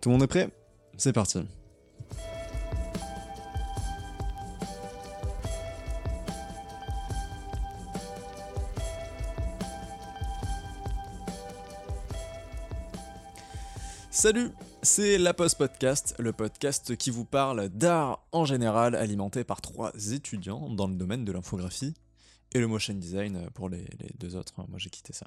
Tout le monde est prêt? C'est parti. Salut, c'est La Post Podcast, le podcast qui vous parle d'art en général, alimenté par trois étudiants dans le domaine de l'infographie et le motion design pour les, les deux autres. Moi, j'ai quitté ça.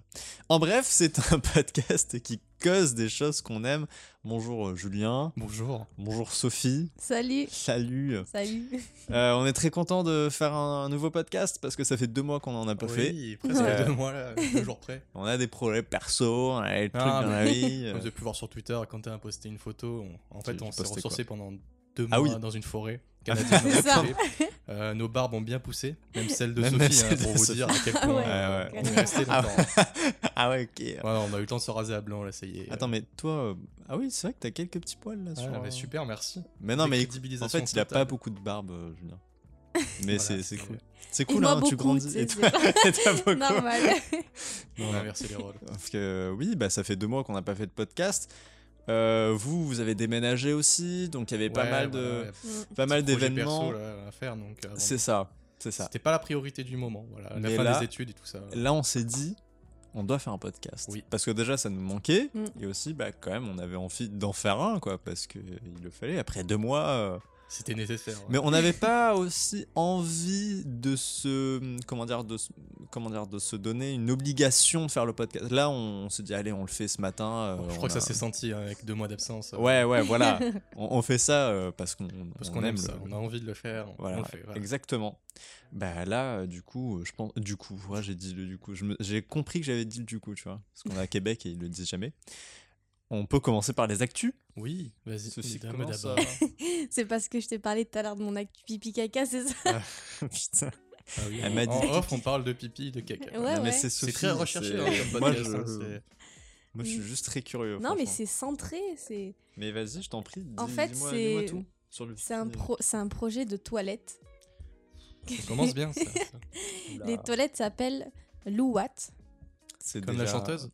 En bref, c'est un podcast qui cause des choses qu'on aime. Bonjour euh, Julien. Bonjour. Bonjour Sophie. Salut. Salut. Salut. Euh, on est très content de faire un nouveau podcast parce que ça fait deux mois qu'on en a pas fait. Oui, presque Ouais. deux mois, là, deux jours près. On a des projets perso, on a des trucs Ah, dans la vie. Vous euh. avez pu voir sur Twitter, quand tu as posté une photo, on- en fait, on s'est ressourcé pendant deux mois Ah oui. dans une forêt canadienne. C'est ça. Euh, nos barbes ont bien poussé, même celle de Même- même même Sophie, hein, de pour vous Sophie. dire à quel Ah point ouais, euh, ouais. on est resté Ah longtemps. ah ouais, ok. Ouais, on a eu le temps de se raser à blanc, là, ça y est. Attends, mais toi. euh, Ah oui, c'est vrai que t'as quelques petits poils là sur. mais euh, super, merci. Mais non, mais en fait, il a pas beaucoup de barbe, euh, Julien. Mais Voilà, c'est cool. C'est cool, hein, tu grandis. Et toi, beaucoup. Normal. Non, On a inversé les rôles. Parce que oui, bah, ça fait deux mois qu'on n'a pas fait de podcast. Euh, vous, vous avez déménagé aussi, donc il y avait pas mal de, ouais. pas mal d'événements. perso, là, à faire, donc avant- C'est ça, c'est ça. C'était pas la priorité du moment, voilà. La Mais fin là- des études et tout ça. Là, on s'est dit, on doit faire un podcast. Oui. Parce que déjà, ça nous manquait, Mm. et aussi, bah, quand même, on avait envie d'en faire un, quoi, parce que il le fallait. Après deux mois. C'était nécessaire. ouais. Mais on n'avait pas aussi envie de se, comment dire, de, se- comment dire, de se donner une obligation de faire le podcast. Là, on, s'est dit, allez, on le fait ce matin. euh, Je on crois que ça s'est senti hein, avec deux mois d'absence. euh, Ouais, ouais, voilà. on, on fait ça euh, parce qu'on Parce on qu'on aime le- ça, on a envie de le faire, on- Voilà, on le fait. voilà. exactement. Bah là, euh, du coup, je pense, du coup, ouais, j'ai dit le du coup. J'ai compris que j'avais dit le du coup, tu vois, parce qu'on est à Québec et ils le disent jamais. On peut commencer par les actus. Oui, vas-y, commence, d'abord. C'est parce que je t'ai parlé tout à l'heure de mon actu pipi caca, c'est ça Putain. Ah oui, Elle m'a dit en off, on parle de pipi, de caca. Ouais, ouais. c'est très recherché hein, Moi, je, hein, c'est- moi, je suis juste très curieux. Non, mais c'est centré. C'est Mais vas-y, je t'en prie. Dis, En fait, c'est- c'est un, pro... c'est un projet de toilette. Ça commence bien, ça. Les toilettes s'appellent Louat. C'est Comme la chanteuse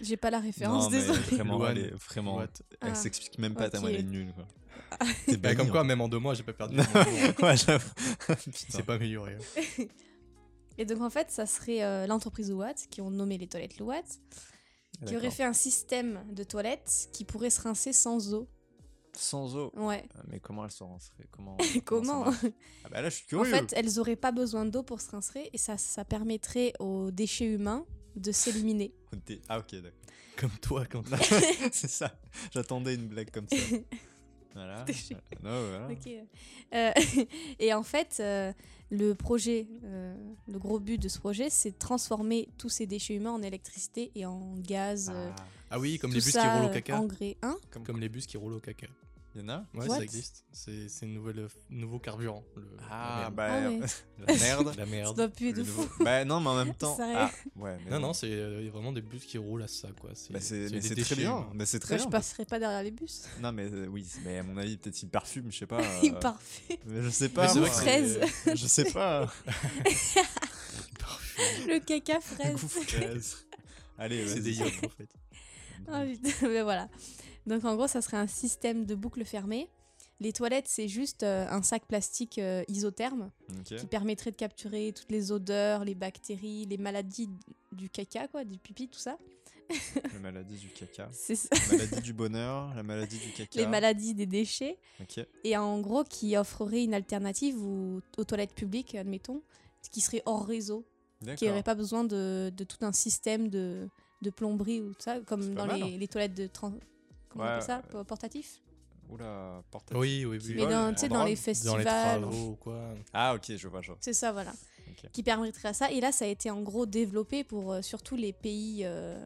J'ai pas la référence, Non, mais désolé. vraiment, Louane. elle est vraiment. What Elle Ah, s'explique même pas tellement ok. elle est nulle. Quoi. Ah. T'es Bah, banni, Comme quoi, même en deux mois, j'ai pas perdu. Mon nom. ouais, j'avoue. C'est pas amélioré. hein. Et donc en fait, ça serait euh, l'entreprise Louat qui ont nommé les toilettes Louat, qui aurait D'accord. fait un système de toilettes qui pourrait se rincer sans eau. Sans eau. Ouais. Ah, Mais comment elle se rincerait Comment Comment ça marche? Ah bah là, je suis En curieux. fait, elles auraient pas besoin d'eau pour se rincer et ça, ça permettrait aux déchets humains de s'éliminer. Ah ok, d'accord. Comme toi, quand c'est ça. J'attendais une blague comme ça. Voilà. Non, voilà. Euh, et en fait, euh, le projet, euh, le gros but de ce projet, c'est de transformer tous ces déchets humains en électricité et en gaz. euh, Ah, Ah oui, comme les bus ça, qui roulent au caca. engrais. Hein comme Comme les bus qui roulent au caca. Il y en a Ouais, What? ça existe. C'est c'est un nouvel, nouveau carburant. le- Ah la merde. bah Ah ouais. la merde. La Ça merde. doit puer Le de nouveau- fou. Bah non, mais en même temps. Sérieux Ah, ouais. mais Non, non, c'est euh, vraiment des bus qui roulent à ça, quoi. C'est Bah, c'est c'est mais des c'est déchets très bien. Mais c'est très Bah, je bien. passerai pas derrière les bus. Non mais euh, oui, mais à mon avis peut-être il parfume, je sais pas. Il euh, parfait. Mais je sais pas. c'est vrai moi. que fraise. c'est- Je sais pas. Le caca fraise. Allez, C'est vas-y. des yachts, en fait. Ah, putain, mais voilà. Donc en gros, ça serait un système de boucle fermée. Les toilettes, c'est juste euh, un sac plastique euh, isotherme qui permettrait de capturer toutes les odeurs, les bactéries, les maladies du caca, quoi, du pipi, tout ça. La maladie du caca. C'est ça. La maladie du bonheur, la maladie du caca. les maladies des déchets. Et en gros, qui offrerait une alternative aux, aux toilettes publiques, admettons, qui serait hors réseau, qui n'aurait pas besoin de, de tout un système de, de plomberie ou tout ça, comme dans mal, les, les toilettes de. Comment Ouais, on appelle ça. Portatif? Oula, portatif. Oui, oui, oui. Mais dans, tu sais, dans les Dans les festivals. travaux ou quoi. Ah ok, je vois, je vois. C'est ça, voilà. Qui permettrait à ça. Et là, ça a été en gros développé pour euh, surtout les pays euh,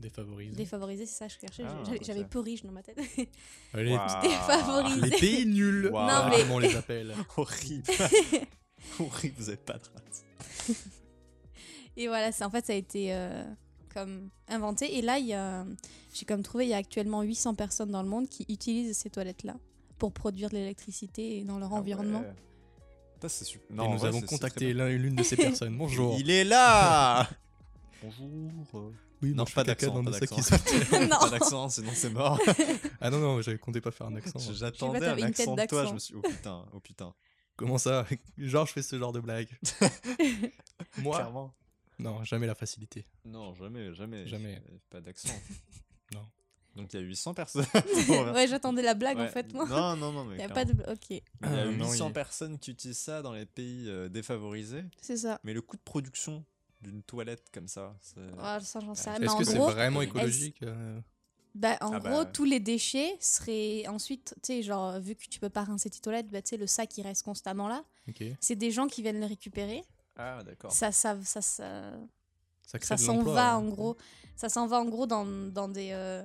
Défavorisés. défavorisés, c'est ça que je cherchais. Ah, J'avais- peu riche dans ma tête. Allez, Waouh. Défavorisés. Les pays nuls. Non, mais- comment on les appelle. Horrible. Horrible, vous avez pas de race. Et voilà, c'est en fait, ça a été euh, comme inventé. Et là, il y a, j'ai comme trouvé, il y a actuellement 800 personnes dans le monde qui utilisent ces toilettes-là pour produire de l'électricité dans leur Ah environnement. ouais. Putain, c'est super. Et Non, en nous vrai, avons contacté l'un et l'une de ces personnes. Bonjour. Il est là bonjour. Oui, Non, je pas d'accent, pas d'accent. Pas d'accent, sinon c'est mort. Ah non, non, j'avais compté pas faire un accent. J'attendais un une tête accent de toi, je d'accent. me suis oh putain, oh putain. Comment ça? Genre, je fais ce genre de blague. Moi Clairement. Non, jamais la facilité. Non, jamais, jamais. Jamais. Pas d'accent. Non. Donc il y a 800 personnes. ouais, j'attendais la blague en fait, moi. Non, non, non, mais Il n'y a clairement. pas de. Ok, Il y a Ah, non, 800 il- personnes qui utilisent ça dans les pays euh, défavorisés, c'est ça. mais le coût de production d'une toilette comme ça, c'est... Ah, ça, j'en sais rien. Est-ce que c'est vraiment écologique euh Bah, en Ah bah, gros, ouais. tous les déchets seraient ensuite, tu sais, genre, vu que tu peux pas rincer tes toilettes, bah, tu sais, le sac, il reste constamment là. Ok. C'est des gens qui viennent le récupérer. Ah d'accord. Ça, ça, ça, ça, Ça s'en va, hein. en gros. Ça s'en va, en gros, dans, dans, des, euh,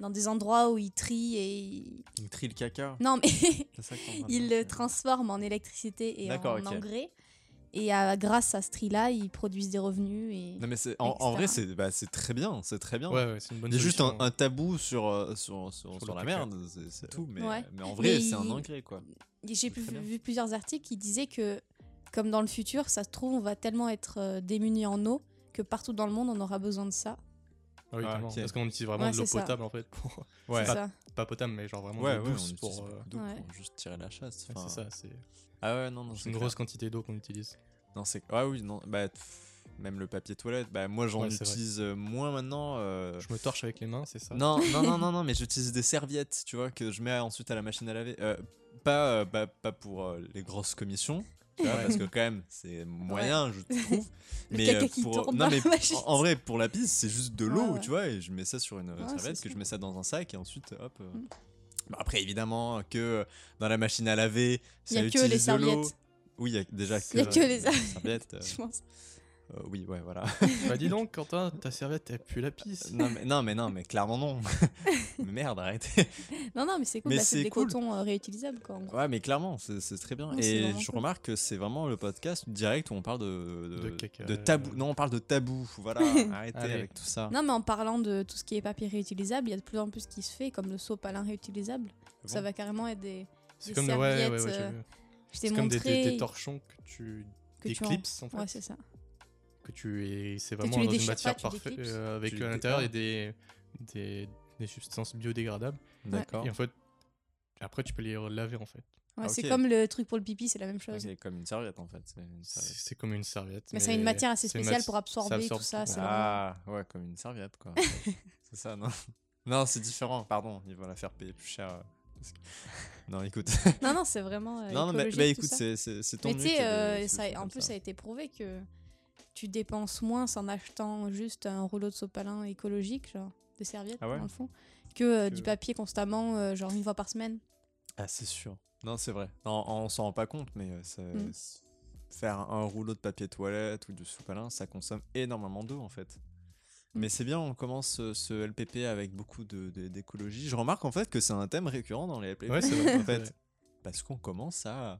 dans des endroits où ils trient et... ils- Ils trient le caca. Non, mais ils le transforment en électricité et en engrais. Et euh, grâce à ce tri-là, ils produisent des revenus. Et... Non mais c'est en, en vrai c'est bah, c'est très bien, c'est très bien. Ouais, ouais, c'est une bonne Il y a juste un, tabou sur, euh, sur, sur, Sur sur le la merde, c'est- tout. Mais, Ouais. mais en vrai, c'est un il- engrais quoi. J'ai bien. vu plusieurs articles qui disaient que, comme dans le futur, ça se trouve, on va tellement être euh, démunis en eau que partout dans le monde, on aura besoin de ça. Ah oui, Ah. Parce qu'on utilise vraiment Ouais, de l'eau ça. potable en fait. Pour... Ouais. C'est ça. Pas potable, mais genre vraiment Ouais, de douce pour. euh, pour juste tirer la chasse. enfin. c'est ça, c'est Ah ouais, non, non, une clair. grosse quantité d'eau qu'on utilise. Non, c'est ah oui, non, bah pff, même le papier toilette, bah moi j'en vrai. utilise euh, moins maintenant. euh, Je me torche avec les mains, c'est ça? Non, non, non, non, non, mais j'utilise des serviettes, tu vois, que je mets ensuite à la machine à laver. Euh, pas, euh, pas, pas pour euh, les grosses commissions, vois, parce que quand même, c'est moyen, je trouve. Le mais caca euh, qui pour... tourne non, mais en, en vrai, pour la pisse, c'est juste de l'eau, Ouais, tu vois, et je mets ça sur une euh, Ouais, serviette, que je mets ça dans un sac, et ensuite, hop. euh, Mm. bah, après, évidemment, que dans la machine à laver, Il y ça a que les utilise de l'eau. serviettes. Oui, il y a déjà que, Il y a que les serviettes. euh, Je pense. Euh, oui, ouais, voilà. Bah dis donc, Quentin, ta serviette, elle pue la pisse. non, mais, non, mais non, mais clairement non. mais merde, arrêtez. Non, non, mais c'est cool. Mais bah, c'est des cool. cotons euh, réutilisables, quoi. Ouais, mais clairement, c'est c'est très bien. Non, et je cool. remarque que c'est vraiment le podcast direct où on parle de, De caca, de euh, tabou. Non, on parle de tabou. Voilà, arrêtez Allez. avec tout ça. Non, mais en parlant de tout ce qui est papier réutilisable, il y a de plus en plus qui se fait, comme le sopalin réutilisable. bon Ça va carrément être des. C'est Des comme, ouais, ouais, ouais, serviettes, j'ai euh, vu. Je t'ai C'est comme des, des, des torchons que tu. que tu en fait. Ouais, c'est ça. Que tu es c'est vraiment dans une matière parfaite euh, avec Tu à l'intérieur il y a des, des, des substances biodégradables D'accord. et en fait après tu peux les laver en fait Ouais, Ah, C'est comme le truc pour le pipi, c'est la même chose. Ok, comme une serviette en fait. c'est c'est c'est comme une serviette Mais c'est une matière assez c'est spéciale pour absorber absorbe tout ça, c'est Ah, ouais, comme une serviette quoi. c'est ça, non? Non, c'est différent, pardon. Ils vont la faire payer plus cher. euh, parce que- Non, écoute. Non, non, c'est vraiment. euh, non, non, mais bah, écoute, c'est c'est- c'est tant Mais tu sais, euh, en plus, ça. ça a été prouvé que tu dépenses moins en achetant juste un rouleau de sopalin écologique, genre de serviettes, Ah ouais dans le fond, que, euh, du papier constamment, euh, genre une fois par semaine. Ah, c'est sûr. Non, c'est vrai. Non, on s'en rend pas compte, mais euh, ça- Mm. faire un rouleau de papier toilette ou de sopalin, ça consomme énormément d'eau en fait. Mm. Mais c'est bien, on commence ce, ce LPP avec beaucoup de- de- d'écologie. Je remarque en fait que c'est un thème récurrent dans les LPP. ouais c'est vrai en fait. vrai. Parce qu'on commence à,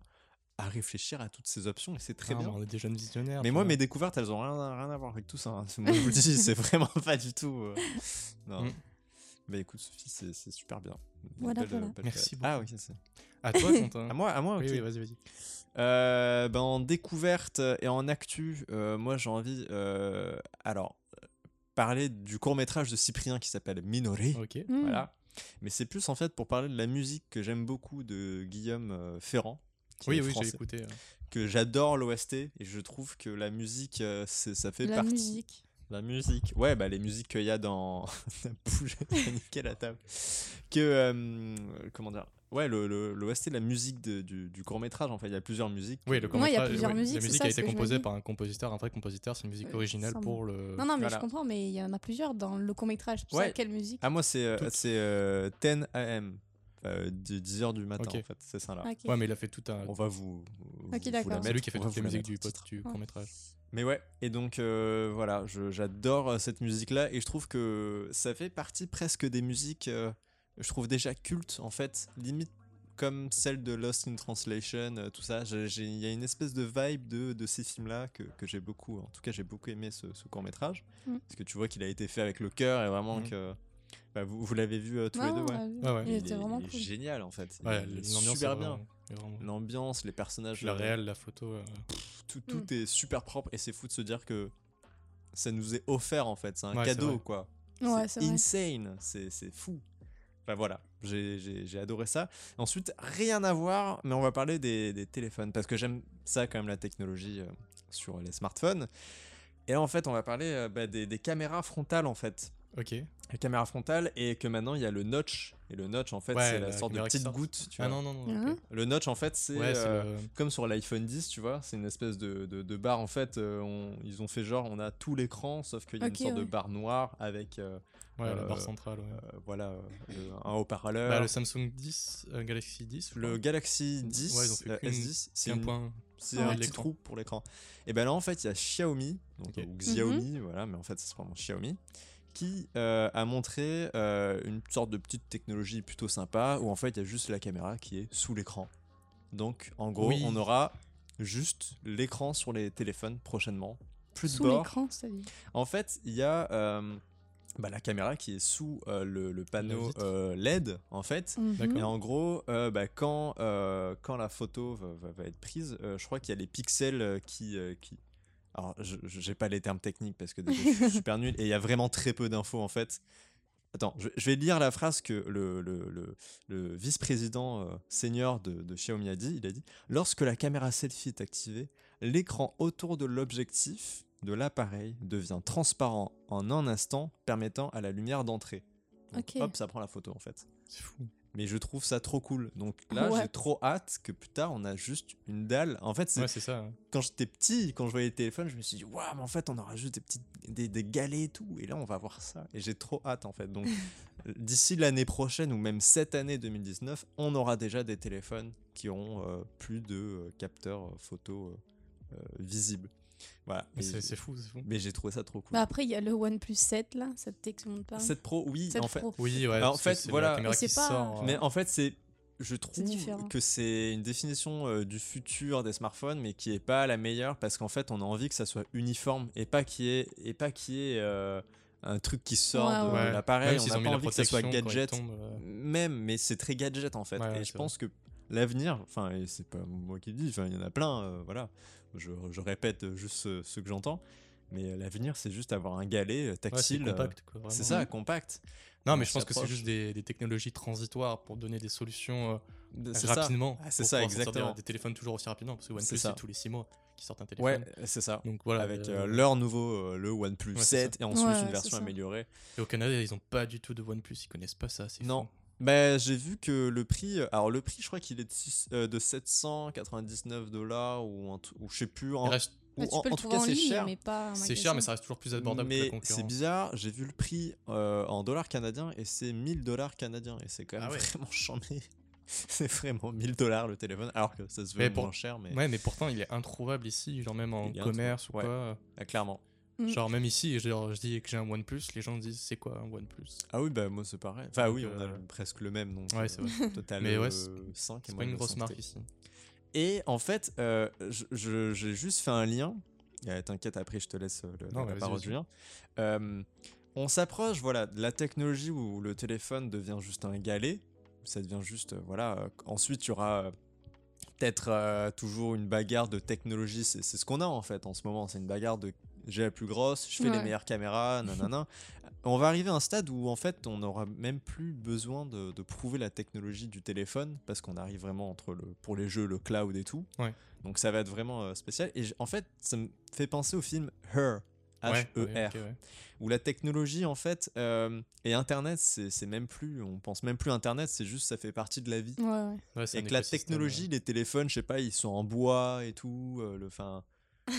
à réfléchir à toutes ces options et c'est très Ah, bien. mais on est des jeunes visionnaires Mais moi, vois. mes découvertes, elles ont rien, rien à voir avec tout ça. hein. Moi, je vous le dis, c'est vraiment pas du tout. euh, Non. Mm. Bah écoute, Sophie, c'est c'est super bien. Voilà, Belle, voilà. belle Merci palette. Ah, ok, c'est. à toi Quentin À moi, à moi, ok. oui oui vas-y vas-y Euh, ben, en découverte et en actu, euh, moi j'ai envie, euh, alors, euh, parler du court métrage de Cyprien qui s'appelle Minoré. ok Mm. Voilà. Mais c'est plus en fait pour parler de la musique que j'aime beaucoup de Guillaume euh, Ferrand. Qui oui est oui j'ai écouté euh. Que j'adore l'OST et je trouve que la musique, euh, ça fait La partie. musique. La musique. Ouais, bah les musiques qu'il y a dans. J'ai niqué la table. Que. euh, comment dire Ouais, le, le, l'OST, la musique de- du, du court-métrage, en fait. Il y a plusieurs musiques. oui le Pour moi, il y a court-métrage, plusieurs ouais, musiques, la musique ça, a été composée par un compositeur un vrai compositeur c'est une musique Euh, originale pour le Non, non, mais Voilà. je comprends, mais il y en a plusieurs dans le court-métrage. Ouais. quelle musique Ah, moi, c'est euh, euh, 10 AM. Euh, 10h du matin, en fait. C'est ça, là. Ouais mais il a fait tout un On va vous. vous- Ok, d'accord. c'est lui qui a fait vous la musiques mettre du, du Ouais. court métrage Mais ouais, et donc euh, voilà, je- j'adore euh, cette musique-là et je trouve que ça fait partie presque des musiques, euh, je trouve déjà cultes en fait, limite comme celle de Lost in Translation, euh, tout ça. Il y a une espèce de vibe de, de ces films-là que, que j'ai beaucoup, en tout cas j'ai beaucoup aimé ce, ce court-métrage, Mm. parce que tu vois qu'il a été fait avec le cœur et vraiment Mm. que... bah, vous vous l'avez vu euh, tous Ouais, les deux, on ouais. Il Il était est- vraiment il est cool. génial en fait. ouais Il super bien. vraiment- L'ambiance, les personnages, la euh, réelle la photo euh, tout, tout est super propre et c'est fou de se dire que ça nous est offert en fait. C'est un Ouais, cadeau quoi. Ouais, c'est insane, c'est c'est fou. Enfin voilà, j'ai- j'ai j'ai adoré ça. Ensuite, rien à voir, mais on va parler des, des téléphones parce que j'aime ça quand même la technologie euh, sur les smartphones. Et là, en fait, on va parler euh, bah, des, des caméras frontales en fait. Ok. Les caméras frontales et que maintenant il y a le notch. Et le notch en fait, Ouais, c'est la, la sorte de caméra petite sort. goutte. Tu Ah vois. non, non, non. Hein ok. Le notch en fait, c'est Ouais, euh, le- comme sur l'iPhone 10, tu vois, c'est une espèce de, de, de barre en fait. euh, on- ils ont fait genre, on a tout l'écran, sauf qu'il y a une sorte de barre noire avec euh, Ouais, la barre centrale. ouais. euh, voilà, euh, le- un haut-parleur. Bah, le Samsung 10, euh, Galaxy 10. je Le. Galaxy 10 Ouais, ils ont fait euh, qu'une- S10, c'est un point. c'est Ouais. un petit trou pour l'écran. Et ben là en fait il y a Xiaomi, donc, ou Xiaomi, voilà, mais en fait c'est vraiment Xiaomi, qui euh, a montré euh, une sorte de petite technologie plutôt sympa où en fait il y a juste la caméra qui est sous l'écran. Donc en gros Oui. on aura juste l'écran sur les téléphones prochainement, plus de Sous bord. l'écran, c'est-à-dire. En fait, il y a euh, bah, la caméra qui est sous euh, le, le panneau vitre. euh, LED, en fait. D'accord. Et en gros, euh, bah, quand, euh, quand la photo va, va- va être prise, euh, je crois qu'il y a les pixels euh, qui, euh, qui... Alors, je j'ai pas les termes techniques parce que déjà, je suis super nul et il y a vraiment très peu d'infos en fait. Attends, je, je vais lire la phrase que le, le- le- le vice-président euh, senior de, de Xiaomi a dit. Il a dit Lorsque la caméra selfie est activée, l'écran autour de l'objectif de l'appareil devient transparent en un instant, permettant à la lumière d'entrer. Hop, ça prend la photo en fait. C'est fou. Mais je trouve ça trop cool. Donc là, Ouais. j'ai trop hâte que plus tard, on a juste une dalle. En fait, c'est Ouais, ça. hein. quand j'étais petit, quand je voyais le téléphone, je me suis dit, waouh, mais en fait, on aura juste des petites, des, des galets et tout. Et là, on va voir ça. Et j'ai trop hâte, en fait. Donc, d'ici l'année prochaine ou même cette année 2019, on aura déjà des téléphones qui auront euh, plus de euh, capteurs euh, photo euh, euh, visibles. Voilà. C'est c'est fou, c'est fou. mais j'ai trouvé ça trop cool. Bah après, il y a le OnePlus 7, là, le monde parle. 7 Pro, oui, 7 en fait. Pro. Oui, ouais. Alors, en fait, voilà. Mais c'est qui pas- sort. Mais euh, en fait, c'est. Je trouve que c'est une définition euh, du futur des smartphones, mais qui est pas la meilleure parce qu'en fait, on a envie que ça soit uniforme et pas qu'il y ait, et pas ait euh, un truc qui sort Ouais, de ouais. l'appareil. On n'a ont pas mis la envie que ça soit gadget. tombe, euh, Même, mais c'est très gadget en fait. Ouais, ouais, et je pense que l'avenir, enfin, et c'est pas moi qui le dis, enfin, il y en a plein, euh, voilà. Je, je répète juste ce, ce que j'entends. Mais l'avenir, c'est juste avoir un galet euh, ouais, c'est tactile. euh, compact, quoi, c'est ça, compact. Non, On mais je pense que c'est juste des, des technologies transitoires pour donner des solutions euh, C'est ça. rapidement. Ah, c'est ça, des- exactement. Des téléphones toujours aussi rapidement, parce que OnePlus, c'est tous les 6 mois qu'ils sortent un Ouais, téléphone. c'est ça. Donc voilà. avec euh, euh, leur nouveau, euh, le OnePlus Ouais, c'est 7 et ensuite Ouais, une version améliorée. Et au Canada, ils ont pas du tout de OnePlus, ils connaissent pas ça. c'est Non. fou. Bah, j'ai vu que le prix, euh, alors le prix, je crois qu'il est de, six- euh, de 799 dollars ou, un truc- ou je sais plus. En, Il reste- ou Bah, tu en- peux en le tout cas, c'est cher. C'est cher, mais ça reste toujours plus abordable que la Mais concurrence. c'est bizarre, j'ai vu le prix euh, en dollars canadiens et c'est 1000 dollars canadiens et c'est quand même Ah ouais. vraiment chambé. c'est vraiment 1000 dollars le téléphone, alors que ça se veut Mais pour- moins cher, mais Ouais, mais pourtant, il est introuvable ici, genre même en commerce ou quoi. ah, clairement. Mm. Genre même ici, genre, je dis que j'ai un OnePlus, les gens disent c'est quoi un OnePlus Ah oui, bah moi c'est pareil. Enfin Donc, oui, on a euh, presque le même. Donc, Ouais, euh, c'est vrai. toi, t'as Mais ouais, c'est- 5 et C'est pas une grosse 5T. marque ici. Et en fait, euh, j'ai juste fait un lien. Euh, T'inquiète, après je te laisse euh, le, Non, la parole du lien. Euh, on s'approche voilà, de la technologie où le téléphone devient juste un galet. Ça devient juste. euh, voilà. euh, ensuite, il y aura euh, peut-être euh, toujours une bagarre de technologie. C'est c'est ce qu'on a en fait en ce moment. C'est une bagarre de j'ai la plus grosse, je fais les meilleures caméras, nanana. on va arriver à un stade où en fait on n'aura même plus besoin de, de prouver la technologie du téléphone parce qu'on arrive vraiment entre le pour les jeux le cloud et tout. Ouais. Donc ça va être vraiment euh, spécial. Et en fait ça me fait penser au film Her. H-E-R, ouais, ok, ouais. où la technologie en fait euh, et Internet c'est même plus, on pense même plus Internet, c'est juste ça fait partie de la vie. Ouais, ouais. Ouais, c'est Et que la technologie, les téléphones, je sais pas, ils sont en bois et tout, euh, le, fin,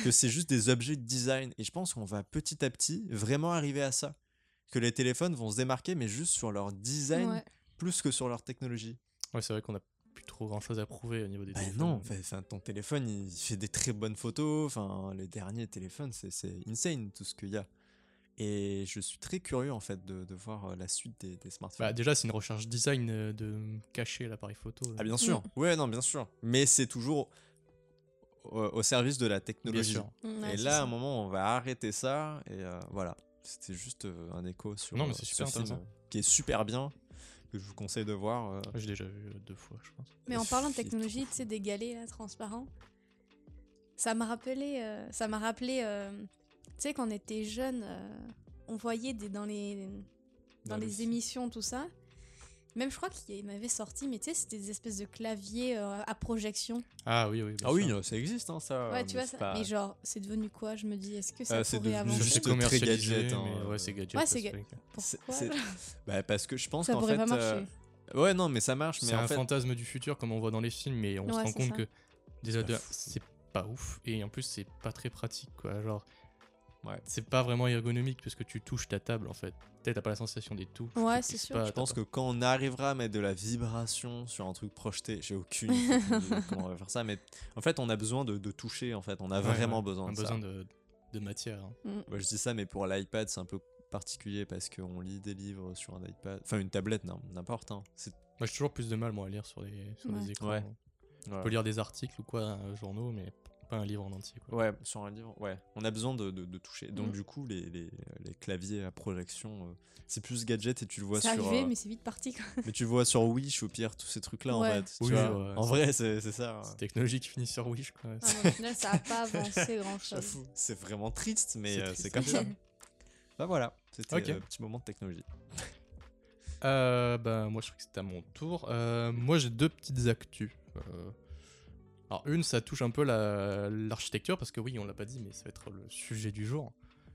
que c'est juste des objets de design. Et je pense qu'on va petit à petit vraiment arriver à ça. Que les téléphones vont se démarquer, mais juste sur leur design Ouais. plus que sur leur technologie. ouais. C'est vrai qu'on a plus trop grand chose à prouver au niveau des Bah téléphones. non, enfin, ton téléphone, il fait des très bonnes photos. Enfin, les derniers téléphones, c'est c'est insane tout ce qu'il y a. Et je suis très curieux en fait de, de voir euh, la suite des, des smartphones. Bah, déjà, c'est une recherche design euh, de cacher l'appareil photo. Ah bien sûr, ouais non bien sûr, mais c'est toujours au, au service de la Bien technologie. sûr. Ouais, et là, à un moment, on va arrêter ça. Et euh, voilà. C'était juste euh, un écho sur, Non, mais euh, c'est ce super film, euh, qui est super bien, que je vous conseille de voir. euh. J'ai déjà vu deux fois, je pense. Mais en parlant de technologie, tu sais, des galets là, transparents, ça m'a rappelé, euh, ça m'a rappelé euh, sais, quand on était jeune, euh, on voyait des, dans les, dans, Dans les, les- émissions, tout ça. Même, je crois qu'il m'avait sorti, mais tu sais, c'était des espèces de claviers euh, à projection. Ah oui, oui. Ah oui, sûr. non, ça existe, hein, ça. ouais, mais tu vois ça. pas- Mais genre, c'est devenu quoi Je me dis, est-ce que ça Euh, c'est pourrait devenu avancer juste C'est très commercialisé, gadget, hein, mais euh. ouais, c'est gadget. Ouais, ça, c'est ce ga- truc. C'est- Pourquoi Bah, parce que je pense Ça qu'en pourrait fait. pas marcher. euh, Ouais, non, mais ça marche, mais C'est un fait. fantasme du futur comme on voit dans les films, mais on se rend compte ça. que déjà C'est pas de- fou. c'est pas ouf et en plus c'est pas très pratique quoi. Genre, Ouais. c'est pas vraiment ergonomique parce que tu touches ta table en fait. Peut-être t'as pas la sensation des touches. Ouais, c'est sûr. pas, Je pense pas- que quand on arrivera à mettre de la vibration sur un truc projeté, j'ai aucune idée de comment on va faire ça, mais en fait, on a besoin de, de toucher, en fait, on a Ouais, vraiment ouais, besoin un de ça. besoin de, de matière. hein. Mm. Ouais, je dis ça, mais pour l'iPad, c'est un peu particulier parce qu'on lit des livres sur un iPad, enfin une tablette, non, n'importe. Hein. Moi j'ai toujours plus de mal moi à lire sur les, sur Ouais. les écrans. Ouais. Je ouais. peux lire des articles ou quoi, euh, journaux, mais pas un livre en entier. Quoi. Ouais, sur un livre, ouais. On a besoin de, de, de toucher. Donc, Mm. du coup, les, les, les claviers à projection, euh, c'est plus gadget et tu le vois C'est sur. arrivé, euh, mais c'est vite parti. Quoi. mais tu le vois sur Wish, au pire, tous ces trucs-là, Ouais. en fait. tu Oui, vois. ouais, en c'est- vrai, c'est c'est ça. C'est technologie qui finit sur Wish quoi. Ah, au final, ça a pas avancé grand chose. J'avoue, c'est vraiment triste, mais C'est euh, c'est comme ça. bah voilà, c'était un petit moment de technologie. Euh, bah, moi, je crois que c'était à mon tour. Euh, moi, j'ai deux petites actus. Euh, alors, une, ça touche un peu la- l'architecture, parce que oui, on l'a pas dit, mais ça va être le sujet du jour.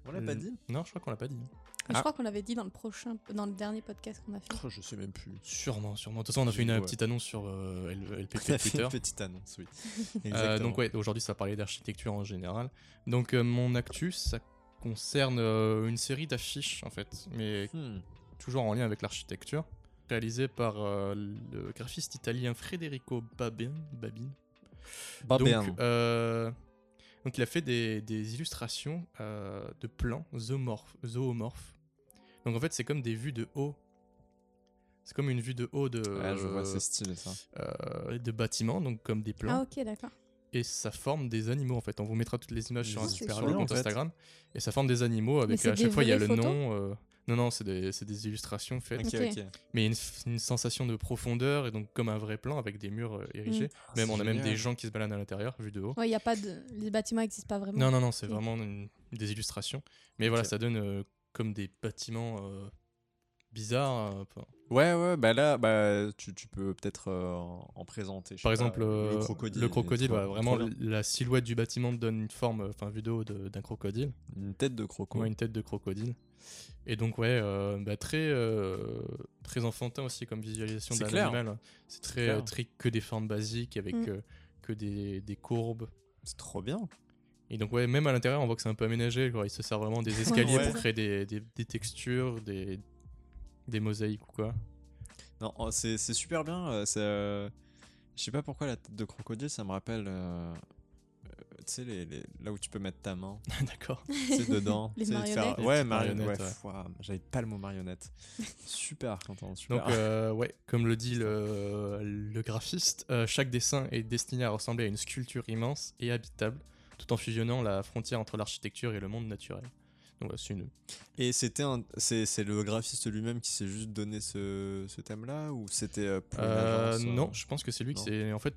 On l'a pas Euh, dit Non, je crois qu'on l'a pas dit. Mais Ah. Je crois qu'on l'avait dit dans le prochain, dans le dernier podcast qu'on a fait. Oh, Je sais même plus. Sûrement, sûrement. De toute façon, on a fait une Ouais. petite annonce sur euh, LPP Twitter. une petite annonce, oui. Euh, Exactement. donc, ouais, aujourd'hui, ça parlait d'architecture en général. Donc, euh, mon actu, ça concerne euh, une série d'affiches, en fait, mais Hmm. toujours en lien avec l'architecture, réalisée par euh, le graphiste italien Federico Babin. Babin. Donc, euh, donc il a fait des, des illustrations euh, de plans zoomorphes, zoomorphes. Donc en fait c'est comme des vues de haut. C'est comme une vue de haut de, Ouais, je vois, c'est stylé ça. euh, de bâtiments, donc comme des plans. Ah, ok, d'accord. Et ça forme des animaux en fait. On vous mettra toutes les images sur un C'est super compte en fait. Instagram. Et ça forme des animaux avec c'est à chaque fois il y a le nom. Non, non, c'est des, c'est des illustrations faites. Ok, Ok. ok. Mais une, une sensation de profondeur et donc comme un vrai plan avec des murs euh, érigés. Même c'est on a même des gens qui se baladent à l'intérieur, vu de haut. Ouais, il y a pas de. Les bâtiments n'existent pas vraiment. Non, non, non, c'est vraiment une- des illustrations. Mais voilà, ça donne euh, comme des bâtiments euh, bizarres. euh, Ouais, ouais, bah là, bah, tu, tu peux peut-être euh, en en présenter. Par pas, exemple, euh, le crocodile. le crocodile, ouais, vraiment, la silhouette du bâtiment donne une forme, enfin, vue de haut d'un crocodile. Une tête de croco. Ouais, une tête de crocodile. Et donc, ouais, euh, bah, très, euh, très enfantin aussi comme visualisation d'un animal. hein. C'est très, euh, très que des formes basiques avec Mm. euh, que des, des courbes. C'est trop bien. Et donc, ouais, même à l'intérieur, on voit que c'est un peu aménagé. Quoi. Il se sert vraiment des escaliers Ouais. pour créer des, des, des textures, des, des mosaïques ou quoi. Non, oh, c'est c'est super bien. Je sais pas pourquoi la tête de crocodile, ça me rappelle. Tu sais, les, les- là où tu peux mettre ta main, D'accord. c'est dedans. Les marionnettes. Les Ouais, marionnettes, Ouais, J'avais pas le mot marionnette. super, Quentin, super. Donc, euh, ouais, comme le dit le, le graphiste, euh, chaque dessin est destiné à ressembler à une sculpture immense et habitable, tout en fusionnant la frontière entre l'architecture et le monde naturel. Donc, ouais, c'est une, Et c'était un... c'est c'est le graphiste lui-même qui s'est juste donné ce, ce thème-là ou c'était euh, Euh, non, je pense que c'est lui qui non. s'est. En fait,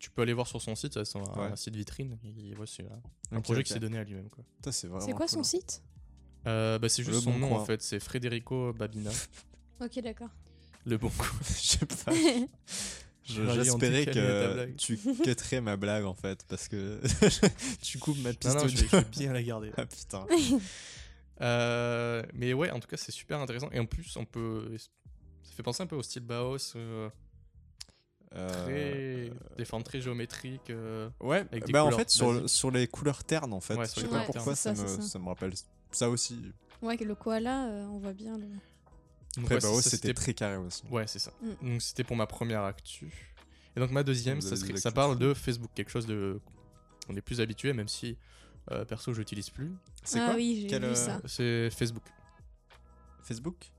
tu peux aller voir sur son site, c'est un, Ouais. un site vitrine. Ouais, c'est un, projet qui s'est donné à lui-même. quoi. C'est quoi cool, son hein. site? Euh, bah, c'est juste Le son Bon nom Coin. en fait, c'est Federico Babina. Ok, d'accord. le bon coup. Je sais pas. J'espérais que tu quêterais ma blague en fait parce que tu coupes ma piste Non, non, je vais, je vais bien la garder. Ah putain. Euh, mais ouais, en tout cas, c'est super intéressant. Et en plus, on peut. Ça fait penser un peu au style Bauhaus, euh, Euh, très... des formes très géométriques. euh, Ouais, avec des bah en fait sur, le- sur les couleurs ternes en fait. Ouais, je sais pas pourquoi ça, me, ça. ça me rappelle ça aussi. Ouais, le koala, euh, on voit bien. le- Après ouais, bah, ouais, c'était très carré aussi. Ouais, c'est ça. Mm. Donc c'était pour ma première actu. Et donc ma deuxième, ça, serait- parle de Facebook, quelque chose de on est plus habitué, même si euh, perso je l'utilise plus. C'est ah quoi oui, j'ai vu euh, ça. C'est Facebook. Facebook?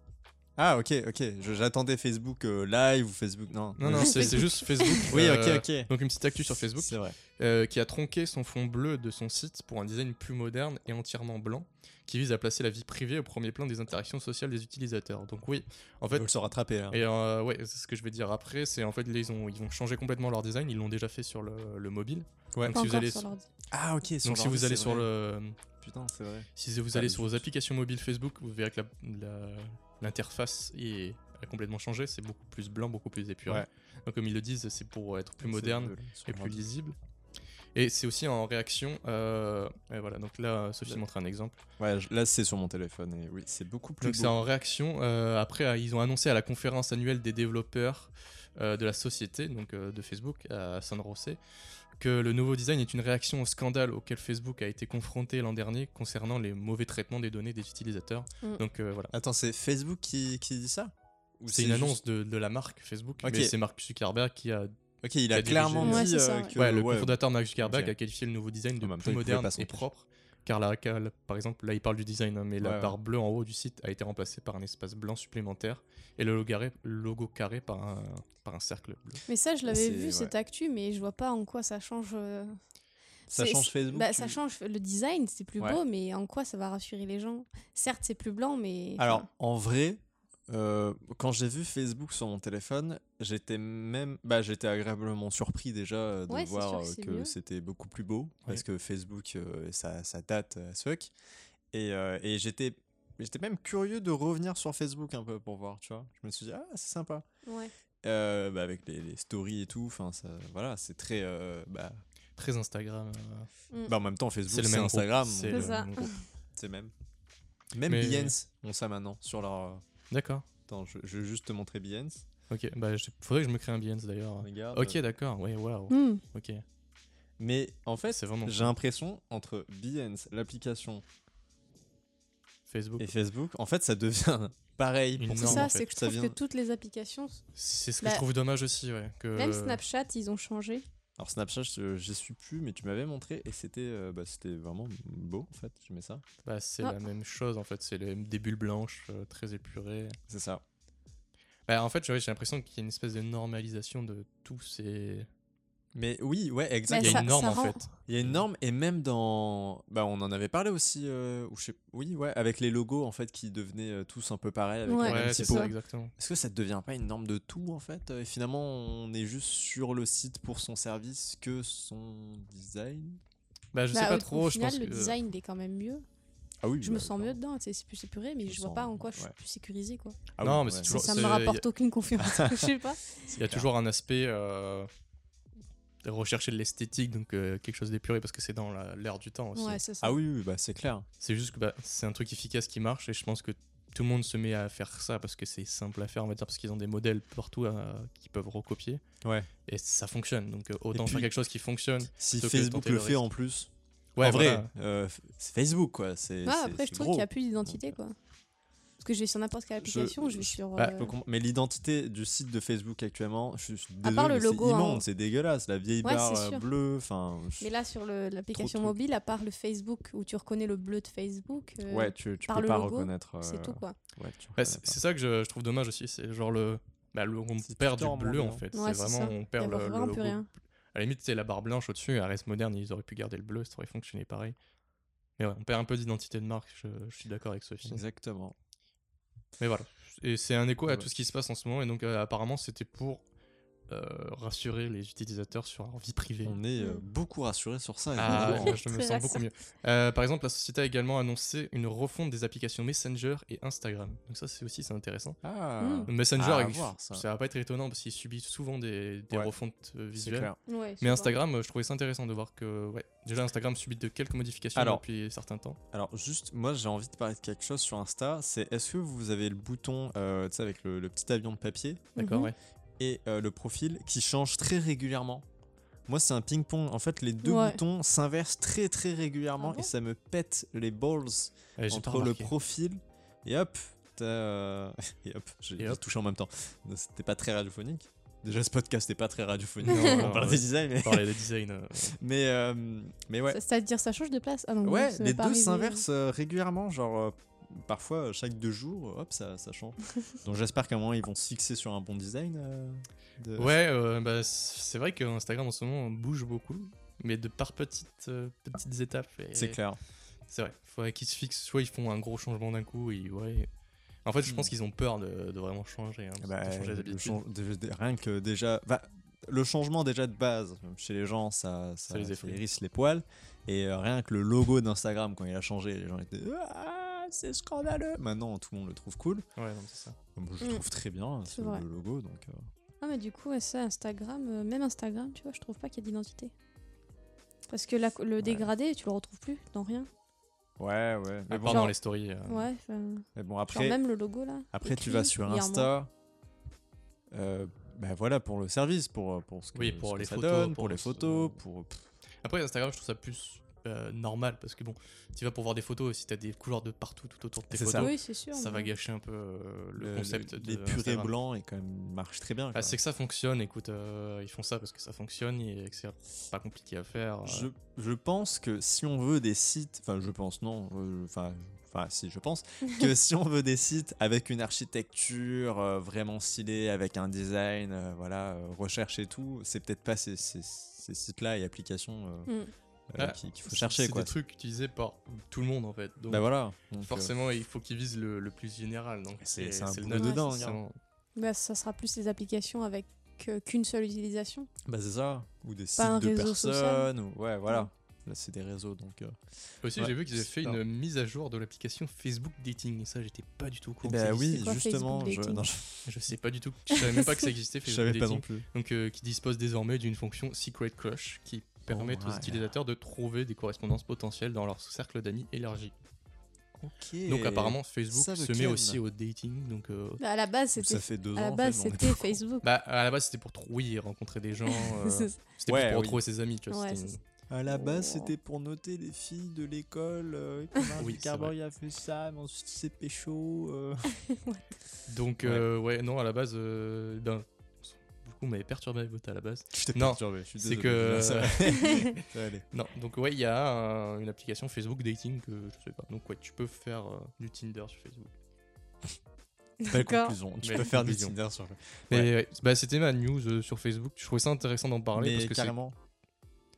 Ah ok ok. J'attendais Facebook euh, live ou Facebook non. Non non, c'est juste Facebook. Oui euh, ok ok. Donc une petite actu sur Facebook C'est vrai. euh, qui a tronqué son fond bleu de son site pour un design plus moderne et entièrement blanc, qui vise à placer la vie privée au premier plan des interactions sociales des utilisateurs. Donc oui, en fait, faut se rattraper. hein. Et euh, ouais, c'est ce que je vais dire après, c'est en fait là, ils ont ils vont changer complètement leur design, ils l'ont déjà fait sur le, le mobile. Ouais. Donc Pas si vous allez sur sur- l'ordi. Ah ok. Donc si vous allez sur le putain, c'est vrai. Si vous allez sur vos applications mobiles Facebook, vous verrez que la- la- l'interface est a complètement changé. C'est beaucoup plus blanc, beaucoup plus épuré. Ouais. Donc, comme ils le disent, c'est pour être plus moderne et plus lisible. Et c'est aussi en réaction. euh, et voilà, donc là, Sophie montre un exemple. Ouais, là c'est sur mon téléphone et oui, c'est beaucoup plus Donc c'est en réaction. euh, après, ils ont annoncé à la conférence annuelle des développeurs euh, de la société, donc de Facebook, à San José, que le nouveau design est une réaction au scandale auquel Facebook a été confronté l'an dernier concernant les mauvais traitements des données des utilisateurs. Mm. Donc euh, voilà. Attends, c'est Facebook qui, qui dit ça C'est une juste- annonce de, de la marque Facebook, Ok. mais c'est Mark Zuckerberg qui a. Ok, il a a clairement Ouais, dit euh, ouais. que ouais, le ouais, cofondateur Mark Zuckerberg a qualifié le nouveau design de plus moderne et propre. Car la, car la- par exemple, là il parle du design, hein, mais la Ouais, barre bleue en haut du site a été remplacée par un espace blanc supplémentaire et le logo carré, le logo carré par, un, par un cercle bleu. Mais ça, je l'avais vu, ouais. cette actu, mais je vois pas en quoi ça change. euh, ça change Facebook. Bah, tu- ça change le design, c'est plus Ouais. beau, mais en quoi ça va rassurer les gens? Certes, c'est plus blanc, mais. Alors, enfin, en vrai, euh, quand j'ai vu Facebook sur mon téléphone, j'étais même, bah, j'étais agréablement surpris déjà euh, de Ouais, voir sûr que euh, que c'était beaucoup plus beau parce que Facebook, euh, ça, ça date à ce fuck. Et, euh, et j'étais, j'étais même curieux de revenir sur Facebook un peu pour voir, tu vois. Je me suis dit ah c'est sympa. ouais. Euh, bah, avec les, les stories et tout, enfin ça, voilà, c'est très, euh, bah, Très Instagram. euh, bah, en même temps Facebook, c'est le c'est même Instagram, C'est le ça. même c'est même. Même Mais- Behance ont ça maintenant sur leur. D'accord. Attends, je, je vais juste te montrer Behance. Ok. Bah, je- faudrait que je me crée un Behance d'ailleurs. Regarde. Ok, d'accord. Ouais, waouh. Hmm. Ok. Mais en fait, C'est vraiment j'ai l'impression entre Behance, l'application Facebook. et Facebook, en fait, ça devient pareil. Pour C'est ça, en fait. c'est que je Ça trouve vient- que toutes les applications, C'est ce que Bah, je trouve dommage aussi, ouais. Que... même Snapchat, ils ont changé. Alors Snapchat, je- j'y suis plus, mais tu m'avais montré et c'était euh, bah, c'était vraiment beau en fait. J'aimais ça. Bah, c'est Ah. la même chose en fait. C'est les- des bulles blanches euh, très épurées. C'est ça. Bah, en fait, j'ai l'impression qu'il y a une espèce de normalisation de tous ces. Mais oui, ouais, Mais exact. Il y a ça- une norme en rend- fait. Il y a une norme et même dans, bah, on en avait parlé aussi, euh, ou je sais, oui, ouais, avec les logos en fait qui devenaient euh, tous un peu pareils avec Ouais, Ouais, c'est exactement. Est-ce que ça ne devient pas une norme de tout en fait Et finalement, on est juste sur le site pour son service que son design? Bah, je Bah, sais au- pas au trop. Je final, pense le que... design, il est quand même mieux. Ah oui. Je me sens mieux dedans, c'est plus épuré, mais Je je vois sens- pas en quoi je suis ouais. plus sécurisé, quoi. Ah Non, oui, mais toujours- ça me a- rapporte aucune confiance, je sais pas. Il y a toujours un aspect euh, rechercher de l'esthétique, donc euh, quelque chose d'épuré parce que c'est dans la- l'air du temps aussi. Ouais, c'est ça. Ah oui, oui, bah c'est clair. C'est juste que bah, c'est un truc efficace qui marche et je pense que tout le monde se met à faire ça parce que c'est simple à faire, on va dire, parce qu'ils ont des modèles partout euh, qu'ils peuvent recopier Ouais. et ça fonctionne. Donc euh, autant puis- faire quelque chose qui fonctionne. Si Facebook le le fait en plus. Ouais, en vrai, voilà. euh, c'est Facebook quoi. C'est- après, je trouve qu'il n'y a plus d'identité, quoi. Parce que je vais sur n'importe quelle application, je, vais je- sur. bah, euh, Mais l'identité du site de Facebook actuellement, je suis À désolé, part le mais logo c'est en immonde, haut. c'est dégueulasse, la vieille Ouais, barre c'est euh, bleue, enfin. je- Mais là, sur le- l'application mobile, à part le Facebook où tu reconnais le bleu de Facebook, euh, ouais, tu, tu par peux le pas logo, reconnaître. c'est euh, tout, quoi. Ouais, tu Bah, reconnais c'est c'est ça que je, je trouve dommage aussi, c'est genre le. Bah, le- on C'est perd du bleu en mondial. fait. Ouais, c'est c'est vraiment, ça. on perd le, vraiment logo. rien. À la limite, c'est la barre blanche au-dessus, elle reste moderne, ils auraient pu garder le bleu, ça aurait fonctionné pareil. Mais ouais, on perd un peu d'identité de marque, je, je suis d'accord avec Sophie. Exactement. Mais voilà. Et c'est un écho à Ouais, tout ce qui se passe en ce moment, et donc euh, apparemment c'était pour rassurer les utilisateurs sur leur vie privée. On est euh, Mm. beaucoup rassuré sur ça. Ah, je me sens beaucoup mieux. Euh, par exemple, la société a également annoncé une refonte des applications Messenger et Instagram. Donc ça, c'est aussi c'est intéressant. Ah, Mm. Messenger, voir, ça. ça va pas être étonnant parce qu'il subit souvent des, des Ouais. refontes euh, visuelles. Ouais, Mais. Instagram, euh, je trouvais ça intéressant de voir que ouais, déjà Instagram subit de quelques modifications Alors- depuis un certain temps. Alors juste, moi j'ai envie de parler de quelque chose sur Insta, c'est est-ce que vous avez le bouton, euh, tu sais, avec le, le petit avion de papier? D'accord, Mhm. ouais. Et euh, le profil qui change très régulièrement Moi c'est un ping-pong, en fait les deux Ouais. boutons s'inversent très très régulièrement Ah bon et ça me pète les balls entre le profil et hop, t'as, euh, et hop, j'ai touché en même temps. C'était pas très radiophonique. Déjà ce podcast n'est pas très radiophonique, Non, on parle ouais. des designs, mais, On parlait de design. euh, mais, euh, mais ouais. Ça- C'est-à-dire, ça change de place Ah non, Ouais, les deux s'inversent régulièrement, genre parfois chaque deux jours, hop, ça, ça change. Donc j'espère qu'à un moment ils vont se fixer sur un bon design. euh, de- Ouais, euh, bah, c'est vrai qu'Instagram en ce moment bouge beaucoup, mais de par petites, euh, petites étapes. et- C'est clair. C'est vrai. Il faudrait qu'ils se fixent, soit ils font un gros changement d'un coup, et ouais. En fait, je pense Hmm. qu'ils ont peur de, de vraiment changer, hein, de Bah, changer les le habitudes. chan- de- de- rien que déjà. bah, le changement déjà de base chez les gens, ça, ça, Ça les hérisse les poils. Et euh, rien que le logo d'Instagram, quand il a changé, les gens étaient Ah, c'est scandaleux. Maintenant, tout le monde le trouve cool. Ouais, non, c'est ça. Moi, je Mm. le trouve très bien, C'est le logo. Donc, euh, Ah, mais du coup, ça, Instagram, euh, même Instagram, tu vois, je trouve pas qu'il y a d'identité. Parce que la- le dégradé, tu le retrouves plus dans rien. Ouais, ouais. Mais bon, genre- dans les stories. euh, Ouais, mais bon genre après, même le logo là. après tu vas sur. Insta. Bah voilà, pour le service, pour, pour ce que, Oui, pour ce que les ça photos, donne, pour pour les photos, pour. Après, Instagram, je trouve ça plus euh, normal parce que bon, tu vas pour voir des photos, si t'as des couleurs de partout tout autour de tes photos, ça. Oui, sûr. ça va gâcher un peu euh, le, concept de Les purées Instagram. blancs, et quand même marche très bien. Ah, c'est que ça fonctionne, écoute, euh, ils font ça parce que ça fonctionne et que c'est pas compliqué à faire. euh. Je, je pense que si on veut des sites, enfin je pense non, euh, enfin enfin si je pense que si on veut des sites avec une architecture euh, vraiment stylée, avec un design, euh, voilà, euh, recherche et tout, c'est peut-être pas ces, ces- ces sites-là et applications euh, Mm. Euh, Ah, qu'il faut C'est- chercher C'est des trucs utilisés par tout le monde en fait. Donc, Bah voilà. Donc, euh, forcément, il faut qu'ils visent le, le plus général. Donc C'est- un nôtre, dedans, vraiment- Bah, ça sera plus les applications avec euh, qu'une seule utilisation. bah c'est ça. Ou des Pas un sites de réseau social. personnes. Ou, ouais voilà. Là c'est des réseaux donc. euh, Aussi, Ouais, j'ai vu qu'ils avaient fait une mise à jour de l'application Facebook Dating et ça, j'étais pas du tout au courant. bah oui quoi, justement. Je, non, je, Je sais pas du tout. Je savais même pas que ça existait je Facebook savais pas Dating. non plus. donc euh, qui dispose désormais d'une fonction Secret Crush qui permet aux ouais. utilisateurs de trouver des correspondances potentielles dans leur cercle d'amis élargi. Donc apparemment Facebook ça, se met Ken. aussi au dating. Donc euh, Bah, à la base, c'était ça fait deux à la ans. en base, c'était Facebook. bah à la base c'était pour oui rencontrer des gens. euh, c'était Ouais, pour oui. retrouver ses amis. Tu vois, Ouais. À la base, Oh. c'était pour noter les filles de l'école. Euh, Oui, Zuckerberg a fait ça, mais ensuite c'est pécho. euh. Donc Ouais. euh, ouais non à la base ben coup m'avait perturbé avec à la base. Je t'ai Non, perturbé, je suis c'est désolé. que- Ça va. Ça va aller. Non, donc ouais, il y a un- une application Facebook Dating que je sais pas. Donc ouais, tu peux faire euh, du Tinder sur Facebook. Belle conclusion. Tu peux faire du conclusion. Tinder sur Mais ouais, bah, c'était ma news euh, sur Facebook. Je trouvais ça intéressant d'en parler Mais parce que c'est- carrément.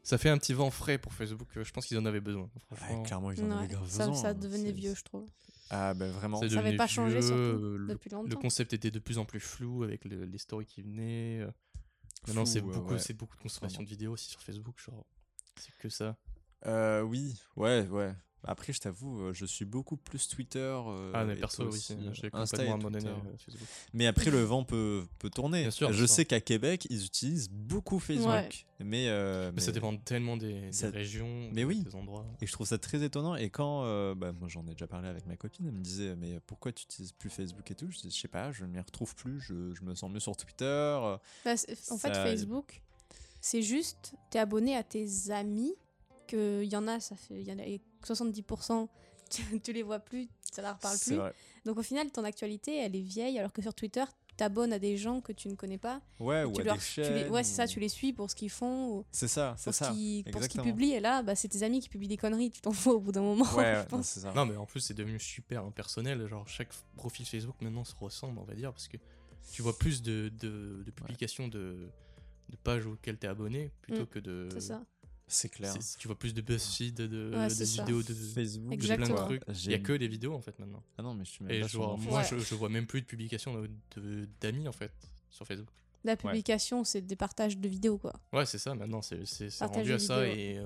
ça fait un petit vent frais pour Facebook. euh, Je pense qu'ils en avaient besoin. Ouais, clairement, ils en Ouais, avaient grave ça, besoin, ça hein. devenait vieux, je trouve. Ah, bah vraiment. Ça avait devenu pas changé, vieux, surtout, euh, le, depuis le longtemps. concept était de plus en plus flou avec le- les stories qui venaient. euh. Maintenant, c'est beaucoup, ouais. c'est beaucoup de consommation de vidéos aussi sur Facebook. Genre, c'est que ça. Euh, oui, ouais, ouais. Après, je t'avoue, euh, je suis beaucoup plus Twitter. euh, ah, mais perso, oui, euh, j'ai complètement abandonné euh, Facebook. Mais après, le vent peut, peut tourner. Bien sûr, je sais qu'à Québec, ils utilisent beaucoup Facebook. Ouais. Mais, euh, Mais, ça dépend tellement des, des ça- régions, mais des- oui. des endroits. Et je trouve ça très étonnant. Et quand, euh, bah, moi j'en ai déjà parlé avec ma copine, elle me disait, mais pourquoi tu utilises plus Facebook et tout? Je dis, je sais pas, je ne m'y retrouve plus, je, je me sens mieux sur Twitter. Bah, en fait, Facebook, c'est juste, t'es abonné à tes amis, qu'il y en a, ça fait, il y en a et 70%, tu, tu les vois plus, ça leur parle plus. vrai. Donc au final, ton actualité, elle est vieille, alors que sur Twitter, tu t'abonnes à des gens que tu ne connais pas. Ouais, ou tu à leur- des tu les- chaînes. ouais, c'est ça, tu les suis pour ce qu'ils font, C'est ça, c'est ça. qu'ils, pour ce qu'ils exactement. publient. Et là, bah, c'est tes amis qui publient des conneries, tu t'en fous au bout d'un moment. Ouais, je non, ça. Non, mais en plus, c'est devenu super impersonnel. Genre, chaque profil Facebook maintenant se ressemble, on va dire, parce que tu vois plus de, de, de publications de, de pages auxquelles tu es abonné plutôt Mm, que de. C'est ça. C'est clair. Tu vois plus de BuzzFeed, de, Ouais, de vidéos, de, de Facebook, plein Exactement. de trucs. Il J'ai- y a que des vidéos en fait maintenant. Ah non, mais je suis même Et pas je sur vois, moi, Ouais. je, je vois même plus de publications de- de- d'amis en fait sur Facebook. La publication, c'est des partages de vidéos, quoi. Ouais, c'est ça, maintenant, c'est rendu à ça et. euh,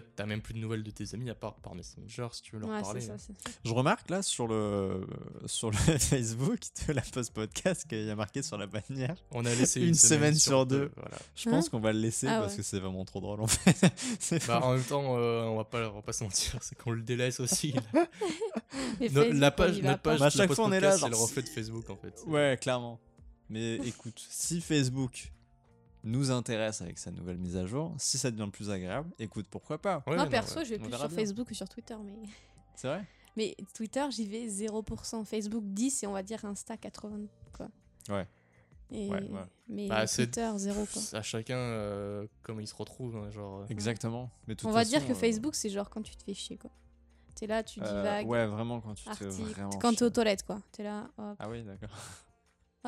fait, t'as même plus de nouvelles de tes amis à part par Messenger si tu veux leur Ouais, parler. ça, hein. c'est ça. Je remarque là sur le, sur le Facebook de la post podcast qu'il y a marqué sur la bannière. On a laissé Une semaine sur deux. Voilà. Je Hein pense qu'on va le laisser Ah parce ouais. que c'est vraiment trop drôle en fait. Bah, en même temps, euh, on, va pas, on va pas se mentir, c'est qu'on le délaisse aussi. No- Facebook, la page, notre page, Mais à chaque fois, on est là, post-podcast, c'est le reflet de Facebook en fait. Ouais, clairement. Mais écoute, si Facebook nous intéresse avec sa nouvelle mise à jour, si ça devient plus agréable, écoute, pourquoi pas? Ouais, Moi, non, perso, ouais. je vais plus sur bien. Facebook que sur Twitter, mais... C'est vrai? Mais Twitter, j'y vais 0%. Facebook 10 et on va dire Insta 80, quoi. Ouais. Et... Ouais, ouais. Mais Bah, Twitter, 0, quoi. À chacun, euh, comment il se retrouve. hein, genre, euh, Exactement. Mais On va façon, dire que euh, Facebook, c'est genre quand tu te fais chier, quoi. T'es là, tu euh, divagues, ouais, vraiment quand tu te fais article, vraiment quand t'es aux toilettes, quoi. T'es là, hop, Ah oui, d'accord.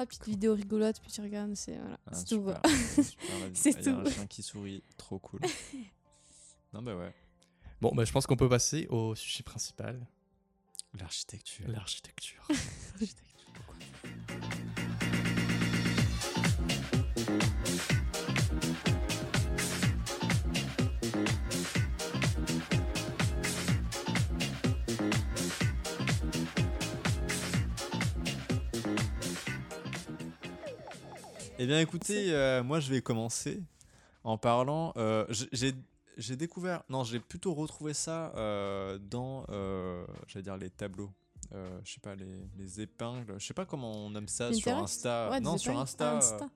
hop, petite vidéo rigolote, puis tu regardes, c'est voilà, Ah, c'est tout. C'est Ah, il y a un chien qui sourit, trop cool. non, bah ouais. Bon, bah, je pense qu'on peut passer au sujet principal L'architecture. l'architecture. Eh bien, écoutez, euh, moi, je vais commencer en parlant. euh, j'ai découvert. Non, j'ai plutôt retrouvé ça euh, dans, euh, j'allais dire, les tableaux. Euh, je sais pas, les, les épingles. Je sais pas comment on nomme ça sur Insta. Ouais, non, sur. Insta. Ah, Insta.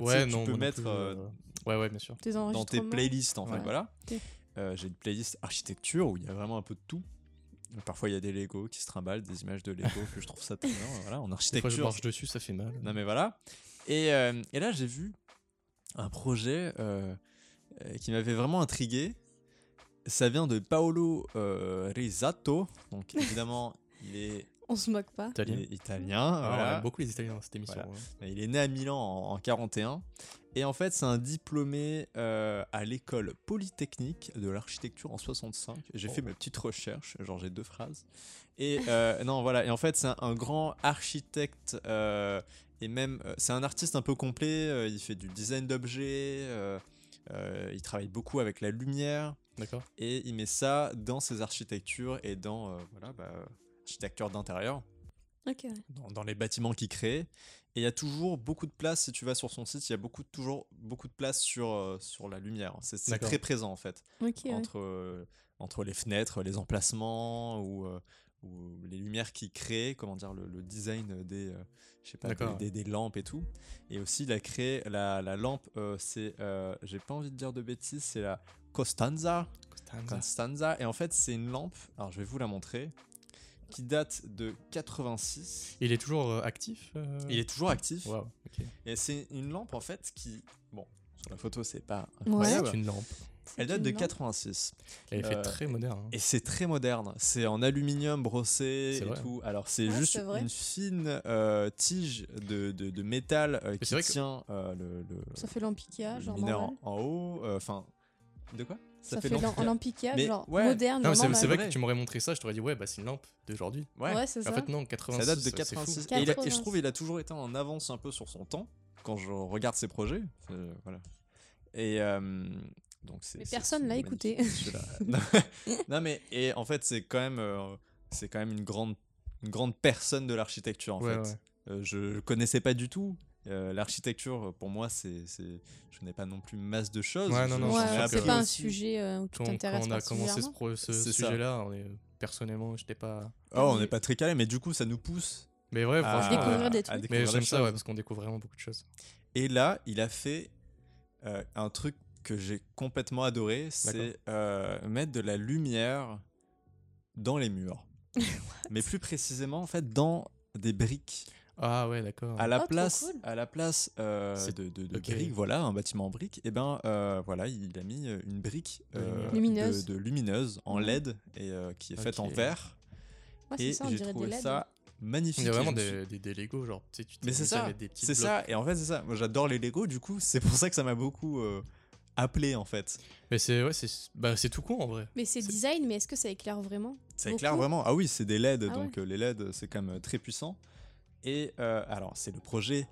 Ouais, non. tu peux mettre plus, Ouais, ouais, bien sûr. Dans tes playlists, en fait. Ouais. Voilà. Euh, j'ai une playlist architecture où il y a vraiment un peu de tout. Parfois, il y a des Lego qui se trimballent, des images de Lego que je trouve ça très bien. Voilà, en Des fois, je architecture, marche dessus, ça fait mal. Non mais voilà. Et, euh, et là j'ai vu un projet euh, euh, qui m'avait vraiment intrigué. Ça vient de Paolo euh, Risato. Donc évidemment il est, On se moque pas. il Italien. est italien. Ah, voilà. beaucoup les Italiens dans cette émission. Voilà. ouais. Il est né à Milan en, en 41. Et en fait c'est un diplômé euh, à l'école polytechnique de l'architecture en 65. J'ai Oh. fait ma petite recherche, genre j'ai deux phrases. Et euh, non voilà, et en fait c'est un, un grand architecte euh, et même euh, c'est un artiste un peu complet. euh, il fait du design d'objets, euh, euh, il travaille beaucoup avec la lumière D'accord. et il met ça dans ses architectures et dans euh, voilà bah, architecture d'intérieur Ok, ouais. dans, dans les bâtiments qu'il crée. Et il y a toujours beaucoup de place, si tu vas sur son site, il y a beaucoup, toujours beaucoup de place sur, euh, sur la lumière. C'est très présent en fait, Ok, ouais. entre, euh, entre les fenêtres, les emplacements ou, euh, ou les lumières qu'il crée, comment dire, le, le design des, euh, je sais pas, des, D'accord. des- des lampes et tout. Et aussi, il a créé la, la lampe, euh, c'est, euh, j'ai pas envie de dire de bêtises, c'est la Costanza. Constanza. Et en fait, c'est une lampe, alors je vais vous la montrer, qui date de 86. Il est toujours euh, actif euh? Il est toujours actif. Et c'est une lampe en fait qui. Bon, sur la photo, c'est pas Ouais. incroyable. C'est une lampe. Elle date de lampe. 86. Elle Euh, très moderne. hein. Et c'est très moderne. C'est en aluminium brossé et vrai. tout. Alors, c'est Ah, juste une fine euh, tige de, de, de métal euh, qui que- tient euh, le, le, Ça fait l'Ampicea, le genre mineur normal. en haut. euh, Enfin. de quoi? Ça, fait Mais genre ouais. moderne, Non, c'est vrai que tu m'aurais montré ça, je t'aurais dit ouais, bah c'est une lampe d'aujourd'hui. Ouais. Ouais, c'est En ça. fait, non, 86. Ça date de c'est fou. 86. Et, il a- et je 86. trouve il a toujours été en avance un peu sur son temps quand je regarde ses projets. Euh, voilà. Et euh, donc. Mais personne l'a écouté. non, non, mais et en fait c'est quand même euh, c'est quand même une grande une grande personne de l'architecture en Ouais, fait. ouais. Euh, je connaissais pas du tout. Euh, l'architecture pour moi c'est c'est je n'ai pas non plus masse de choses. Ouais, non, c'est pas un sujet euh, où tu Quand, quand t'intéresses on a commencé ce, ça. sujet-là, on est personnellement, j'étais pas. Oh, on n'est pas très calé mais du coup ça nous pousse Mais ouais, à. Découvrir des trucs. Mais j'aime ça, ouais, parce qu'on découvre vraiment beaucoup de choses. Et là, il a fait euh, un truc que j'ai complètement adoré, c'est euh, mettre de la lumière dans les murs. Mais plus précisément, en fait, dans des briques. Ah ouais, d'accord. À la Oh, place, cool. à la place euh, C'est- de, de- de ok. briques, voilà, un bâtiment en briques, et ben euh, voilà, il a mis une brique euh. Lumineuse. de, de lumineuse en. LED et euh, qui est faite en verre. Ouais, c'est et ça, on j'ai dirait des trouvé LED. ça magnifique. Il y a vraiment des, des, des Lego, genre, tu sais, tu mais c'est ça, des c'est ça. Et en fait, c'est ça. Moi, j'adore les Lego. Du coup, c'est pour ça que ça m'a beaucoup euh, appelé en fait. Mais c'est ouais, c'est bah, c'est tout con en vrai. Mais c'est design, mais est-ce que ça éclaire vraiment Ça éclaire vraiment. Ah oui, c'est des LED. Ah donc euh, les LED, c'est quand même très puissant. Et euh, alors, c'est le projet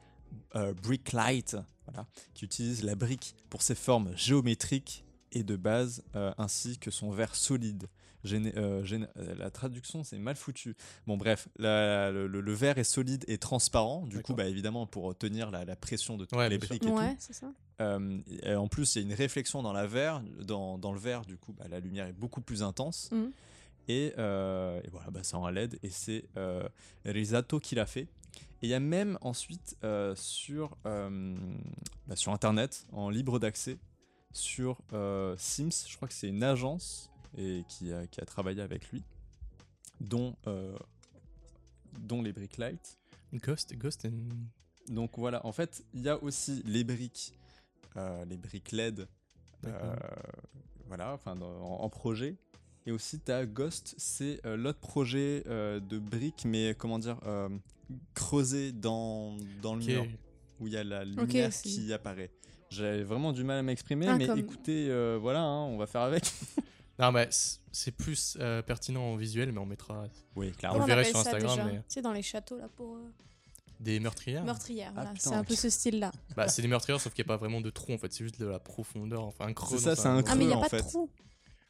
euh, Bricklight, voilà, qui utilise la brique pour ses formes géométriques et de base, euh, ainsi que son verre solide. Géné- euh, géné- euh, la traduction, c'est mal foutu. Bon, bref, la- le, le- le verre est solide et transparent. Du coup, bah, évidemment, pour tenir la, la pression de toutes Ouais, les briques et tout. Ouais, ça. Euh, et en plus, il y a une réflexion dans, la verre, dans, dans le verre, du coup, bah, la lumière est beaucoup plus intense. Mhm. Et, euh, et voilà, bah, c'est en LED, et c'est euh, Risato qui l'a fait. Et il y a même ensuite euh, sur, euh, bah, sur Internet, en libre d'accès, sur euh, Sims, je crois que c'est une agence et qui, a, qui a travaillé avec lui, dont, euh, dont les Bricklight. Ghost, Ghost and... Donc voilà, en fait, il y a aussi les briques, euh, les briques LED, euh, voilà, enfin en, en projet. Et aussi, tu as Ghost, c'est euh, l'autre projet euh, de briques, mais comment dire, euh, creusé dans, dans le mur, où il y a la lumière qui apparaît. J'avais vraiment du mal à m'exprimer, Ah, mais comme- écoutez, euh, voilà, hein, on va faire avec. Non, mais c'est plus euh, pertinent en visuel, mais on mettra Oui, On clairement. le verrait sur Instagram, mais- Tu sais, dans les châteaux, là, pour euh, des meurtrières. meurtrières. voilà. putain, c'est un peu ce style-là. Bah, c'est des meurtrières, sauf qu'il n'y a pas vraiment de trou en fait, c'est juste de la profondeur, enfin un creux. C'est ça, c'est un Ah, mais il n'y a pas fait. de trou.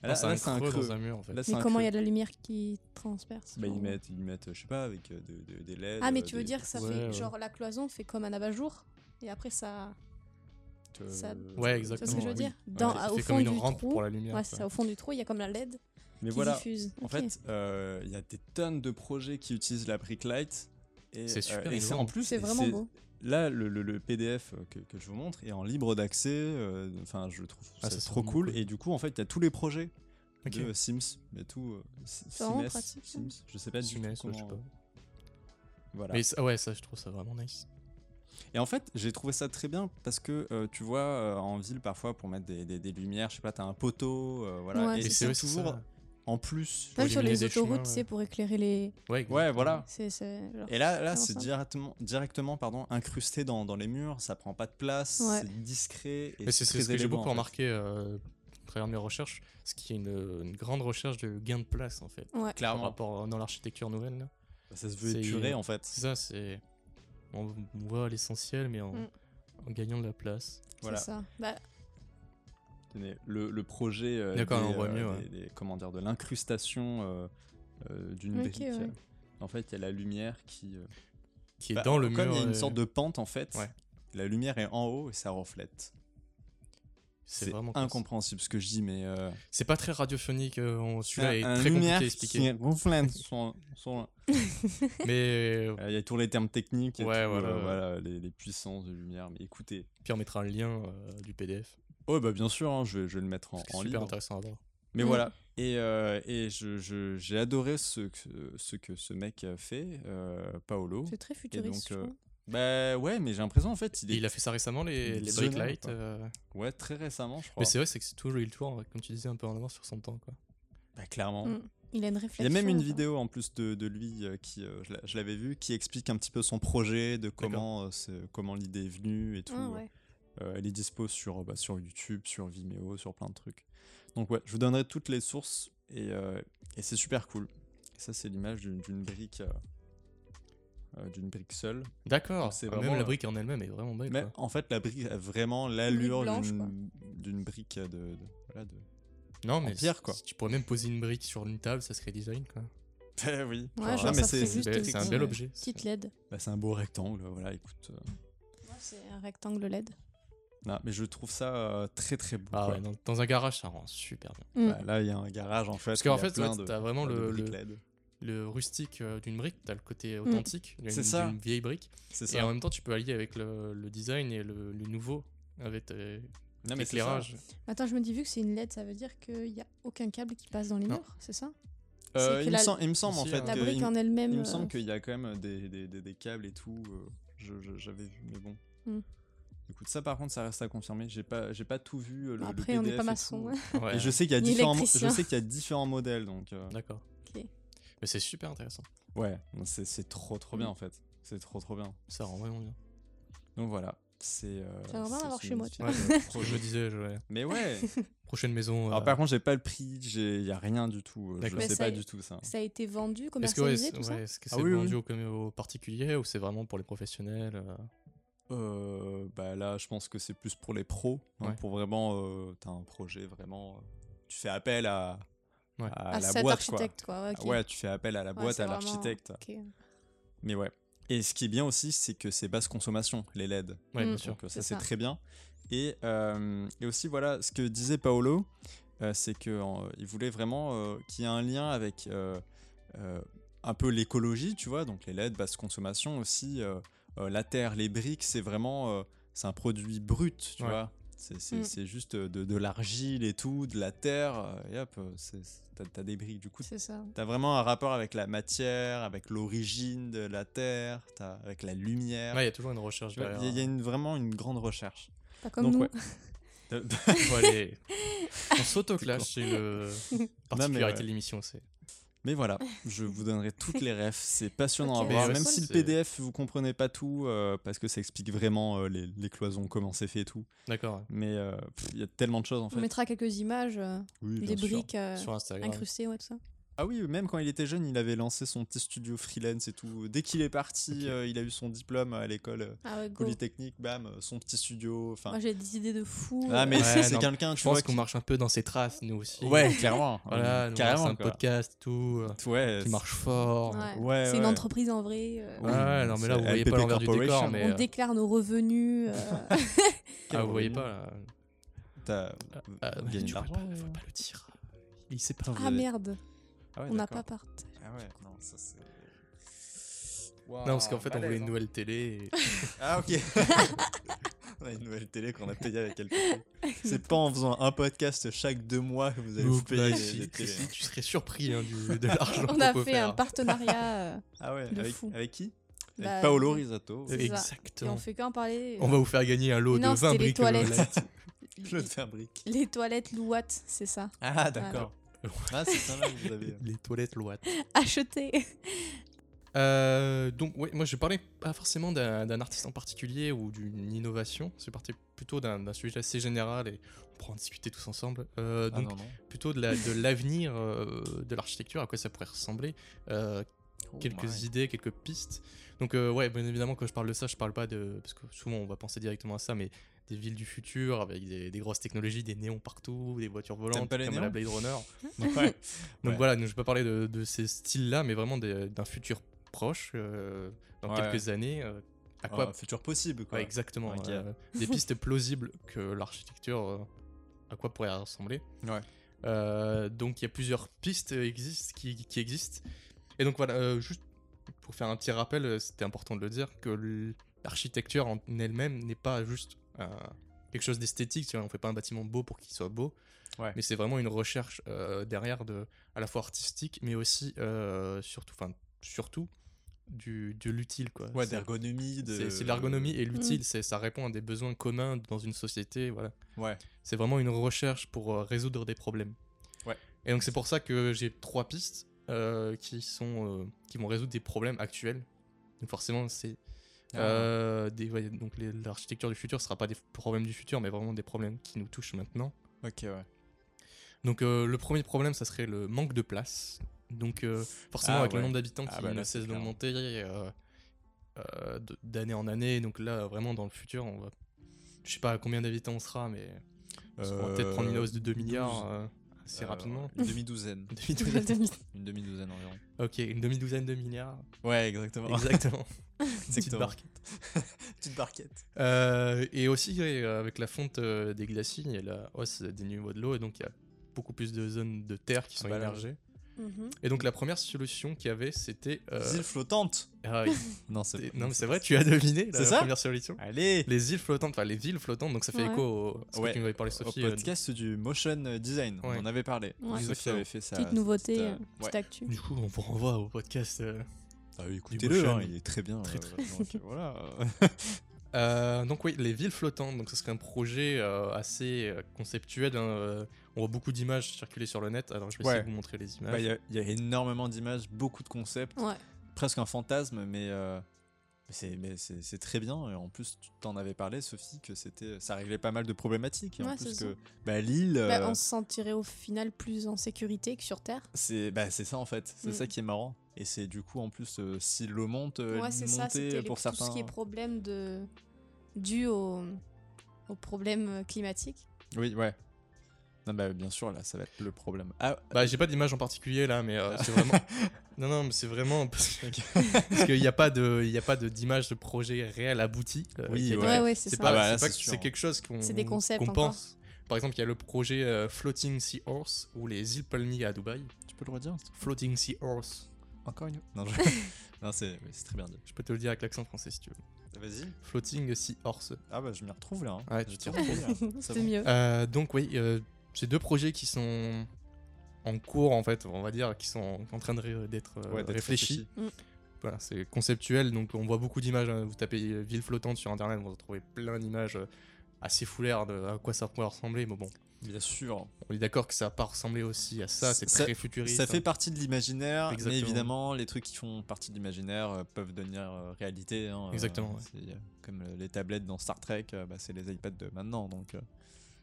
Là, c'est un, c'est un creux creux. dans un mur en fait. Là, c'est Mais comment il creux. y a de la lumière qui transperce Bah, ils mettent, ils mettent, je sais pas, avec de- de- des LED. Ah, mais tu veux des- dire que ça Ouais, fait ouais. genre la cloison fait comme un abat-jour et après ça. Ça- Ouais, ce exactement. que je veux oui. dire Dans, Ouais, à- ça Au fond comme une du rampe trou. pour la lumière. Ouais, c'est ça. Au fond du trou, il y a comme la LED Mais qui voilà, diffuse. en fait, euh, il y a des tonnes de projets qui utilisent la brick light. Et, C'est super et c'est en plus, c'est vraiment beau. Là, le, le- le PDF que, que je vous montre est en libre d'accès. euh, Enfin, je trouve Ah, ça c'est trop cool. cool. Et du coup, en fait, il y a tous les projets Ok. de Sims, mais tout. euh, C'est Sims, je sais pas du Sims, tout ouais, je sais comment. pas. Voilà. Mais ça- ouais, ça, je trouve ça vraiment nice. Et en fait, j'ai trouvé ça très bien parce que euh, tu vois, euh, en ville, parfois, pour mettre des, des- des lumières, je sais pas, t'as un poteau, euh, voilà. Ouais, et c'est c'est c'est toujours ça. en plus. Même sur les des autoroutes, chemins, tu ouais. sais, pour éclairer les. Ouais, Ouais, voilà. C'est, c'est, genre, Et là, là c'est directement, directement pardon, incrusté dans, dans les murs, ça prend pas de place, Ouais. c'est discret. Et Mais c'est c'est ce que j'ai beaucoup remarqué à travers mes recherches, ce qui est une, une grande recherche de gain de place en fait. Ouais. Par Clairement. rapport dans l'architecture nouvelle. là. Ça se veut C'est- épurer en fait. C'est ça, c'est. On voit l'essentiel, mais en, Mm. en gagnant de la place. Voilà. C'est ça. Bah, Tenez, Le, le projet euh, D'accord, des, on voit euh, mieux, ouais. des- des- comment dire, de l'incrustation euh, euh, d'une Ok, brique. ouais. En fait, il y a la lumière qui. euh, Qui est bah, dans le comme mur. il y a une euh, sorte de pente en fait, Ouais. la lumière est en haut et ça reflète. C'est vraiment classe. incompréhensible ce que je dis, mais. euh, C'est pas très radiophonique, euh, on- celui-là est un très compliqué lumière à expliquer. reflète son- son- mais Euh, Il y a tous les termes techniques et Ouais, tout, voilà, euh, ouais. voilà, les, les puissances de lumière. Mais écoutez. puis on mettra un lien euh, du PDF. Oh, bah bien sûr, hein, je, vais, je vais le mettre en, en c'est super libre. intéressant à voir. Mais Mm. voilà. Et, euh, et je, je- j'ai adoré ce que, ce que ce mec a fait, euh, Paolo. c'est très futuriste. donc, je trouve. Bah ouais, mais j'ai l'impression en fait, il est. il a fait ça récemment, les, il les Break Light. euh, Ouais, très récemment, je crois. Mais c'est vrai, c'est que c'est toujours eu le tour, comme tu disais, un peu en avance sur son temps. Quoi. Bah, clairement. Mm. Il a une Il réflexion. y a même une vidéo en plus de, de lui euh, qui, euh, je l'a- je l'avais vu, qui explique un petit peu son projet, de comment, euh, comment l'idée est venue et tout. Ah, ouais. Euh, elle est dispo sur, bah, sur YouTube, sur Vimeo, sur plein de trucs. Donc ouais, je vous donnerai toutes les sources et, euh, et c'est super cool. Et ça c'est l'image d'une brique, d'une brique seule. D'accord, C'est Ah, vraiment, même la euh, brique en elle-même est vraiment belle. Mais quoi. en fait la brique a vraiment l'allure d'une d'une brique de, de- voilà, de... Non, mais pierre, si- quoi. si tu pourrais même poser une brique sur une table, ça serait design. quoi. Eh oui. Ouais, Genre, non, mais ça c'est un petite- bel objet. Petite LED. bah, c'est un beau rectangle, voilà, écoute. euh, C'est un rectangle LED. non, mais je trouve ça euh, très très beau. Ah ouais, dans, dans un garage, ça rend super bien. Mm. Bah, là il y a un garage en fait. Parce qu'en fait, t'as vraiment le- le- LED. Le rustique euh, d'une brique, t'as le côté authentique d'une C'est ça. d'une vieille brique. C'est Et ça. en même temps, tu peux allier avec le, le design et le, le nouveau, avec euh, l'éclairage. Attends, je me dis, vu que c'est une LED, ça veut dire qu'il n'y a aucun câble qui passe dans les Non. murs, c'est ça? Euh, il, me la- sem- il me semble en fait. La que brique il- en elle-même. Il me euh, semble qu'il y a quand même des, des, des, des câbles et tout. euh, je, je- j'avais vu, mais bon. Hmm. Écoute, ça par contre, ça reste à confirmer. J'ai pas, j'ai pas tout vu. euh, Le, le Après, on n'est PDF pas maçon. hein. Ouais, Et je sais qu'il y a différents, je sais qu'il y a différents modèles, donc. euh, D'accord. Mais c'est super intéressant. ouais, c'est, c'est trop trop bien Hmm. en fait. C'est trop trop bien. Ça rend vraiment bien. Donc voilà, c'est. euh, bien c'est l'avoir une chez moi, tu Ouais, je me disais, je- ouais. Mais ouais. prochaine maison. Alors euh, par contre, j'ai pas le prix. Il y a rien du tout. euh, Je. Mais sais ça pas du tout ça. Ça a été vendu, Est-ce que, ouais, commercialisé, c'est- tout ça ouais, est-ce que Ah c'est oui, vendu oui. aux, particuliers ou c'est vraiment pour les professionnels euh? Euh, bah là, je pense que c'est plus pour les pros. hein, pour vraiment, euh, t'as un projet vraiment. euh, tu fais appel à, Ouais. à Ah, la cet boîte, quoi. architecte, quoi. ouais, tu fais appel à la boîte, à vraiment- l'architecte. Mais ouais. Et ce qui est bien aussi, c'est que c'est basse consommation, les LED. Ouais, bien Mm. sûr. Donc ça, C'est très bien. Et, euh, et aussi, voilà, ce que disait Paolo, euh, c'est qu'il voulait vraiment euh, qu'il y ait un lien avec euh, euh, un peu l'écologie, tu vois. Donc les LED, basse consommation aussi. euh, euh, la terre, les briques, c'est vraiment. euh, c'est un produit brut, tu Ouais. vois. C'est c'est- Mm. c'est juste de, de l'argile et tout, de la terre, euh, et hop, euh, t'as des briques. Du coup, C'est ça. T'as vraiment un rapport avec la matière, avec l'origine de la Terre, t'as- avec la lumière. Ouais, il y a toujours une recherche derrière. Il y a, y a une- vraiment une grande recherche. Pas comme Donc, nous. ouais. Faut aller- On s'auto-clash, c'est le particularité ouais. de l'émission. c'est Mais voilà, je vous donnerai toutes les refs. C'est passionnant à voir. Même si le PDF, vous comprenez pas tout, euh, parce que ça explique vraiment euh, les, les cloisons, comment c'est fait et tout. D'accord. ouais. Mais euh, il y a tellement de choses en On fait. mettra quelques images, euh, Oui, des briques euh, Sur Instagram. incrustées, ouais, tout ça. Ah oui, même quand il était jeune, il avait lancé son petit studio freelance et tout. Dès qu'il est parti, euh, il a eu son diplôme à l'école euh, Ah ouais, polytechnique, bam, euh, son petit studio. Enfin, Moi j'ai des idées de fou. ah mais Ouais, c'est quelqu'un, Je pense qu'on marche un peu dans ses traces, nous aussi. Ouais, clairement. Voilà, carrément. un quoi. podcast, tout, Ouais, qui marche fort. Ouais. Ouais, c'est une entreprise en vrai. euh, Ouais, non, mais là, vous voyez pas l'envers du décor, Corporation. mais. On euh, déclare nos revenus. euh, Ah, vous voyez pas là. T'as Ah, tu de faut pas, le dire. Il sait pas. Ah merde, Ah ouais, on n'a pas partagé. Ah ouais, non, ça c'est. Non, parce qu'en fait, on voulait une nouvelle télé. et- Ah ok. on a une nouvelle télé qu'on a payée avec LPP. C'est pas en faisant un podcast chaque deux mois que vous allez vous payer les, les télés. si tu serais surpris hein, du, de l'argent On qu'on a fait faire. un partenariat. euh, Ah ouais, De avec, fou. avec qui? Bah, Avec Paolo Risato. C'est ça. Et Exactement. on fait qu'en parler. On va vous faire gagner un lot Non, de 20 c'était les briques. euh, toilettes. Les toilettes Louat, c'est ça. Ah d'accord. Ah c'est ça vous avez. Les toilettes Loat. Acheter. Euh, donc, ouais, moi je parlais pas forcément d'un artiste en particulier ou d'une innovation. C'est parti plutôt d'un sujet assez général et on pourra en discuter tous ensemble. Euh, Ah donc, non non. plutôt de la- de l'avenir euh, de l'architecture, à quoi ça pourrait ressembler. Euh, Oh, quelques idées, quelques pistes. Donc euh, ouais, bien évidemment quand je parle de ça, je parle pas de parce que souvent on va penser directement à ça, mais des villes du futur avec des, des grosses technologies, des néons partout, des voitures volantes pas les comme à la Blade Runner. Ouais. Donc Ouais. voilà, donc je vais pas parler de, de ces styles-là, mais vraiment d'un futur proche, euh, dans Ouais. quelques années. euh, à quoi Ah, futur possible quoi. Exactement. Ok. euh, des pistes plausibles que l'architecture, euh, à quoi pourrait ressembler. Euh, donc il y a plusieurs pistes existent, qui, qui existent. Et donc voilà, juste pour faire un petit rappel, c'était important de le dire, que l'architecture en elle-même n'est pas juste quelque chose d'esthétique, tu vois, on fait pas un bâtiment beau pour qu'il soit beau, Ouais. mais c'est vraiment une recherche euh, derrière de, à la fois artistique, mais aussi, euh, surtout, enfin, surtout, du, de l'utile, quoi. Ouais, C'est- d'ergonomie. De... c'est c'est l'ergonomie et l'utile, c'est ça répond à des besoins communs dans une société, voilà. Ouais. C'est vraiment une recherche pour euh, résoudre des problèmes. Ouais. Et donc c'est pour ça que j'ai trois pistes euh, qui sont euh, qui vont résoudre des problèmes actuels. Donc forcément c'est Ah. euh, des ouais, donc l'architecture du futur sera pas des problèmes du futur, mais vraiment des problèmes qui nous touchent maintenant. Ok ouais. Donc euh, le premier problème, ça serait le manque de place. Donc euh, forcément Ah, avec le nombre d'habitants Ah, qui bah, ne cesse d'augmenter d'année en année. Donc là vraiment dans le futur, on va, je sais pas à combien d'habitants on sera, mais on va peut-être prendre une hausse de 2 milliards euh, assez Euh, rapidement. Une demi-douzaine. Une demi-douzaine. Environ. ok, une demi-douzaine de milliards. Ouais, exactement. Exactement. Une petite Exactement. barquette. Petite barquette. Euh, et aussi, euh, avec la fonte des glaciers, il y a la hausse des niveaux de l'eau, et donc il y a beaucoup plus de zones de terre qui sont Ah bah là, émergées. Et donc la première solution qu'il y avait, c'était... euh, Les îles flottantes. ah oui, Non, c'est non mais c'est vrai, tu as deviné la C'est ça première solution. Allez. Les îles flottantes, enfin les villes flottantes, donc ça fait Ouais. écho au, Ouais, que tu m'avais parlé Au Sophie. euh, podcast du motion design, Ouais. on en avait parlé. Ouais. Sophie avait fait ça. Petite nouveauté, euh, euh, petite ouais. actu. du coup, on vous renvoie au podcast. euh. Ah oui, écoutez-le, hein, il est très bien. Très, euh, très. donc, euh, voilà. Euh, donc oui, les villes flottantes, donc ce serait un projet euh, assez euh, conceptuel. hein, euh, on voit beaucoup d'images circuler sur le net, alors je vais Ouais. essayer de vous montrer les images. Bah, Il y, a- il y a énormément d'images, beaucoup de concepts, Ouais. presque un fantasme, mais, euh, c'est très bien. Et en plus, tu t'en avais parlé, Sophie, que c'était ça réglait pas mal de problématiques. Et en plus que bah, l'île, Bah, on se sentirait au final plus en sécurité que sur Terre. c'est bah, c'est ça en fait. C'est Mm. ça qui est marrant. Et c'est du coup, en plus, euh, si l'eau monte, euh, ouais, c'est ça. monter C'était les- pour tout certains. ce qui est problème de... dû au... aux problèmes climatiques. Oui, ouais. Non, bah, bien sûr, là, ça va être le problème. Ah, Bah, j'ai pas d'image en particulier là, mais euh, c'est vraiment. non, non, mais c'est vraiment parce qu'il n'y a pas de, il y a pas de d'image de projet réel abouti. euh, Oui, ouais. Ouais, c'est ça. pas, Ah bah, c'est quelque chose qu'on C'est des concepts qu'on encore. pense. Par exemple, il y a le projet euh, Floating Sea Horse ou les îles Palmiers à Dubaï. tu peux le redire Floating Sea Horse. Encore une Non, je- non c'est oui, très bien dit. Je peux te le dire avec l'accent français si tu veux. Vas-y. Floating Sea Horse. Ah, bah, je m'y retrouve là. hein. Ouais, Je t'y retrouve, là. C'est bon. mieux. Euh, donc oui, euh, c'est deux projets qui sont en cours en fait, on va dire, qui sont en train de ré- d'être euh, Ouais, d'être réfléchis. réfléchi. Voilà, c'est conceptuel, donc on voit beaucoup d'images. hein. Vous tapez euh, ville flottante sur internet, vous retrouvez plein d'images assez foulaires de à quoi ça pourrait ressembler. Mais bon, Bien sûr. on est d'accord que ça va pas ressembler aussi à ça, c'est très futuriste. Ça hein. fait partie de l'imaginaire, mais évidemment, les trucs qui font partie de l'imaginaire euh, peuvent devenir euh, réalité. hein, euh, Exactement, ouais. euh, comme euh, les tablettes dans Star Trek, euh, bah, c'est les iPads de maintenant. Donc, euh,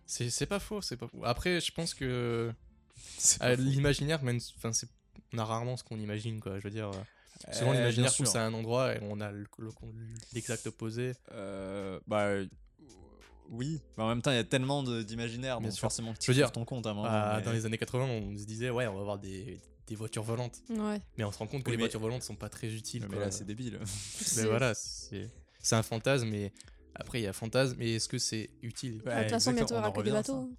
C'est c'est pas faux, c'est pas faux. Après, je pense que euh, l'imaginaire on a rarement ce qu'on imagine, quoi. Je veux dire, euh, souvent Euh, l'imaginaire pousse à un endroit et on a le- le- l'exact opposé. Euh, bah oui, mais en même temps il y a tellement de- d'imaginaire, Bien donc sûr. forcément que Je tu veux dire, trouves ton compte à un moment. Ah, mais- Dans les années 80, on se disait, ouais, on va avoir des, des voitures volantes. Ouais. Mais on se rend compte que Oui, les mais- voitures volantes sont pas très utiles. Mais quoi. là c'est débile. Mais C'est- voilà, c'est c'est un fantasme, mais après il y a fantasme, mais est-ce que c'est utile? De toute façon, bientôt, il y aura que des bateaux.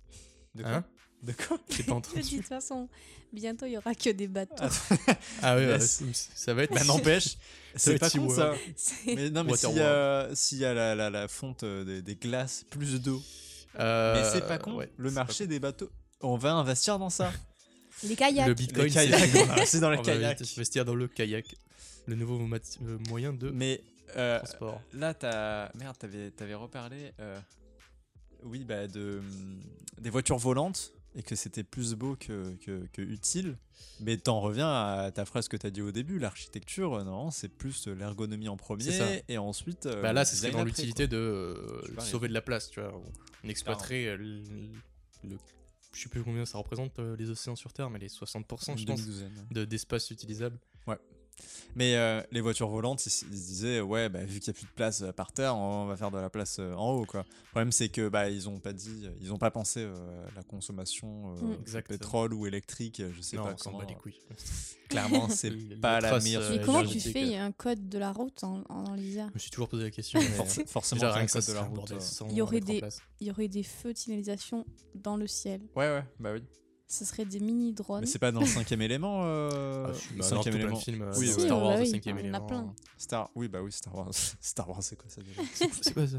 De Hein? De quoi? Pas Je entendu. dis, de toute façon, bientôt, il y aura que des bateaux. Ah ouais, Yes. ouais, ça va être. Bah n'empêche, c'est pas con ça. Mais non mais s'il y a, s'il y a la, la, la fonte euh, des, des glaces, plus d'eau. Euh, Mais c'est pas con, ouais, le marché des bateaux. On va investir dans ça. Les kayaks. Le bitcoin, Les c'est kayaks, on va investir dans les on va kayaks. investir dans le kayak. Le nouveau euh, moyen de Mais euh, transport. là t'as merde, t'avais t'avais reparlé. euh, Oui bah de des voitures volantes et que c'était plus beau que, que, que utile. Mais t'en reviens à ta phrase que t'as dit au début, l'architecture, euh, non, c'est plus l'ergonomie en C'est ça. premier et ensuite. euh, Bah là, le ce serait design dans l'utilité de euh, sauver de la place, tu vois. On exploiterait euh, le, le- Je sais plus combien ça représente euh, les océans sur Terre, mais les 60%, quoi. je pense, de- d'espace utilisable. Mais euh, les voitures volantes, ils, ils se disaient, ouais, bah, vu qu'il n'y a plus de place euh, par terre, on va faire de la place euh, en haut, quoi. Le problème, c'est que bah, ils ont pas dit, ils ont pas pensé euh, à la consommation euh, Mm. pétrole ou électrique, je sais non, pas on s'en comment. bat les couilles. Clairement, c'est pas la meilleure. Mais comment tu fais. Il y a un code de la route en, en. Je me suis toujours posé la question. mais, forcément, déjà, rien un que ça, de la route. Il y aurait des-. Il y aurait des feux de signalisation dans le ciel. Ouais, ouais, bah oui. Ce serait des mini-drones. Mais c'est pas dans le cinquième élément. Euh... Ah, bah, cinquième élément. films, euh, Oui. Star Wars, bah le oui, cinquième il y en a élément. plein. Star, oui, bah oui, Star Wars. Star Wars, c'est quoi ça déjà C'est quoi ça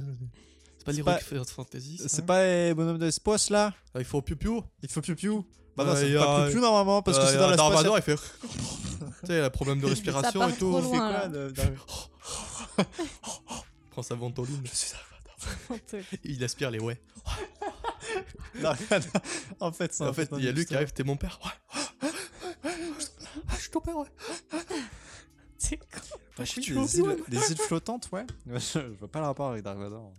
C'est pas l'Heroic pas- Fantasy C'est pas les bonhommes de l'espace là Ah, il faut piou piou Il faut piou piou. Bah non, c'est pas piou piou normalement parce que Euh, c'est dans l'espace. Darvador, il fait. tu sais, il a problème de respiration et tout. Il fait quoi, Prends sa ventoline. Je suis Il aspire les ouais. Non, en fait, c'est En un fait, putain il y a lui qui arrive, t'es mon père. Ouais. Je suis ton père, ouais. C'est con. Bah, je suis les, Obi-Wan. îles, les îles flottantes, ouais. je, vois pas le rapport avec Dark Vador.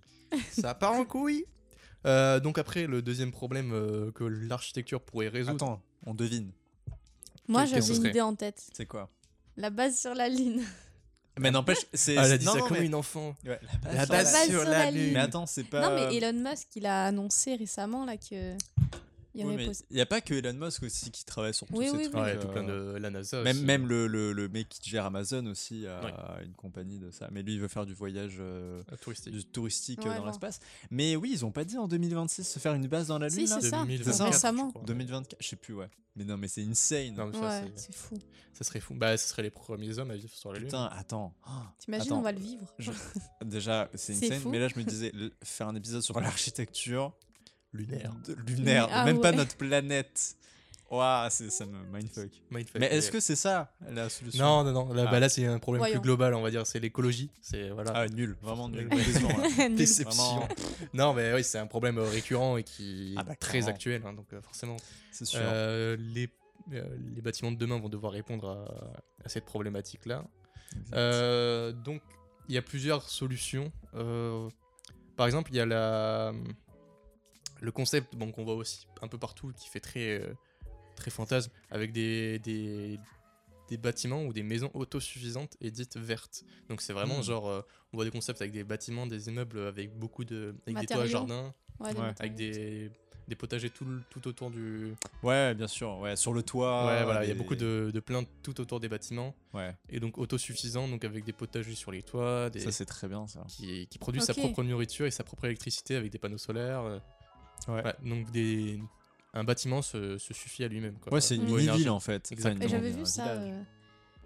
Ça part en couille. Euh, donc après, le deuxième problème euh, que l'architecture pourrait résoudre. Attends, on devine. Moi, j'avais une idée en tête. C'est quoi? La base sur la Lune. Mais n'empêche, c'est. Ah, elle a dit non, ça non, comme mais- une enfant. Ouais, La base base sur sur la la Lune. lune. Mais attends, c'est pas. Non, mais Elon Musk, il a annoncé récemment là que. Il y Oui, aurait mais possi- il y a pas que Elon Musk aussi qui travaille sur tous Oui, ces oui, trucs. oui. Ouais, euh, tout plein de la NASA. Même, aussi. même le, le, le mec qui gère Amazon aussi a Ouais. une compagnie de ça. Mais lui, il veut faire du voyage euh, Euh, touristique. du touristique euh, Ouais, dans l'espace. Mais oui, ils ont pas dit en 2026 se faire une base dans la Lune Si, c'est ça. 2024, Récemment. je crois. 2024 Je sais plus, ouais. Mais non, mais c'est insane. Non, mais ça, Ouais, c'est- fou. ça serait fou. Bah, ce serait les premiers hommes à vivre sur la Lune. Putain, attends. Oh, T'imagines, on va le vivre. je- Déjà, c'est insane. fou. Mais là, je me disais, faire un épisode sur l'architecture Lunaire. de- lunaire, Ah même pas notre planète. Waouh, c'est- ça me mindfuck. Mindfuck. Mais est-ce que c'est ça la solution? Non, non, non. Là, Ah. bah, là c'est un problème Voyons. plus global, on va dire. C'est l'écologie. C'est voilà. Ah, nul, vraiment nul. Nul. Déception. Non, mais oui, c'est un problème euh, récurrent et qui Ah bah, est très clairement. actuel. hein, donc, euh, forcément, c'est sûr. euh, les, euh, les bâtiments de demain vont devoir répondre à, à cette problématique-là. Euh, donc, il y a plusieurs solutions. Euh, par exemple, il y a la, le concept bon, qu'on voit aussi un peu partout qui fait très, euh, très fantasme avec des, des, des bâtiments ou des maisons autosuffisantes et dites vertes. Donc, c'est vraiment Mm. genre, euh, on voit des concepts avec des bâtiments, des immeubles avec beaucoup de. avec des toits jardins, Ouais, Ouais. avec des, des potagers tout, tout autour du. Ouais, bien sûr. Ouais, sur le toit. ouais, voilà, il y a beaucoup de, de plaintes tout autour des bâtiments Ouais, et donc autosuffisants, donc avec des potagers sur les toits, des, ça c'est très bien ça. qui, qui produit sa Ok. propre nourriture et sa propre électricité avec des panneaux solaires. Ouais. Ouais, donc des, un bâtiment se, se suffit à lui-même. quoi. Ouais, c'est une énergie. en fait. Exactement. J'avais vu un ça. euh,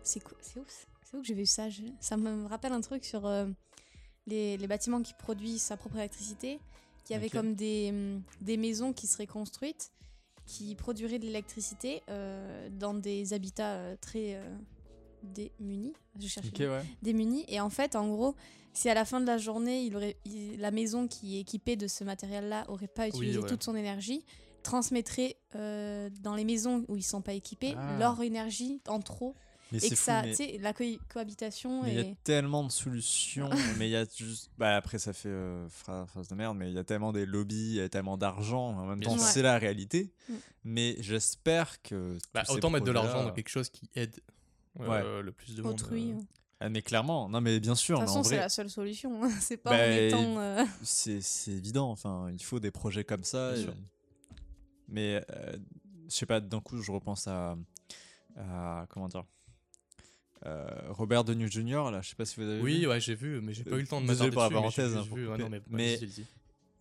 C'est quoi C'est où C'est où que j'ai vu ça? Je- Ça me rappelle un truc sur euh, les, les bâtiments qui produisent sa propre électricité. Qui avait Ok. comme des, hum, des maisons qui seraient construites, qui produiraient de l'électricité euh, dans des habitats euh, très euh, démunis. Je cherche Ok, le mot. ouais. démunis. Et en fait, en gros, si à la fin de la journée, il aurait, il- la maison qui est équipée de ce matériel-là aurait pas utilisé ouais. toute son énergie, transmettrait euh, dans les maisons où ils sont pas équipés Ah. leur énergie en trop. Mais et que fou, ça, mais- tu sais, la co- cohabitation il y a tellement de solutions, mais il y a juste. Bah après, ça fait euh, phra- phrase de merde, mais il y a tellement des lobbies, il y a tellement d'argent. En même temps, c'est la réalité. Mm. Mais j'espère que. Bah, autant mettre de l'argent dans quelque chose qui aide euh, le plus de monde. Autrui. euh. De Ah, mais clairement, non, mais bien sûr, toute mais en façon, c'est la seule solution. hein. C'est pas Bah, en mettant. euh, c'est c'est évident. Enfin, il faut des projets comme ça. Bien et- sûr. Mais euh, je sais pas, d'un coup, je repense à. à comment dire euh, Robert Downey Jr. là, je sais pas si vous avez vu. Oui, ouais, j'ai vu, mais j'ai pas eu le temps de Désolé m'attarder pour la parenthèse, hein, vu, ouais, mais,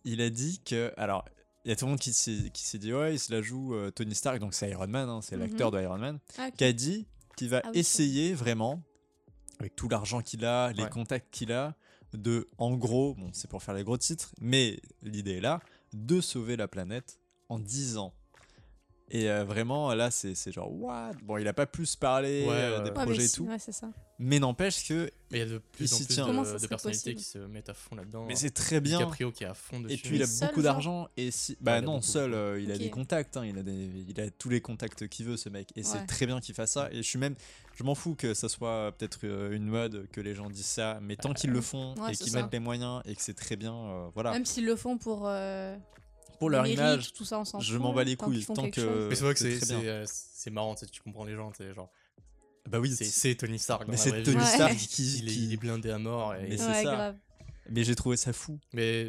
il a dit que. Alors, il y a tout le monde qui s'est qui s'est dit, ouais, il se la joue euh, Tony Stark, donc c'est Iron Man, hein, c'est Mhm. l'acteur de Iron Man, ah, ok. qui a dit qu'il va Ah oui, essayer vraiment, avec tout l'argent qu'il a, les Ouais. contacts qu'il a, de, en gros, bon, c'est pour faire les gros titres, mais l'idée est là, de sauver la planète en 10 ans. Et euh, vraiment, là, c'est c'est genre, what? Bon, il a pas plus parlé Ouais, euh, des ouais. Ouais, mais projets et si, tout, ouais, c'est ça. mais n'empêche que. Mais il y a de plus en plus de, personnalités qui se mettent à fond là-dedans. Mais c'est très bien. DiCaprio qui est à fond dessus. Et puis il a seul, beaucoup d'argent et si bah il a non seul euh, il a des contacts hein, il a des il a tous les contacts qu'il veut ce mec et c'est très bien qu'il fasse ça et je suis même je m'en fous que ça soit peut-être euh, une mode que les gens disent ça mais tant qu'ils le font Ouais, et qu'ils mettent les moyens et que c'est très bien euh, voilà Même s'ils le font pour. Pour leur mérite, image tout ça, on s'en je m'en bats les couilles tant que. Mais c'est vrai que c'est c'est très c'est, bien. euh, marrant, tu comprends les gens, sais, genre. bah oui C'est Tony Stark. mais c'est Tony. Stark qui, Il est, blindé à mort. Et... Mais c'est Ouais, ça. grave. mais j'ai trouvé ça fou Mais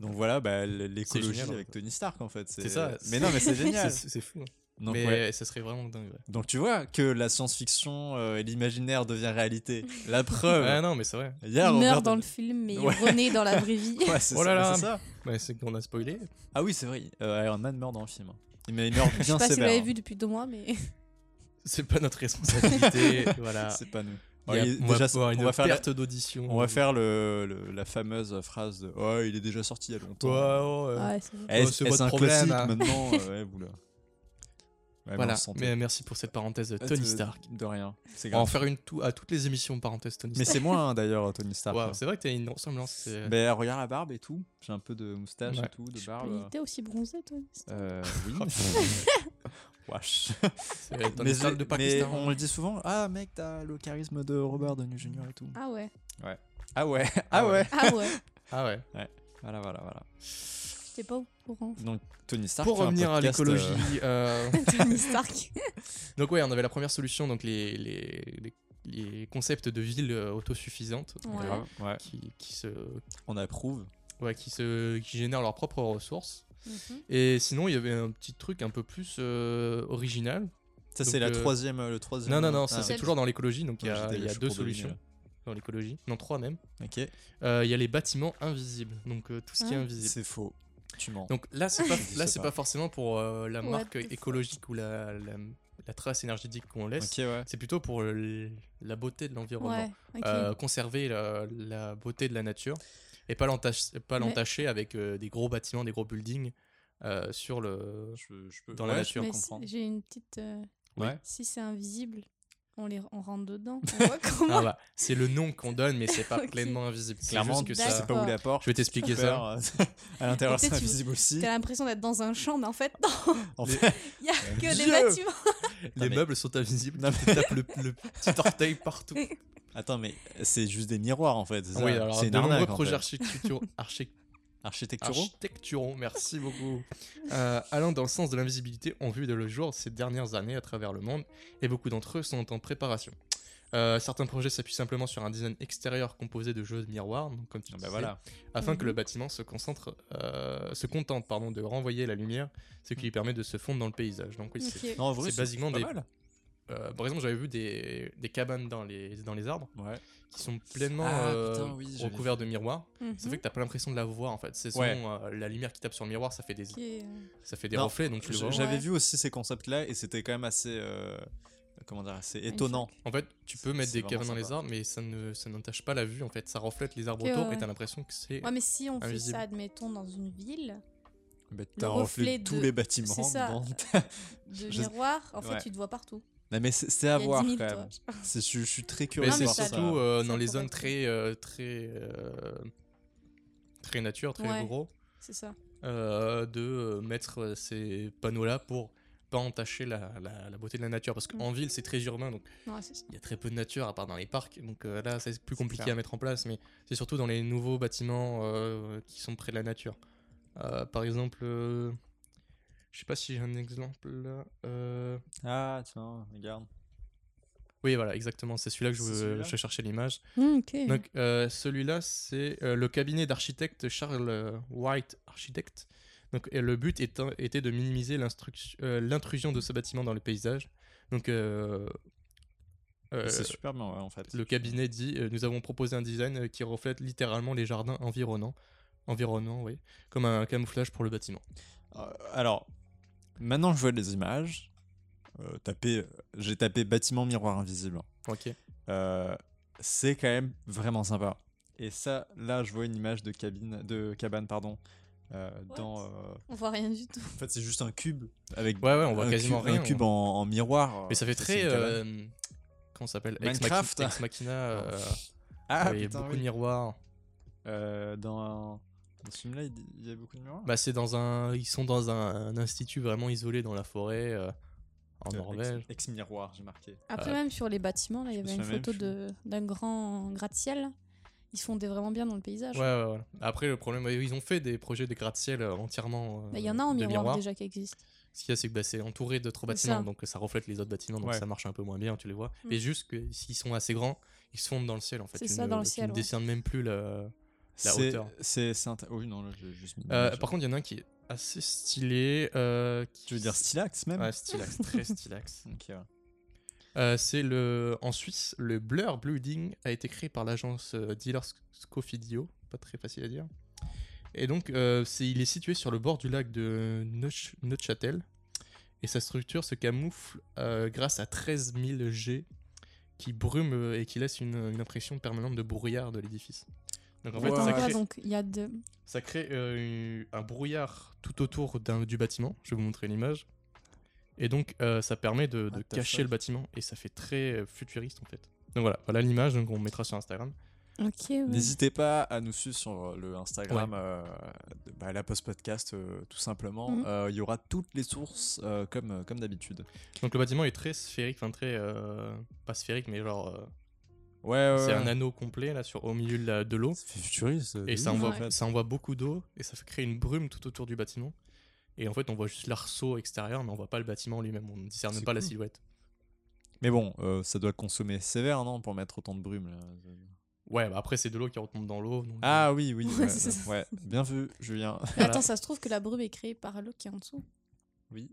donc voilà bah, l'écologie avec Tony Stark en fait c'est ça. mais non mais c'est génial c'est c'est fou. Donc mais ouais. ça serait vraiment dingue. Ouais, donc tu vois que la science-fiction euh, et l'imaginaire devient réalité la preuve Ouais, non, mais c'est vrai. il meurt dans le film, mais Ouais. il renaît dans la vraie vie. Ouais, c'est Oh ça, là là. c'est ça. Ouais, c'est qu'on a spoilé. Ah oui, c'est vrai. euh, Iron Man meurt dans le film. Il me- il meurt Je sais bien pas si vous sévère. l'avez hein. vu depuis deux mois, mais. C'est pas notre responsabilité. voilà. C'est pas nous. Il y a- Ouais, il- on va déjà, une on va faire la, perte d'audition. on va faire le, le- la fameuse phrase de Oh, il est déjà sorti il y a longtemps. Ouais, ouais. Ouais, c'est vrai. Eh, Ouais, c'est un problème, classique hein. maintenant euh, ouais. Ouais, mais Voilà. Mais merci pour cette parenthèse de Ah, Tony Stark. De rien. C'est On va en faire une tout, à toutes les émissions parenthèse Tony Mais Stark. c'est moi hein, d'ailleurs, Tony Stark. Ouais, hein. c'est vrai que t'as une ressemblance. c'est- Ben, regarde la barbe et tout. J'ai un peu de moustache Ouais. et tout, de Mais barbe. il était aussi bronzé, toi. Euh, oui. Wesh. c'est Tony Mais, Stark de mais Pakistan. on le dit souvent. Ah, mec, t'as le charisme de Robert Downey Jr. et tout. Ah ouais. Ah ouais. Ah Ah ouais. ouais. Ah ouais. Ah ouais. Voilà, voilà, voilà. J'étais pas au courant. Donc Tony Stark. Pour revenir à l'écologie. euh, Tony Stark. Donc ouais, on avait la première solution, donc les, les, les, les concepts de villes euh, autosuffisantes euh, Ouais. ouais. qui, qui, se, On approuve. ouais, qui, se, qui génèrent leurs propres ressources. Mhm. Et sinon, il y avait un petit truc un peu plus euh, original. Ça Donc, c'est la euh, troisième, le troisième. Non, non, non, ça Ah, c'est toujours dans l'écologie, donc il y a, y deux solutions dans l'écologie. Non, trois même. Ok. Euh, Il y a les bâtiments invisibles, donc euh, tout ce qui est Ah. invisible. C'est faux. Tu mens. Donc là, c'est pas, Je sais là, c'est pas. pas forcément pour euh, la marque écologique ou la, la, la trace énergétique qu'on laisse. Ouais. C'est plutôt pour le- la beauté de l'environnement. Ouais. Euh, conserver la, la beauté de la nature et pas l'entacher, pas Mais- l'entacher avec euh, des gros bâtiments, des gros buildings euh, sur le. Je, je peux. Dans la nature. J'ai une petite. euh, Ouais. Si c'est invisible, on, les, on rentre dedans. On voit comment. Ah c'est le nom qu'on donne, mais c'est pas pleinement invisible. C'est Clairement, que sais ça. pas où la porte. Je vais t'expliquer ça. Euh, à l'intérieur, c'est tu- invisible aussi. T'as l'impression d'être dans un champ, mais en fait, non, En Les- fait, il y a que des Dieu. bâtiments. Les mais- meubles sont invisibles. Non, Tu tapes le, le petit orteil partout. attends, mais c'est juste des miroirs en fait. c'est oui, alors c'est de une nombreux projets architecturaux, architecturaux. architecturaux, merci beaucoup, euh, allant dans le sens de l'invisibilité ont vu de le jour ces dernières années à travers le monde et beaucoup d'entre eux sont en préparation. Euh, certains projets s'appuient simplement sur un design extérieur composé de jeux de miroirs, donc comme tu Ah disais, bah voilà. afin que Mhm. le bâtiment se concentre, euh, se contente pardon, de renvoyer la lumière, ce qui lui permet de se fondre dans le paysage. Donc oui, c'est- basiquement des- mal. Euh, par exemple, j'avais vu des, des cabanes dans les, dans les arbres Ouais. qui sont pleinement Ah, euh, putain, oui, j'avais recouverts de miroirs. Ça Mhm. fait que t'as pas l'impression de la voir en fait. C'est Ouais. souvent euh, la lumière qui tape sur le miroir, ça fait des, ça fait des Non, reflets, donc. J'avais Ouais. vu aussi ces concepts-là et c'était quand même assez. euh, comment dire, assez étonnant. En fait, tu peux mettre des cabanes dans les arbres, mais ça ne ça n'entache pas la vue en fait. Ça reflète les arbres Ok, autour et t'as l'impression que c'est. Ouais, mais si on fait ça, admettons, dans une ville, Bah, Le T'as reflet reflet de tous les bâtiments. c'est ça. dedans. de miroir, en fait, tu te vois partout. Non, mais c'est à a 10 voir 000 quand même. Je, je suis très curieux Mais c'est surtout euh, dans les zones être très euh, très euh, très nature, très Ouais. gros, C'est ça. euh, de euh, mettre euh, ces panneaux-là pour pas entacher la, la- la beauté de la nature. Parce Mm. qu'en ville, c'est très urbain, donc Ouais, il y a très peu de nature à part dans les parcs. Donc euh, là, c'est plus compliqué clair. à mettre en place, mais c'est surtout dans les nouveaux bâtiments euh, qui sont près de la nature. Euh, par exemple, euh, je sais pas si j'ai un exemple là. Euh, Ah, tiens, regarde. Oui, voilà, exactement. C'est celui-là que je, C'est veux- celui-là je cherchais l'image. Mm, ok. Donc, euh, celui-là, c'est euh, le cabinet d'architecte Charles White Architect. Donc, et le but étant- était de minimiser euh, l'intrusion de ce bâtiment dans le paysage. Donc, euh, euh, c'est super bien, ouais, en fait. le cabinet dit euh, Nous avons proposé un design qui reflète littéralement les jardins environnants, environnants oui, comme un camouflage pour le bâtiment. Euh, alors, maintenant que je vois les images, euh, taper, j'ai tapé bâtiment miroir invisible. Ok. Euh, c'est quand même vraiment sympa. Et ça, là, je vois une image de cabine, de cabane, pardon. euh, dans, euh, On voit rien du tout. en fait, c'est juste un cube avec. Ouais, ouais, on voit un quasiment cube, rien, Un cube en, en miroir. Mais ça fait très. euh, comment ça s'appelle? Ex Minecraft. Ex Machina. euh, ah, il y a putain, beaucoup oui. de miroirs. Euh, dans, dans ce film-là, il y a beaucoup de miroirs. Bah, c'est dans un. Ils sont dans un, un institut vraiment isolé dans la forêt, euh, en Euh, Norvège. ex- Ex-miroir, j'ai marqué. Après, Euh, même sur les bâtiments, là, il y me avait une souviens photo de- d'un grand gratte-ciel. Ils se fondaient vraiment bien dans le paysage. Ouais, ouais, ouais. Après, le problème, ils ont fait des projets de gratte-ciel euh, entièrement. euh, Bah, Il y en a en de miroir miroirs. déjà qui existent. Ce qu'il y a, c'est que bah, c'est entouré d'autres bâtiments, ça. donc ça reflète les autres bâtiments, donc Ouais. ça marche un peu moins bien, tu les vois. Mm. Mais juste que s'ils sont assez grands, ils se fondent dans le ciel en fait. C'est Tu ça, ne- dans le tu ciel, ne ouais. même plus la. La C'est- hauteur. C'est. Oui, non, là, j'ai juste Euh, par contre, il y en a un qui est assez stylé. euh, qui- tu veux dire stylax même Ouais, stylax, très stylax. Ouais. Euh, c'est le en Suisse, le Blur Building a été créé par l'agence euh, Dealer Scofidio, pas très facile à dire. Et donc, euh, c'est, il est situé sur le bord du lac de Neuch- Neuchâtel. Et sa structure se camoufle euh, grâce à 13 000 G qui brument et qui laissent une, une impression permanente de brouillard de l'édifice. Donc en fait, Ouais, ça crée, donc il y a deux. ça crée euh, un brouillard tout autour du bâtiment. Je vais vous montrer l'image. Et donc, euh, ça permet de, cacher le bâtiment. Et ça fait très euh, futuriste, en fait. Donc voilà, voilà l'image donc on mettra sur Instagram. Ouais. N'hésitez pas à nous suivre sur le Instagram, euh, de- bah, la post podcast euh, tout simplement. Euh, Il y aura toutes les sources euh, comme, comme d'habitude. Donc le bâtiment est très sphérique, enfin très... euh, pas sphérique, mais genre... euh, Ouais, ouais. c'est ouais. un anneau complet, là, sur, au milieu de l'eau. Fait futuriste. Et ça envoie, ça envoie beaucoup d'eau, et ça créer une brume tout autour du bâtiment. Et en fait, on voit juste l'arceau extérieur, mais on voit pas le bâtiment lui-même. On ne discerne C'est pas la silhouette. Mais bon, euh, ça doit consommer sévère, non Pour mettre autant de brume. là. Ouais, bah après, c'est de l'eau qui retombe dans l'eau. donc, Ah oui, oui. Ouais, ouais, c'est ça. ouais. Bien vu, Julien. Mais Voilà. Attends, ça se trouve que la brume est créée par l'eau qui est en dessous. oui.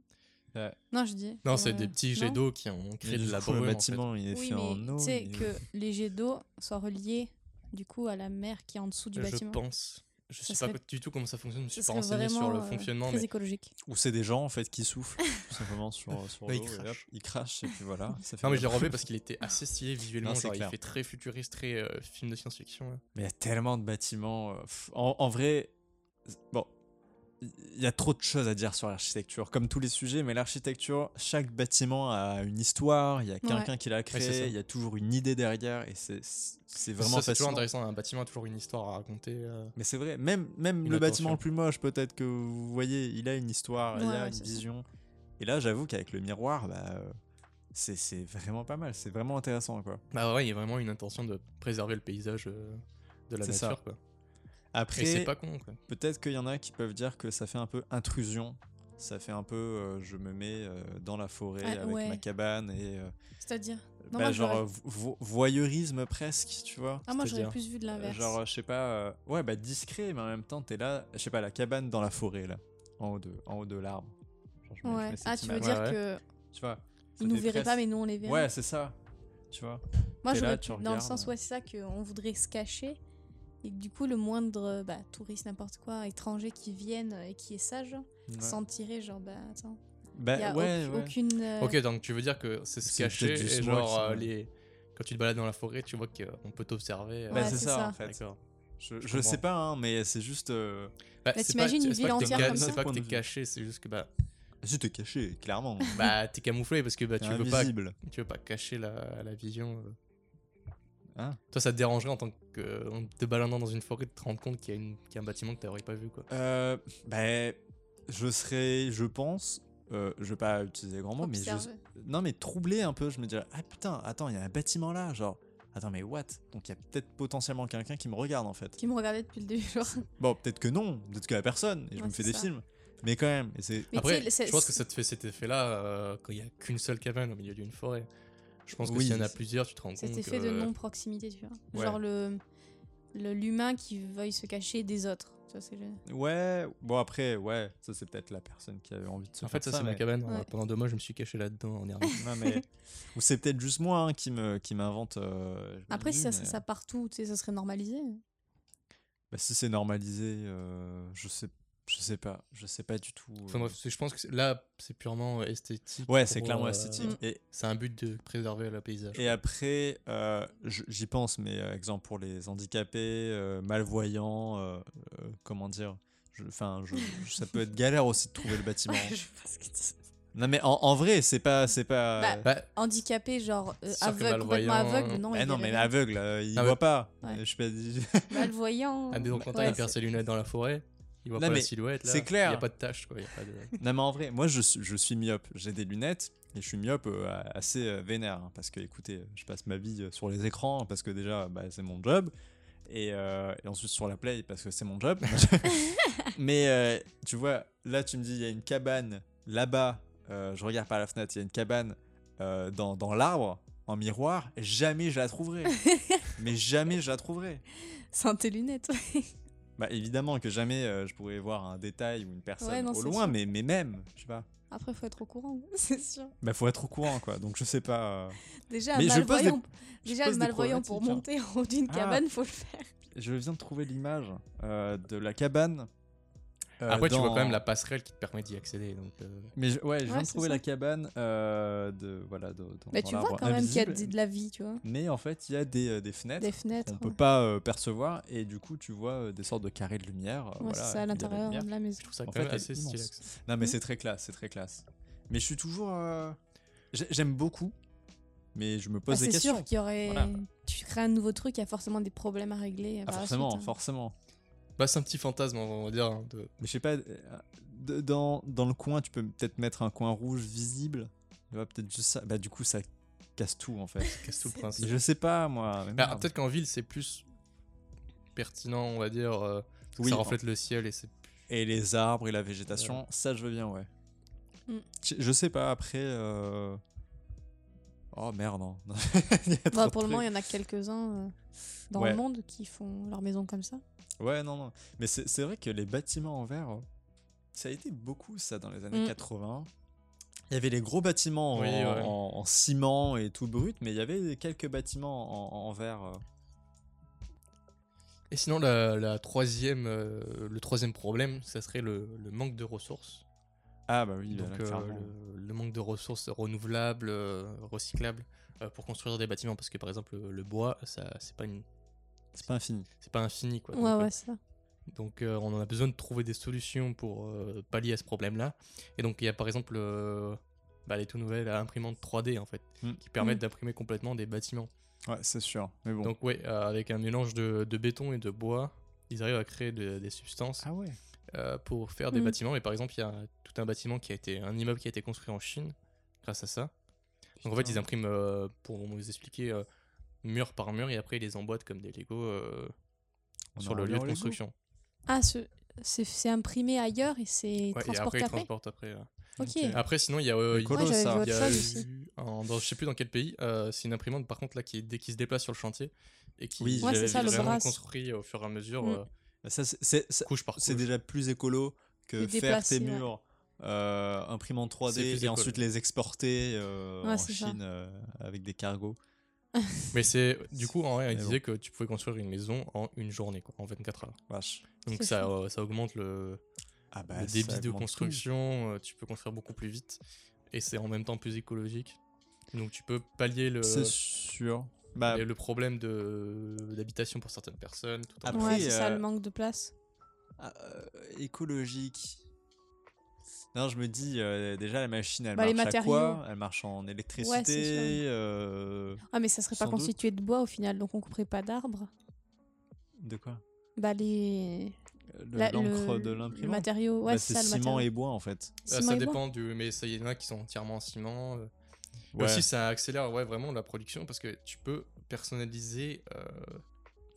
Non, je dis. Non, c'est euh, des petits jets d'eau qui ont créé de la brume. le en fait. bâtiment, il est Oui, fait en mais eau. tu sais que les jets d'eau soient reliés du coup à la mer qui est en dessous du Je bâtiment. pense. Je sais Ça pas serait- du tout comment ça fonctionne. Je suis pas renseigné sur le euh, fonctionnement. très mais- écologique. Ou c'est des gens en fait qui soufflent tout simplement sur, sur ils l'eau hop, crachent. ils crachent et puis voilà. ça fait Non, mais je l'ai la- relevé parce qu'il était assez stylé visuellement. Non, c'est genre, il fait très futuriste, très euh, film de science-fiction. Mais il y a tellement de bâtiments. euh, En, en vrai, bon, il y a trop de choses à dire sur l'architecture, comme tous les sujets, mais l'architecture, chaque bâtiment a une histoire, il y a quelqu'un qui l'a créé, il y a toujours une idée derrière, et c'est c'est vraiment Ça, c'est toujours intéressant. Un bâtiment a toujours une histoire à raconter. euh. Mais c'est vrai, même, même le attention. bâtiment le plus moche, peut-être que vous voyez, il a une histoire, il Ouais, a ouais, une vision. Et là, j'avoue qu'avec le miroir, bah, euh, c'est c'est vraiment pas mal, c'est vraiment intéressant, quoi. Bah ouais, il y a vraiment une intention de préserver le paysage euh, de la ça. nature. Quoi. Après, c'est pas con. Peut-être qu'il y en a qui peuvent dire que ça fait un peu intrusion. Ça fait un peu, euh, je me mets euh, dans la forêt Ah, avec ouais. ma cabane et euh, C'est-à-dire? Bah, moi, genre euh, vo- voyeurisme presque, tu vois. Ah, moi j'aurais plus vu de l'inverse. Genre, je sais pas, euh, ouais, bah discret, mais en même temps, t'es là, je sais pas, la cabane dans la forêt là, en haut de, en haut de l'arbre. Ouais. Ah, tu veux dire Ouais, que Tu vois. ils nous fait verraient pas, mais nous on les verrait. Ouais, c'est ça. Tu vois. Moi j'aurais dans le sens ouais, c'est ça qu'on voudrait se cacher. Et du coup, le moindre bah, touriste, n'importe quoi, étranger qui vienne et qui est sage, Ouais. sentirait genre, bah attends, Bah y a ouais, ouais. aucune. euh, Ok, donc tu veux dire que c'est se C'est cacher et genre euh, les... quand tu te balades dans la forêt, tu vois qu'on peut t'observer. euh, Bah, c'est c'est ça, ça. en fait. D'accord. Je, Je je sais pas, hein, mais c'est juste. euh, Bah, Bah, c'est t'imagines une c'est ville entière comme C'est ça pas que t'es caché, c'est juste que bah, Si t'es caché, clairement. bah t'es camouflé parce que bah, tu veux pas invisible. tu veux pas cacher la, la vision. Hein Toi, ça te dérangerait en tant que en te baladant dans une forêt de te rendre compte qu'il y, a une- qu'il y a un bâtiment que t'aurais pas vu quoi. Euh, ben, je serais, je pense, euh, je vais pas utiliser les grands mots, mais je, Observer. non mais troublé un peu. Je me dirais, ah putain, attends, il y a un bâtiment là, genre, attends mais what? Donc il y a peut-être potentiellement quelqu'un qui me regarde en fait. Qui me regardait depuis le début, genre. Bon, peut-être que non, peut-être que la personne, et je Ouais, me fais des ça. films. Mais quand même, et c'est. Mais Après, je pense que ça te fait cet effet-là euh, quand il y a qu'une seule cabane au milieu d'une forêt. Je pense que Oui. s'il y en a plusieurs, tu te rends compte Cet effet que... de non-proximité, tu vois. Ouais. Genre le l'humain qui veuille se cacher des autres. Ça, c'est le- Ouais, bon après, ouais, ça c'est peut-être la personne qui avait envie de se En faire fait, ça, c'est ma cabane. Ouais. Pendant deux mois, je me suis caché là-dedans en dernier. Non, mais... Ou c'est peut-être juste moi hein, qui me qui m'invente. euh, Après, si ça serait ça partout, tu sais, ça serait normalisé. Bah, si c'est normalisé, euh, je sais, je sais pas, je sais pas du tout. Enfin, euh. bref, c'est- je pense que là, c'est purement euh, esthétique. Ouais, c'est clairement euh, esthétique. Et, C'est un but de préserver le paysage. et après, euh, j'y pense, mais euh, exemple pour les handicapés, euh, malvoyants, euh, euh, comment dire, enfin, je, je- ça peut être galère aussi de trouver le bâtiment. Je sais pas ce que tu- non mais en, en vrai, c'est pas, c'est pas. Bah, Bah, Handicapé, genre euh, que aveugle, complètement malvoyant- aveugle, non. bah non, mais euh, il Ah ouais. voit pas. Ouais. Je sais pas. rien. Malvoyant. ah, dès donc, quand Ouais, il perd ses lunettes dans la forêt, il voit Non, pas la silhouette. là. c'est clair. Il n'y a pas de tache, quoi. il y a pas de- Non mais en vrai, moi je, suis- je suis myope. J'ai des lunettes et je suis myope euh, assez euh, vénère. hein, parce que écoutez, je passe ma vie euh, sur les écrans parce que déjà bah, c'est mon job. Et, euh, et ensuite sur la play parce que c'est mon job. mais euh, tu vois, là tu me dis il y a une cabane là-bas. euh, je regarde par la fenêtre, il y a une cabane euh, dans, dans l'arbre en miroir. Jamais je la trouverai. mais jamais je la trouverai. Sans tes lunettes. Bah évidemment que jamais euh, je pourrais voir un détail ou une personne Ouais, non, au loin, sûr. mais, mais même, je sais pas. Après, faut être au courant, c'est sûr. Bah faut être au courant quoi, donc je sais pas. euh, Déjà, Mais des- malvoyant, déjà, le malvoyant pour problématiques, monter en haut d'une Ah. cabane, faut le faire. Je viens de trouver l'image euh, de la cabane. Euh, Après, tu vois quand même la passerelle qui te permet d'y accéder. Donc, euh, Mais je- ouais, je viens Ouais, de c'est trouver ça. la cabane euh, de voilà de, dans, Mais dans tu vois quand même qu'il y a des- de la vie, tu vois. Mais en fait, il y a des, des fenêtres Des fenêtres. peut ouais. pas euh, percevoir et du coup, tu vois euh, des sortes de carrés de lumière. euh, Ouais, voilà, c'est ça, à l'intérieur lumière. de la maison. je trouve ça En quand fait, même assez stylé. Non, mais c'est très classe, c'est très classe. Mais je suis toujours. euh, j'ai- J'aime beaucoup, mais je me Bah, pose des c'est questions. sûr qu'il y aurait. Voilà. Tu crées un nouveau truc, il y a forcément des problèmes à régler. Ah, forcément, hein. forcément. Bah, c'est un petit fantasme, on va dire. hein, de... Mais je sais pas, euh, de- dans, dans le coin, tu peux peut-être mettre un coin rouge visible. Tu vois, peut-être juste ça. Bah, du coup, ça casse tout en fait. casse tout le principe. je sais pas, moi. mais Bah. Peut-être qu'en ville, c'est plus pertinent, on va dire. euh, Oui, ça reflète le ciel et c'est. Et les arbres et la végétation, ça, je veux bien, ouais. Mm. Je, je sais pas, après. euh, Oh merde, non. A Bah, pour le moment, il y en a quelques-uns euh, dans Ouais. le monde qui font leur maison comme ça. Ouais, non, non. Mais c'est vrai que les bâtiments en verre, ça a été beaucoup ça dans les années Mm. 80. Il y avait les gros bâtiments en, Oui, ouais. en- en ciment et tout brut, mais il y avait quelques bâtiments en, en verre. euh. Et sinon, la, la troisième, euh, le troisième problème, ça serait le, le manque de ressources. Ah bah oui, Donc, là, euh, le, le manque de ressources renouvelables, euh, recyclables, euh, pour construire des bâtiments. Parce que par exemple, le, bois, ça, c'est pas une, C'est pas infini. c'est pas infini, quoi. Ouais, Donc, ouais, c'est ça. Donc euh, on en a besoin de trouver des solutions pour euh, pallier à ce problème-là. Et donc il y a par exemple euh, bah, les tout nouvelles imprimantes 3D en fait, Mm. qui permettent Mm. d'imprimer complètement des bâtiments. Ouais, c'est sûr. Mais bon. Donc ouais, euh, avec un mélange de, de béton et de bois, ils arrivent à créer de- des substances ah ouais. Euh, pour faire des Mm. bâtiments. Et par exemple, il y a tout un bâtiment qui a été, un immeuble qui a été construit en Chine grâce à ça. Donc en fait, ils impriment, euh, pour vous expliquer, euh, mur par mur et après ils les emboîtent comme des Lego sur le lieu de Lego. construction. Ah, ce- c'est c'est imprimé ailleurs et c'est Ouais, et après transporté ils après, transportent après. Après, sinon, il y a. euh, Écolo, Ouais, j'avais ça. vu il y autre a chose aussi. eu en- dans, je sais plus dans quel pays, euh, c'est une imprimante par contre là qui, dès qui se déplace sur le chantier et qui Ouais, c'est ça, vraiment construit au fur et à mesure, Mm. euh, ça, c'est- couche par couche. c'est déjà plus écolo que De faire tes ouais. murs euh, imprimant 3D C'est plus et écolo. ensuite les exporter euh, Ouais, en c'est ça. Chine euh, avec des cargos. Mais c'est du coup en vrai, il Mais disait que tu pouvais construire une maison en une journée, quoi, en 24 heures. Vache. Donc C'est ça, euh, ça augmente le, Ah bah, le ça débit de augmente tout. construction. euh, tu peux construire beaucoup plus vite et c'est en même temps plus écologique. Donc tu peux pallier le, C'est sûr. Bah, le problème de d'habitation pour certaines personnes. Tout en Après, ouais, c'est ça, euh, le manque de place. ah, euh, écologique. Non, je me dis, euh, déjà, la machine, elle Bah, les marche à quoi Elle marche en électricité. euh, Ah, mais ça serait pas doute. constitué de bois au final, donc on couperait pas d'arbres. De quoi? Bah, les... le- l'encre le- de Le l'imprimante matériau, ouais, Bah, c'est le ciment matériau. et bois en fait. Ah, ça dépend du. Mais ça, il y en a qui sont entièrement en ciment. euh. Ouais. Aussi, ça accélère ouais, vraiment la production parce que tu peux personnaliser euh,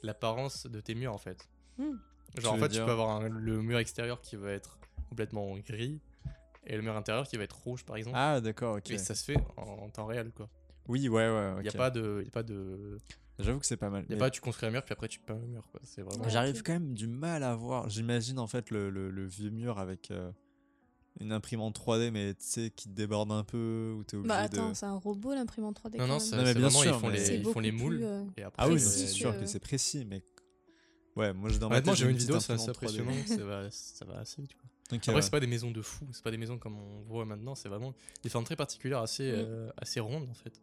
l'apparence de tes murs en fait. Hmm. Genre, en fait, tu peux avoir un- le mur extérieur qui va être complètement gris et le mur intérieur qui va être rouge par exemple. Ah d'accord, ok. Et ça se fait en, en temps réel quoi. Oui, ouais, ouais. Il ok. y a pas de. Y a pas de. J'avoue que c'est pas mal. Y a Mais pas tu construis un mur puis après tu peins le mur quoi. C'est vraiment. J'arrive quand même du mal à voir. J'imagine en fait le, le- le vieux mur avec euh, une imprimante 3D, mais tu sais, qui te déborde un peu, ou t'es obligé Bah de. attends, c'est un robot l'imprimante 3D. Non, non, c'est bien vraiment, sûr, ils font mais- les, ils font les moules. euh, Et après, Ah oui, euh, c'est sûr que- que c'est précis, mais. Ouais, moi je dans ma Honnêtement, j'ai vu une vidéo, c'est assez imprimante 3D. impressionnant. ça, va, ça va assez vite. Quoi. Ok, Après, ouais. c'est pas des maisons de fous, c'est pas des maisons comme on voit maintenant, c'est vraiment des formes très particulières, assez, euh, assez rondes en fait.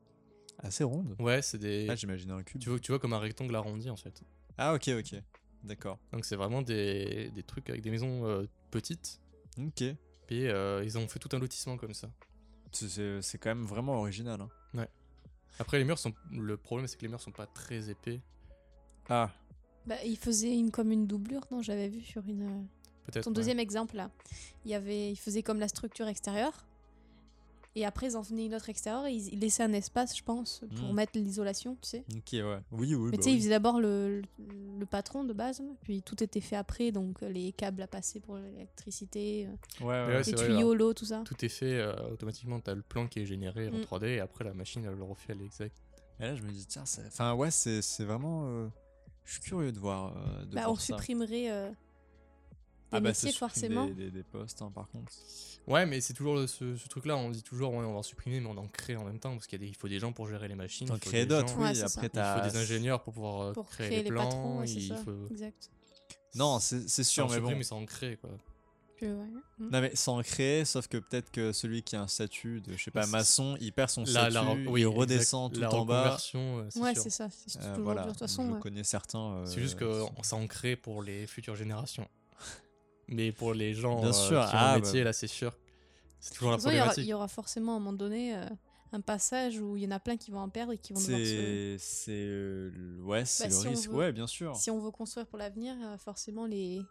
assez ronde. Ouais, c'est des. Ah, j'imaginais un cube. tu, vois, tu vois comme un rectangle arrondi en fait. Ah, ok, ok. D'accord. Donc c'est vraiment des, des trucs avec des maisons euh, petites, Ok. Et euh, ils ont fait tout un lotissement comme ça. C'est- quand même vraiment original. hein. Après, les murs sont. Le problème, c'est que les murs sont pas très épais. Ah, Bah, il faisait une, comme une doublure, non J'avais vu sur une. euh, Peut-être. Ton ouais. deuxième exemple là, il y avait, il faisait comme la structure extérieure. Et après, ils en venaient une autre extérieure et ils, ils laissaient un espace, je pense, pour Mm. mettre l'isolation, tu sais. ok, ouais. Oui, oui. Mais bah tu sais, oui. ils faisaient d'abord le, le, le patron de base, puis tout était fait après, donc euh, les câbles à passer pour l'électricité, euh, Ouais, ouais. Ouais, les tuyaux, l'eau, tout ça. Tout est fait euh, automatiquement, t'as le plan qui est généré en Mm. 3D, et après, la machine, elle le refait à l'exact. Et là, je me dis, tiens, c'est- enfin, ouais, c'est c'est vraiment. euh, Je suis curieux de voir. euh, de Bah, voir on ça. supprimerait euh, des Ah, bah, ça métiers, forcément. Des, des, des postes, hein, par contre. Ouais, mais c'est toujours ce, ce truc-là, on dit toujours, ouais, on va en supprimer, mais on en crée en même temps, parce qu'il faut des gens pour gérer les machines. T'en crées d'autres, oui. Ouais, après, ça. Il t'as. faut des ingénieurs pour pouvoir euh, Pour créer, créer, les les plans. patrons, ouais, c'est il ça. faut... Exact. Non, c'est sûr, mais bon. mais ça en crée, quoi. Mm. Non, mais sans créer, sauf que peut-être que celui qui a un statut de, je sais pas, c'est- maçon, il perd son La- statut, la- oui, il exact. redescend La tout en bas. euh, c'est Ouais, c'est ça. C'est Euh, voilà. De toute façon, je ouais. connais certains. euh, C'est juste qu'on s'en crée pour les futures générations. Mais pour les gens Bien euh, sûr, qui ont ah, le métier, bah. là, c'est sûr. C'est toujours la il y problématique. il y aura forcément à un moment donné euh, un passage où il y en a plein qui vont en perdre et qui vont devoir se... C'est. C'est. euh, le- Ouais, c'est Bah, le si on risque. veut- Ouais, bien sûr. Si on veut construire pour l'avenir, euh, forcément les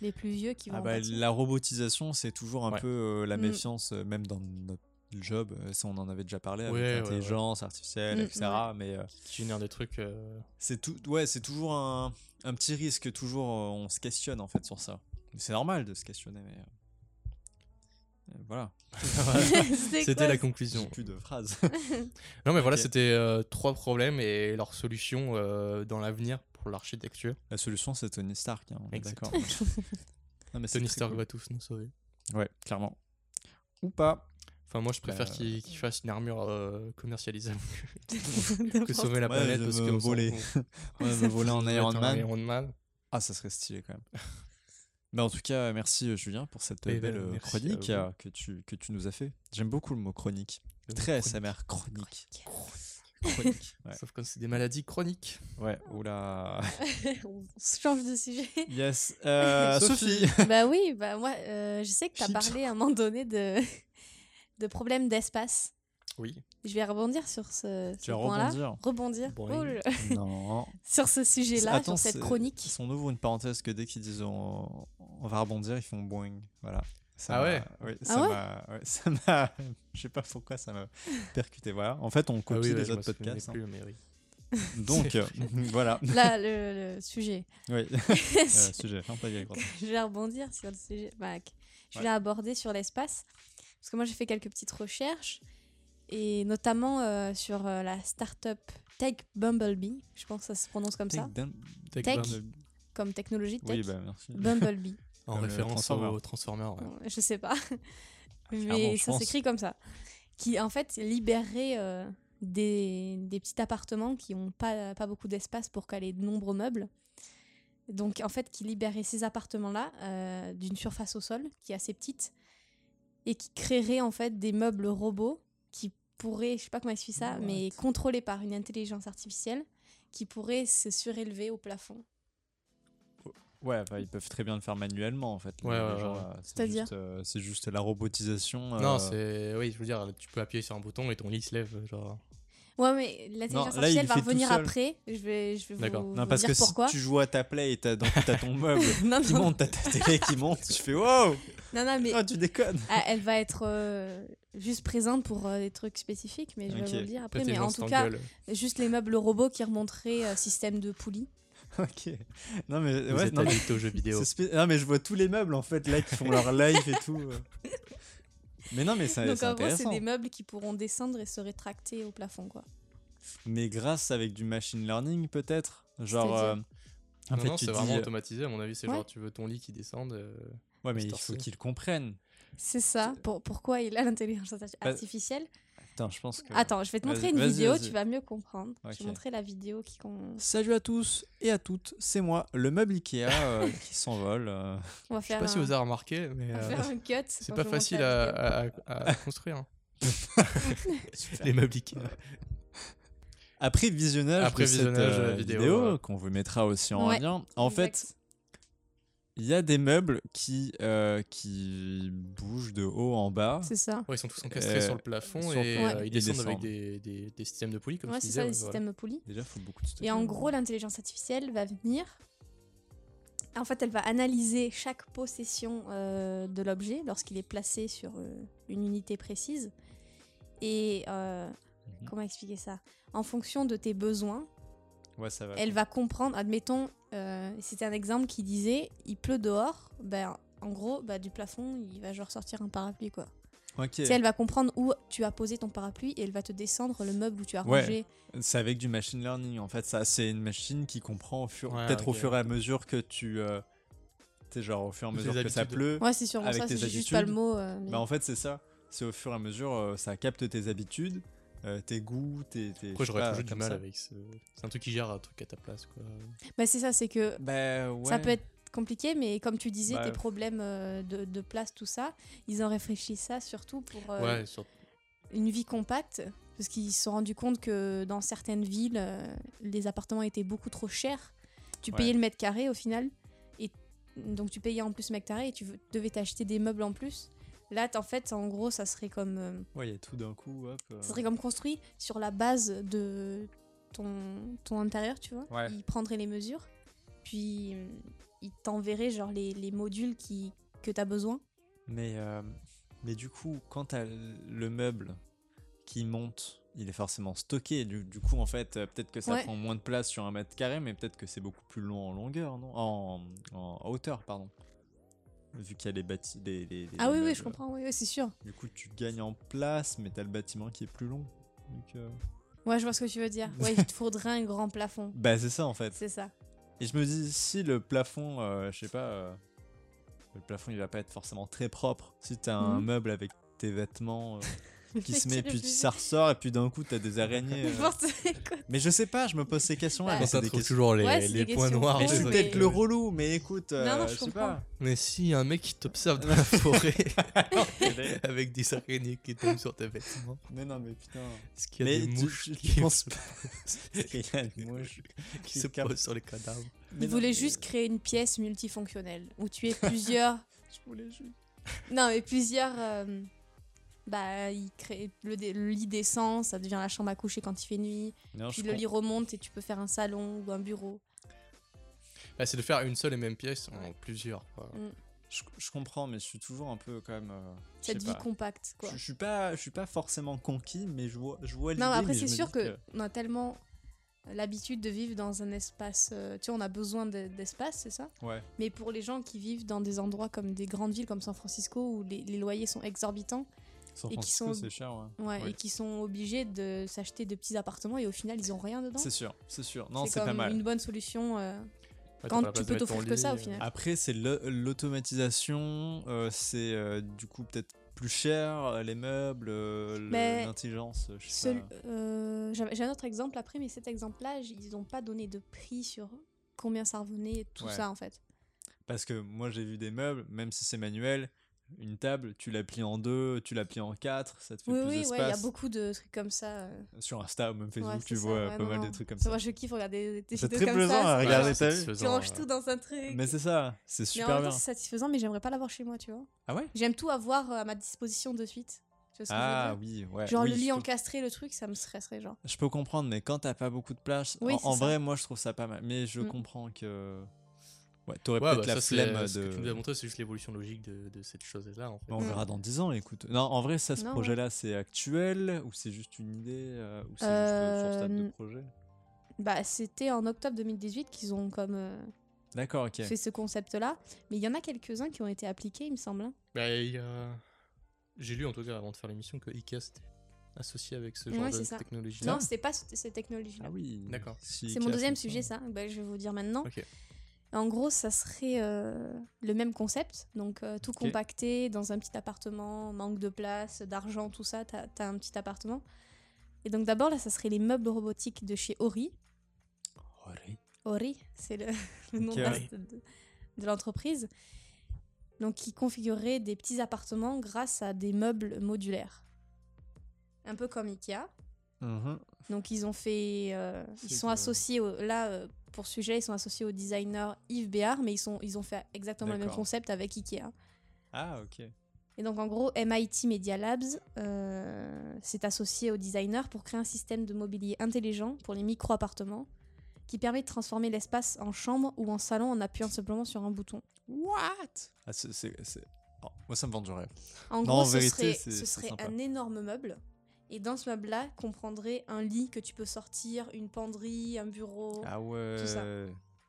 les plus vieux qui vont Ah bah, la robotisation, c'est toujours un Ouais. peu euh, la Mm. méfiance, même dans notre job. ça, on en avait déjà parlé avec Ouais, ouais, ouais. l'intelligence artificielle, Mm, etc. Mais euh, Qui génère des trucs. euh, c'est tout. Ouais, c'est toujours un, un petit risque. Toujours, euh, on se questionne en fait sur ça. C'est normal de se questionner, mais. euh, euh, voilà. C'était la conclusion. plus de phrases. Non, mais voilà, c'était euh, trois problèmes et leurs solutions euh, dans l'avenir pour l'architecture. La solution, c'est Tony Stark. hein, on est Exact. d'accord. Tony Stark cool. va tous nous sauver. Ouais, clairement. Ou pas. Enfin, moi, je préfère Euh, qu'il fasse une armure euh, commercialisable que sauver la Ouais, planète de parce me que voler. On va me voler en Ouais, Iron Man. Iron Man. Ah, ça serait stylé quand même. Bah, en tout cas, merci euh, Julien pour cette Eh belle ben, euh, chronique euh, que tu, que tu nous as fait. J'aime beaucoup le mot chronique. Le Très mot SMR, chronique. Chronique. Chronique. Ouais, Sauf quand c'est des maladies chroniques. ouais oula. on change de sujet. Yes. Euh, Sophie. Sophie. bah oui, bah moi, euh, je sais que tu as parlé à un moment donné de, de problèmes d'espace. Oui. Je vais rebondir sur ce, point-là. rebondir. Rebondir. Oh Non. sur ce sujet-là, sur cette chronique. Si on ouvre une parenthèse que dès qu'ils disent on, on va rebondir, ils font boing. Voilà. Ça Ah ouais oui, Ah ça ouais m'a. ouais, ça m'a. Je sais pas pourquoi ça m'a percuté. Voilà. En fait, on Ah copie oui, ouais, les autres podcasts. hein. plus, mais oui. Donc, euh, voilà. Là, le, le sujet. Oui. Euh, sujet. Je vais rebondir sur le sujet. bah, je Ouais. vais aborder sur l'espace. Parce que moi, j'ai fait quelques petites recherches. Et notamment euh, sur euh, la start-up Tech Bumblebee. Je pense que ça se prononce comme ça. Tech Tech Tech. Bumble- Comme technologie tech. Oui, bah merci. Bumblebee. En Comme le référence Transformer. au Transformer. ouais. je sais pas. Mais ça pense. s'écrit comme ça. Qui en fait libérerait euh, des, des petits appartements qui n'ont pas, pas beaucoup d'espace pour caler de nombreux meubles. Donc en fait qui libérerait ces appartements-là euh, d'une surface au sol qui est assez petite et qui créerait en fait des meubles robots qui pourraient, je sais pas comment expliquer ça, What? mais contrôlés par une intelligence artificielle qui pourrait se surélever au plafond. Ouais, bah, ils peuvent très bien le faire manuellement en fait. Ouais, ouais, ouais. C'est-à-dire juste, euh, C'est juste la robotisation. Non, euh, c'est. Oui, je veux dire, tu peux appuyer sur un bouton et ton lit se lève. Genre. Ouais, mais l'intelligence Non, artificielle va revenir après. Je vais, je vais D'accord. vous, Non, vous parce dire que pourquoi. si tu joues à ta play et t'as donc t'as ton meuble non, qui non, monte, t'as ta télé qui monte, tu fais wow, non, non, mais oh, tu déconnes. ah, elle va être euh, juste présente pour euh, des trucs spécifiques, mais je vais vous le dire après. Mais en tout cas, juste les meubles robots qui remonteraient euh, système de poulie. ok. Non mais Vous ouais, êtes non, aux jeux vidéo. non mais je vois tous les meubles en fait là qui font leur live et tout. euh. Mais non mais ça- Donc c'est en gros, c'est des meubles qui pourront descendre et se rétracter au plafond, quoi. Mais grâce avec du machine learning peut-être, genre. Euh, en non, fait, non, c'est vraiment euh, automatisé, à mon avis. C'est Ouais. genre, tu veux ton lit qui descende. euh, Ouais, mais il faut qu'ils comprennent. C'est ça. Pour, pourquoi il a l'intelligence arti- artificielle? Attends, je pense que. Attends, je vais te montrer une vidéo, tu vas mieux comprendre. Je vais montrer la vidéo qui. Salut à tous et à toutes, c'est moi, le meuble Ikea euh, qui s'envole. euh. On va Je sais pas si vous avez remarqué, mais on va euh, faire un cut. c'est pas facile à, construire. hein. Les meubles Ikea. Après visionnage Après de cette visionnage, euh, vidéo, vidéo, ouais. qu'on vous mettra aussi en Ouais, lien, en fait. Il y a des meubles qui, euh, qui bougent de haut en bas. C'est ça. Ouais, ils sont tous encastrés Euh, sur le plafond sur- et Ouais. euh, Ils ils descendent descendent. avec des, des, des systèmes de poulie, comme Ouais, c'est ça, ouais, voilà. systèmes poulies. Déjà, il faut beaucoup de stockage. Et en gros, l'intelligence artificielle va venir. En fait, elle va analyser chaque possession euh, de l'objet lorsqu'il est placé sur euh, une unité précise. Et euh, Mhm. comment expliquer ça? En fonction de tes besoins, Ouais, ça va. elle va comprendre. Admettons, euh, c'était un exemple qui disait il pleut dehors. Ben, en gros, bah, du plafond, il va genre sortir un parapluie quoi. Ok. Tu sais, elle va comprendre où tu as posé ton parapluie et elle va te descendre le meuble où tu as Ouais. rangé. C'est avec du machine learning. En fait, ça, c'est une machine qui comprend au fur, Ouais, peut-être au fur et à mesure que tu, euh, genre au fur et à mesure que ça pleut. Ouais, c'est sûrement Avec ça. tes C'est juste pas le habitudes. mot. euh, mais- Bah en fait c'est ça. C'est au fur et à mesure, euh, ça capte tes habitudes, euh, tes goûts, tes. tes Après, je sais j'aurais pas, toujours du mal ça. avec ce. C'est un truc qui gère un truc à ta place, quoi. Bah, c'est ça, c'est que Bah ouais. ça peut être compliqué, mais comme tu disais, Bah, tes problèmes euh, de, de place, tout ça, ils ont réfléchi ça surtout pour euh, Ouais, sur... une vie compacte, parce qu'ils se sont rendus compte que dans certaines villes, euh, les appartements étaient beaucoup trop chers. Tu Ouais. payais le mètre carré au final, et donc tu payais en plus le mètre carré et tu devais t'acheter des meubles en plus. Là, en fait, en gros, ça serait comme, euh, Ouais, il y a tout d'un coup, hop. euh, ça serait comme construit sur la base de ton, ton intérieur, tu vois. Ouais. Il prendrait les mesures, puis euh, il t'enverrait genre les, les modules qui, que tu as besoin. Mais, euh, mais du coup, quand t'as le meuble qui monte, il est forcément stocké. Du, du coup, en fait, euh, peut-être que ça Ouais. prend moins de place sur un mètre carré, mais peut-être que c'est beaucoup plus long en longueur, non? En, en hauteur, pardon. Vu qu'il y a les bâtis. Les, les- les Ah oui, oui, je comprends, oui, oui, c'est sûr. Du coup, tu gagnes en place, mais t'as le bâtiment qui est plus long. Donc, euh, Ouais, je vois ce que tu veux dire. Ouais, il te faudrait un grand plafond. Bah, c'est ça en fait. C'est ça. Et je me dis, si le plafond, euh, je sais pas, euh, le plafond il va pas être forcément très propre. Si t'as un Mhm. meuble avec tes vêtements euh, qui se met, Qui puis ça ressort, et puis d'un coup t'as des araignées. euh. Mais je sais pas, je me pose ces questions-là. Bah, mais Quand c'est ça des trouve questions- toujours les, Ouais, les points noirs. Mais je suis peut-être le relou, mais écoute, Non, euh, non, je je sais comprends. pas. Mais si un mec qui t'observe dans la forêt avec des araignées qui tombent sur tes vêtements, Mais non, mais putain. est-ce qu'il y a Mais des tu- mouches tu qui, penses se- Il y a des mouches qui se capent. posent sur les cadavres? Il voulait juste créer une pièce multifonctionnelle où tu es plusieurs. Je voulais juste. non, mais plusieurs. Bah, il crée le, lit descend, ça devient la chambre à coucher quand il fait nuit. Non, Puis le lit remonte et tu peux faire un salon ou un bureau. Bah, C'est de faire une seule et même pièce en plusieurs. quoi. je, je comprends, mais je suis toujours un peu quand même. euh, Cette vie pas. compacte, quoi. Je, je suis pas, je suis pas forcément conquis, mais je vois, je vois l'idée. Non, mais après, c'est sûr que on a tellement l'habitude de vivre dans un espace. euh, tu sais, on a besoin de- d'espace, c'est ça? Ouais. Mais pour les gens qui vivent dans des endroits comme des grandes villes comme San Francisco où les, les loyers sont exorbitants Et qui sont- c'est cher, ouais. ouais, Oui. et qui sont obligés de s'acheter de petits appartements et au final ils ont rien dedans, C'est sûr, c'est sûr. Non, c'est c'est pas mal. une bonne solution. euh, Ouais, Quand tu peux t'offrir que ça, au final. Après, c'est l'automatisation, euh, c'est euh, du coup peut-être plus cher, les meubles, l'intelligence, j'ai un autre exemple après, mais cet exemple-là, ils n'ont pas donné de prix sur combien ça revenait, tout ça en fait. Parce que moi j'ai vu des meubles, même si c'est manuel, une table, tu la plies en deux, tu la plies en quatre, ça te fait Oui, plus oui, ouais, il y a d'espace. beaucoup de trucs comme ça. euh. Sur Insta ou même Facebook, Ouais, tu ça, vois ouais, pas non, mal non. de trucs comme Ça. Moi, je kiffe regarder des C'est vidéos très comme plaisant ça. à c'est- regarder Ouais, ta vie. Tu ranges tout dans un truc. Mais c'est ça, c'est Mais en super bien. temps, c'est satisfaisant, mais j'aimerais pas l'avoir chez moi, tu vois. Ah ouais? J'aime tout avoir euh, à ma disposition de suite. Tu vois ce que je veux Ah dire? oui, ouais. Genre oui, le lit peux- encastré, le truc, ça me stresserait genre. Je peux comprendre, mais quand t'as pas beaucoup de place, Oui, en, vrai, moi je trouve ça pas mal. Mais je Mm. comprends que. Ouais, t'aurais Ouais, peut-être bah, la ça, c'est- flemme Ce que tu nous as de. montré, c'est juste l'évolution logique de, de cette chose-là, en fait. Mais on Mm. verra dans 10 ans, écoute. Non, en vrai, ça, ce projet-là, c'est actuel ou c'est juste une idée euh, ou c'est Euh, juste sur stade de n- projet? Bah, c'était en octobre 2018 qu'ils ont comme euh, D'accord, ok. fait ce concept-là. Mais il y en a quelques-uns qui ont été appliqués, il me semble. hein. Bah, il y a- J'ai lu en tout cas avant de faire l'émission que IKEA c'était associé avec ce genre Ouais, de technologie. Non, c'était pas cette technologie-là. Ah oui. D'accord. Si C'est mon deuxième sujet, ça. Bah, je vais vous dire maintenant. Ok. En gros, ça serait euh, le même concept. Donc, euh, tout compacté dans un petit appartement, manque de place, d'argent, tout ça. T'as as un petit appartement. Et donc, d'abord, là, ça serait les meubles robotiques de chez Ori. Ori. Ori, c'est le, le nom de, l'entreprise. Donc, qui configurerait des petits appartements grâce à des meubles modulaires. Un peu comme Ikea. Mhm. Donc, ils ont fait. euh, ils sont associés. Au, là, pour ce sujet, ils sont associés au designer Yves Béard, mais ils, sont, ils ont fait exactement le même concept avec Ikea. Ah, ok. Et donc, en gros, MIT Media Labs euh, s'est associé au designer pour créer un système de mobilier intelligent pour les micro-appartements qui permet de transformer l'espace en chambre ou en salon en appuyant simplement sur un bouton. What? Ah, oh, Moi, ça me vend du rêve. En Non, gros, en ce vérité, serait, ce un énorme meuble. Et dans ce meuble-là, comprendrait un lit que tu peux sortir, une penderie, un bureau. Ah ouais. tout ça.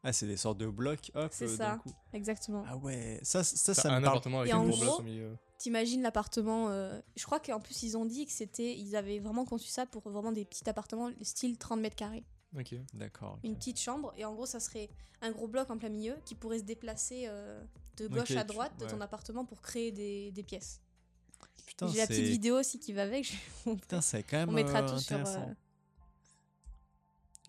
Ah, c'est des sortes de blocs, hop, C'est euh, ça. coup. Exactement. Ah ouais, ça, ça, ça me un parle. appartement avec Et une en gros au milieu. T'imagines l'appartement. euh, je crois qu'en plus, ils ont dit que c'était. Ils avaient vraiment conçu ça pour vraiment des petits appartements, style 30 mètres carrés. Ok. D'accord. Une petite chambre. Et en gros, ça serait un gros bloc en plein milieu qui pourrait se déplacer euh, de gauche à tu- droite de ton appartement pour créer des, des pièces. J'ai la petite vidéo aussi qui va avec. je. Putain, c'est quand même On mettra euh, tout sur. intéressant. euh,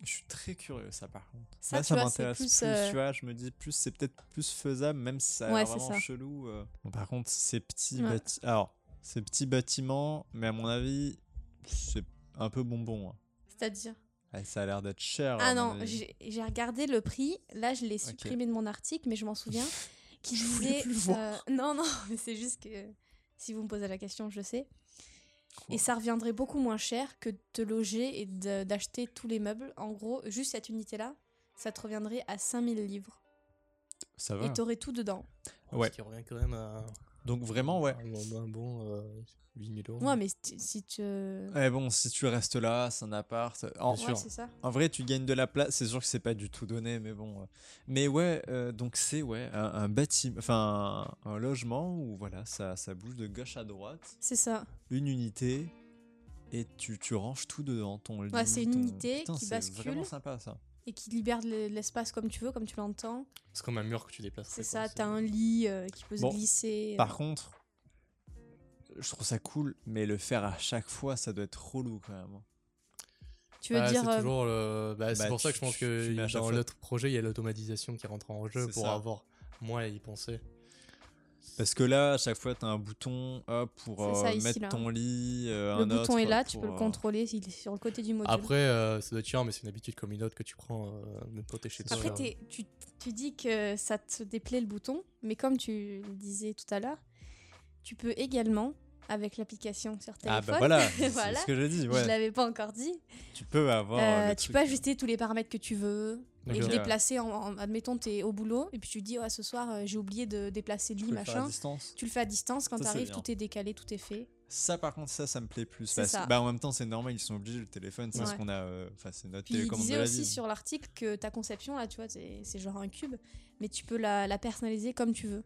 Je suis très curieux, ça, par contre. Ça, Là, ça m'intéresse plus, plus, euh, tu vois. Je me dis, plus c'est peut-être plus faisable, même si ça a Ouais, vraiment ça. chelou. euh. Bon, par contre, ces petits Ouais. Alors, ces petits bâtiments, mais à mon avis, c'est un peu bonbon. hein. C'est-à-dire? Ça a l'air d'être cher. Ah non, j'ai regardé le prix. Là, je l'ai supprimé de mon article, mais je m'en souviens. Qui Je voulais disait. plus le voir. non, non, mais c'est juste que si vous me posez la question, je sais. Quoi Et ça reviendrait beaucoup moins cher que de te loger et d'acheter tous les meubles. En gros, juste cette unité-là, ça te reviendrait à 5000 livres. Ça va. Et t'aurais tout dedans. Ouais. Ce qui revient quand même à Donc, vraiment, ouais. un, un bon euh, 8000 euros. Ouais, mais si- si tu. Ouais, bon, si tu restes là, c'est un appart. En, Bien Ouais, sûr. c'est ça. en vrai, tu gagnes de la place. C'est sûr que c'est pas du tout donné, mais bon. euh. Mais ouais, euh, donc c'est ouais, un, un bâtiment, enfin un, un logement où voilà, ça, ça bouge de gauche à droite. C'est ça. une unité et tu, tu ranges tout dedans ton lit. Ouais, c'est une ton- unité Putain, qui c'est bascule. vraiment sympa ça. Et qui libère de l'espace comme tu veux, comme tu l'entends. C'est comme un mur que tu déplaces. C'est ça, t'as un lit euh, qui peut Bon, se glisser. Par contre, je trouve ça cool, mais le faire à chaque fois, ça doit être relou quand même. tu veux dire. c'est euh, toujours le- bah, c'est bah, pour ça que je pense que dans l'autre projet, il y a l'automatisation qui rentre en jeu pour ça. avoir moins à y penser. Parce que là, à chaque fois, tu as un bouton hop, pour ça, euh, ici, mettre là. ton lit. euh, le un bouton autre est là, tu peux le euh, contrôler, il est sur le côté du module. Après, euh, ça doit être chiant, mais c'est une habitude comme une autre que tu prends euh, même quand t'es chez toi. Après, tu, tu dis que ça te déplaît le bouton, mais comme tu le disais tout à l'heure, tu peux également, avec l'application sur téléphone, Ah bah voilà, c'est ce que je Ouais. l'avais pas encore dit, Tu peux avoir. euh, le tu truc, peux ajuster tous les paramètres que tu veux et le déplacer en, en- admettons t'es au boulot et puis tu dis ouais, ce soir euh, j'ai oublié de déplacer le tu lit le machin distance. tu le fais à distance quand t'arrives bien. tout est décalé tout est fait Ça, par contre, ça, ça me plaît plus. Parce bah, en même temps, c'est normal, ils sont obligés, le téléphone, c'est ce qu'on a. euh, Enfin, c'est notre puis il télécommande de la aussi vie. sur l'article que ta conception là tu vois c'est c'est genre un cube mais tu peux la, la personnaliser comme tu veux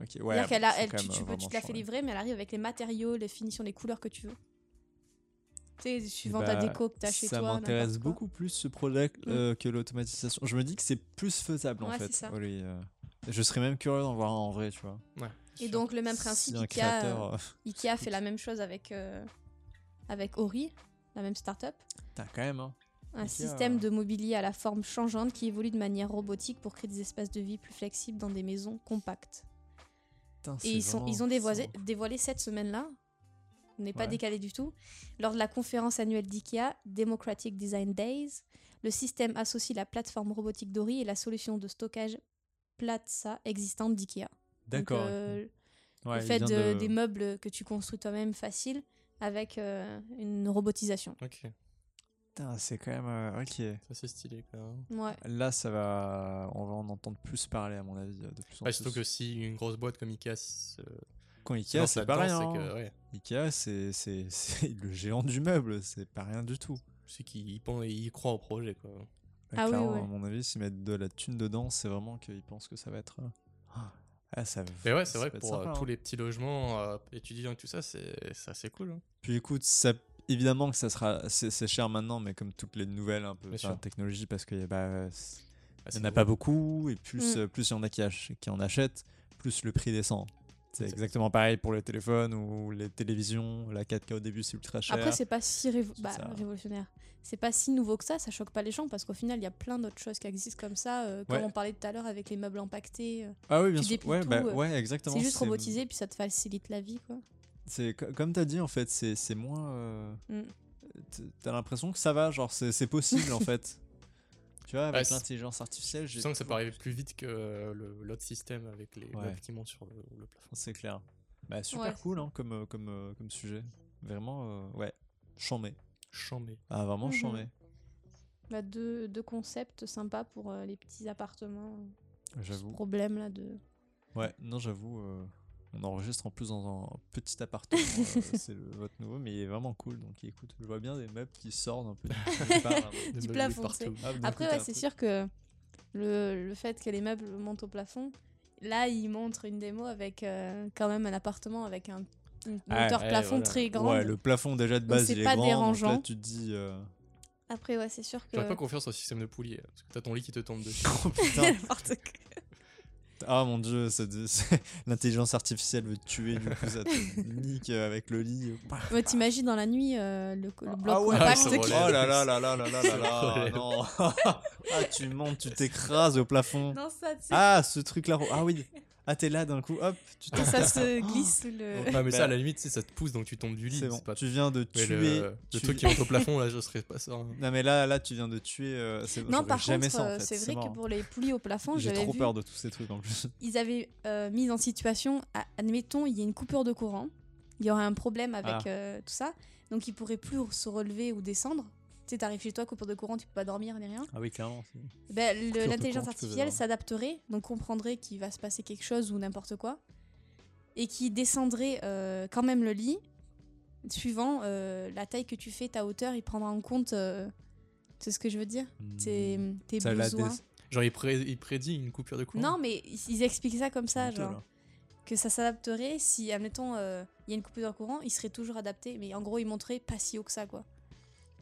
Ok, ouais, C'est-à-dire bon, qu'elle tu, même, tu peux, tu vraiment te la fais livrer, mais elle arrive avec les matériaux, les finitions, les couleurs que tu veux. Tu sais, suivant Bah, ta déco que t'as chez ça toi. m'intéresse n'importe quoi. beaucoup plus ce projet euh, que l'automatisation. Je me dis que c'est plus faisable en fait. ça. Oui, euh, je serais même curieux d'en voir un en vrai, tu vois. Et donc, le même principe, si Ikea, créateur. euh, Ikea fait la même chose avec, euh, avec Ori, la même startup. Putain, quand même, hein. Un Ikea, système euh, de mobilier à la forme changeante qui évolue de manière robotique pour créer des espaces de vie plus flexibles dans des maisons compactes. Putain, Et ils, sont, vraiment ils ont dévoilé cette semaine-là, on n'est pas Ouais. décalé du tout, lors de la conférence annuelle d'IKEA, Democratic Design Days, le système associe la plateforme robotique Dory et la solution de stockage Platza existante d'IKEA. D'accord. euh, Ouais, le fait de- de- des meubles que tu construis toi-même facile avec euh, une robotisation. Ok, c'est quand même. euh, ok. ça c'est stylé quand même. Ouais. Là, ça va. On va en entendre plus parler, à mon avis, de plus en Ouais, plus. surtout que si une grosse boîte comme Ikea Quand se Ikea, c'est pas rien. hein. ouais, Ikea, c'est le géant du meuble, c'est pas rien du tout. c'est qu'ils ils croient au projet quoi. Ah oui, ouais. à mon avis, s'ils mettent de la thune dedans, c'est vraiment qu'ils pensent que ça va être. euh, Ah, ça va- Mais ouais, c'est vrai que être pour euh, tous hein. les petits logements euh, étudiants et tout ça, c'est c'est assez cool. hein. Puis écoute, ça, évidemment que ça sera. C'est cher maintenant, mais comme toutes les nouvelles un peu technologie, parce qu'il bah, c'est- Ah, il c'est n'y en a pas beaucoup, et plus Mm. euh, plus il y en a qui, ach- qui en achètent, plus le prix descend. C'est Exact. exactement pareil pour les téléphones ou les télévisions. La 4K au début, c'est ultra cher. Après, c'est pas si révo- bah, révolutionnaire. C'est pas si nouveau que ça, ça choque pas les gens parce qu'au final, il y a plein d'autres choses qui existent comme ça, euh, comme Ouais. on parlait tout à l'heure avec les meubles empaquetés. euh, ah oui, bien sûr. Ouais, tout, bah, euh, ouais, exactement. c'est juste robotisé puis ça te facilite la vie, quoi. C'est co- comme t'as dit en fait, c'est c'est moins. euh, Mm. T'as l'impression que ça va, genre c'est c'est possible en fait. Tu vois, avec l'intelligence artificielle, Je j'ai sens que ça peut arriver plus vite que euh, l'autre système avec les Ouais. qui montent sur le, le plafond. C'est clair. Bah, super Ouais. cool hein, comme, euh, comme, euh, comme sujet. Vraiment, euh, ouais, chambé. Chambé. Ah, vraiment Mhm. chambé. Bah, deux, deux concepts sympas pour euh, les petits appartements. J'avoue. problème là de. Ouais, non, j'avoue. euh, on enregistre en plus dans un petit appartement. euh, c'est le- votre nouveau, mais il est vraiment cool. Donc écoute, je vois bien des meubles qui sortent un peu du, part, plafond. Ah, Après, ouais, c'est sûr que le, le fait que les meubles montent au plafond, là, ils montrent une démo avec euh, quand même un appartement avec un, une Ah, hauteur ouais, plafond voilà. très grande. Ouais, le plafond déjà de base, c'est il est pas grand. donc là, dérangeant. tu te dis. euh, Après, ouais, c'est sûr que. J'aurais pas confiance au système de poulies, parce que t'as ton lit qui te tombe dessus. Oh putain. Ah mon dieu, l'intelligence artificielle veut te tuer, du coup ça te nique euh, avec le lit. Ouais, T'imagines dans la nuit euh, le, le bloc Ah ouais, compact qui-. Oh là là là là là là là non. ah tu montes, tu t'écrases au plafond. Non, ça, Ah ce truc là, ah oui. Ah t'es là d'un coup, hop, tu et t'en ça se glisse sous le. Ouais, mais Bah, ça, à la limite, tu sais, ça te pousse donc tu tombes du lit. C'est bon, pas... tu viens de Mais tuer. le, truc qui monte au plafond, là, je serais pas ça. hein. Non mais là, là tu viens de tuer. euh, c'est- Non, par jamais contre, ça, en euh, fait, c'est vrai que pour les poulies au plafond, J'ai j'avais trop vu, peur de tous ces trucs en plus. ils avaient euh, mis en situation, à- admettons, il y a une coupure de courant, il y aurait un problème avec Ah. euh, tout ça, donc ils pourraient plus se relever ou descendre. Tu sais, t'arrives chez toi, coupure de courant, tu peux pas dormir ni rien. Ah oui clairement. Ben, L'intelligence artificielle s'adapterait, donc comprendrait qu'il va se passer quelque chose ou n'importe quoi, et qui descendrait euh, quand même le lit, suivant euh, la taille que tu fais, ta hauteur, il prendra en compte. euh, c'est ce que je veux dire? Tes, tes Hmm. L'a besoins. Genre, il, pré- il prédit une coupure de courant? Non, mais ils expliquent ça comme ça, genre. là. Que ça s'adapterait si, admettons, euh, il y a une coupure de courant, il serait toujours adapté, mais en gros, il monterait pas si haut que ça, quoi.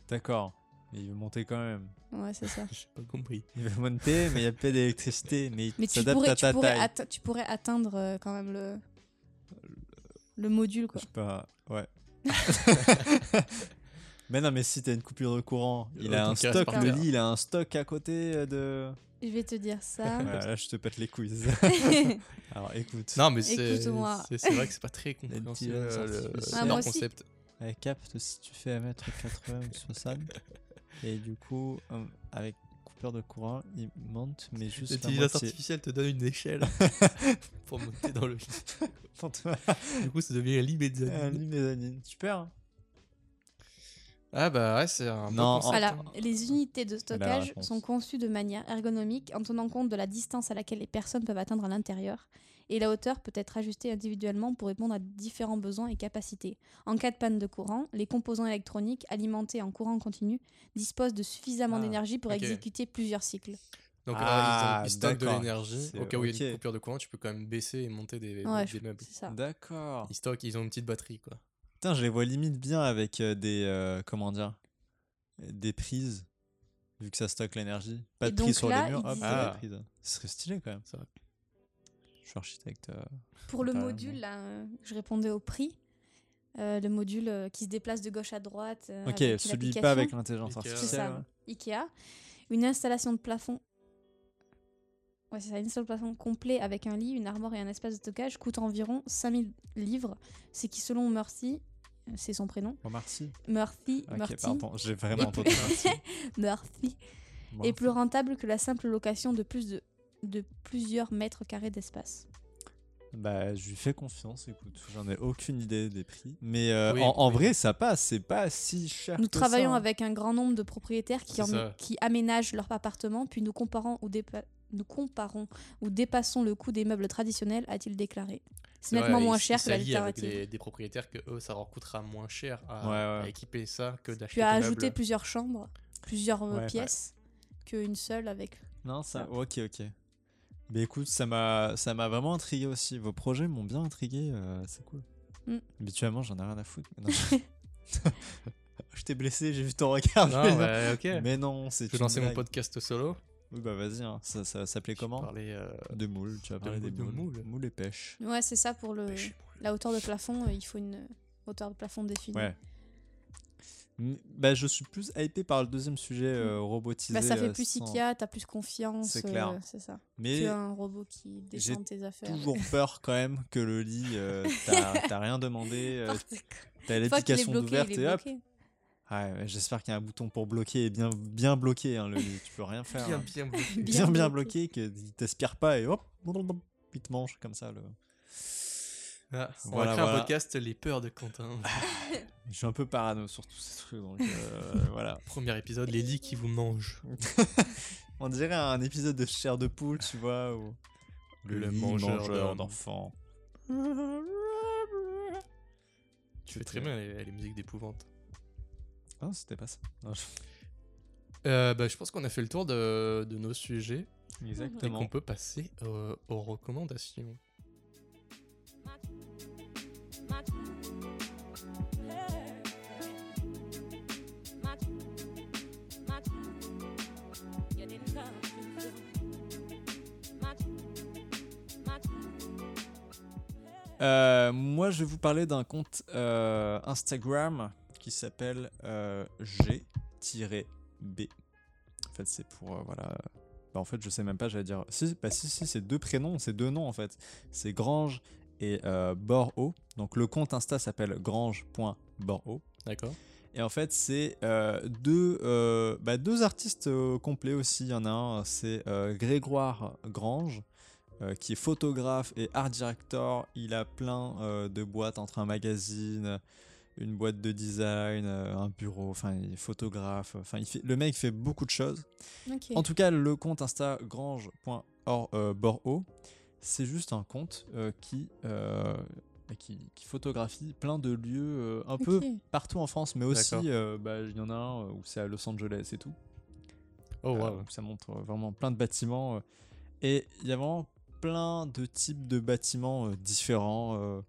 D'accord. Mais il veut monter quand même. Ouais, c'est ça. J'ai pas compris. Il veut monter, mais il n'y a pas d'électricité. Mais, Mais il tu s'adapte pourrais, à tu, ta pourrais taille. tu pourrais atteindre euh, quand même le, le module, quoi. Je sais pas, ouais. mais non, mais si t'as une coupure de courant, il a un stock, le lit, il a un stock à côté euh, de. Je vais te dire ça. Voilà, là, je te pète les couilles. Alors écoute, Non, mais c'est Écoute-moi. c'est- c'est vrai que c'est pas très compréhensible euh. Ah, leur moi aussi. concept. elle capte si tu fais 1m80 ou 60. Et du coup, euh, avec coupure de courant, il monte, mais juste. L'intelligence artificielle te donne une échelle pour monter dans le Du coup, ça devient un lit un mezzanine. lit mezzanine. Super. hein. Ah bah ouais, c'est un bon Non, concept. Voilà, les unités de stockage sont conçues de manière ergonomique en tenant compte de la distance à laquelle les personnes peuvent atteindre à l'intérieur. Et la hauteur peut être ajustée individuellement pour répondre à différents besoins et capacités. En cas de panne de courant, les composants électroniques alimentés en courant continu disposent de suffisamment Ah, d'énergie pour exécuter plusieurs cycles. Donc Ah, là, ils, ont, ils stockent de l'énergie. Au cas où il y a une coupure de courant, tu peux quand même baisser et monter des, Ouais, des meubles. D'accord. Ils stockent, ils ont une petite batterie quoi. Putain, je les vois limite bien avec euh, des. euh, comment dire Des prises. Vu que ça stocke l'énergie. Pas Et de donc prise sur là, les murs, hop, disait- la Ah. prise. Ce serait stylé quand même. Je suis architecte. euh, Pour le module, là, euh, je répondais au prix. Euh, le module euh, qui se déplace de gauche à droite. euh, Ok, avec celui pas avec l'intelligence artificielle. ça, ouais. Ikea. Une installation de plafond. Ouais, c'est ça, une installation de plafond complet avec un lit, une armoire et un espace de stockage coûte environ 5000 livres. C'est qui, selon Murphy, c'est son prénom, Oh, merci. Murphy, Ok, Murphy, pardon, j'ai vraiment Et entendu. Murphy, Moi, est plus rentable que la simple location de plus de, de plusieurs mètres carrés d'espace. Bah, je lui fais confiance, écoute. J'en ai aucune idée des prix. Mais euh, Oui, en, en oui. vrai, ça passe. C'est pas si cher. Nous que travaillons ça, hein. avec un grand nombre de propriétaires qui, en- aménagent leur appartement, puis nous comparons ou, dépa- nous comparons ou dépassons le coût des meubles traditionnels, a-t-il déclaré. C'est nettement moins cher que s'allie avec l'alternative. des, des propriétaires que eux, ça leur coûtera moins cher à, Ouais, ouais. à équiper ça que d'acheter Puis à des ajouter meubles. plusieurs chambres, plusieurs euh, pièces, qu'une seule avec. Non. Ça. Ok, ok. Mais écoute, ça m'a, ça m'a vraiment intrigué aussi. Vos projets m'ont bien intrigué. euh, c'est cool. Mm. Habituellement, j'en ai rien à foutre. non, je... je t'ai blessé, j'ai vu ton regard. je Non, bah. Mais non, c'est. Je vais lancer mon podcast solo? Oui, bah vas-y. hein. Ça, ça s'appelait comment? parler, euh, De moules. Tu vas de parler des moules, de moules. moules. Moules et pêche. Ouais, c'est ça pour le, la hauteur de plafond. euh, il faut une hauteur de plafond définie. Ouais. Mm, Bah, je suis plus hypé par le deuxième sujet euh, robotisé. Bah, ça fait euh, plus sans- Ikea, t'as plus confiance. C'est clair. euh, c'est ça. Mais Qu'un robot qui descend tes affaires. toujours peur quand même que le lit, euh, t'as t'as rien demandé, euh, t'as l'éducation est et hop. Ouais, j'espère qu'il y a un bouton pour bloquer et bien, bien bloqué hein, le lit. Tu peux rien faire. Bien, hein. bien bloqué. Bien, bien bien, bloqué. bloqué, qu'il t'aspire pas et hop, il te mange comme ça. Le... Ah, on Voilà, va créer voilà. un podcast Les peurs de Quentin. Je suis un peu parano sur tous ces trucs, donc euh, voilà. Premier épisode, les lits qui vous mangent. On dirait un épisode de chair de poule, tu vois, ou Le lit mangeur d'hommes. d'enfants. Tu fais très bien les, les musiques d'épouvante. Ah, c'était pas ça. Non, je- Euh, bah, je pense qu'on a fait le tour de, de nos sujets et Exactement. qu'on peut passer euh, aux recommandations. Euh, moi, je vais vous parler d'un compte euh, Instagram qui s'appelle euh, G-B. En fait, c'est pour voilà. Bah, en fait, je sais même pas. J'allais dire. Si, bah, si, si, c'est deux prénoms, c'est deux noms en fait. C'est Grange et euh, Borho. Donc le compte Insta s'appelle grange.borho. D'accord Et en fait, c'est euh, deux, euh, bah, deux artistes euh, complets aussi. Il y en a un, c'est euh, Grégoire Grange, euh, qui est photographe et art director. Il a plein euh, de boîtes entre un magazine, une boîte de design, euh, un bureau. Enfin, il est photographe. Enfin, il fait, le mec fait beaucoup de choses. En tout cas, le compte Insta grange.borho, c'est juste un compte euh, qui, euh, qui, qui photographie plein de lieux euh, un peu partout en France, mais aussi, euh, bah, il y en a un où c'est à Los Angeles et tout. Oh, wow. ça montre vraiment plein de bâtiments. euh, et il y a vraiment plein de types de bâtiments euh, différents. euh,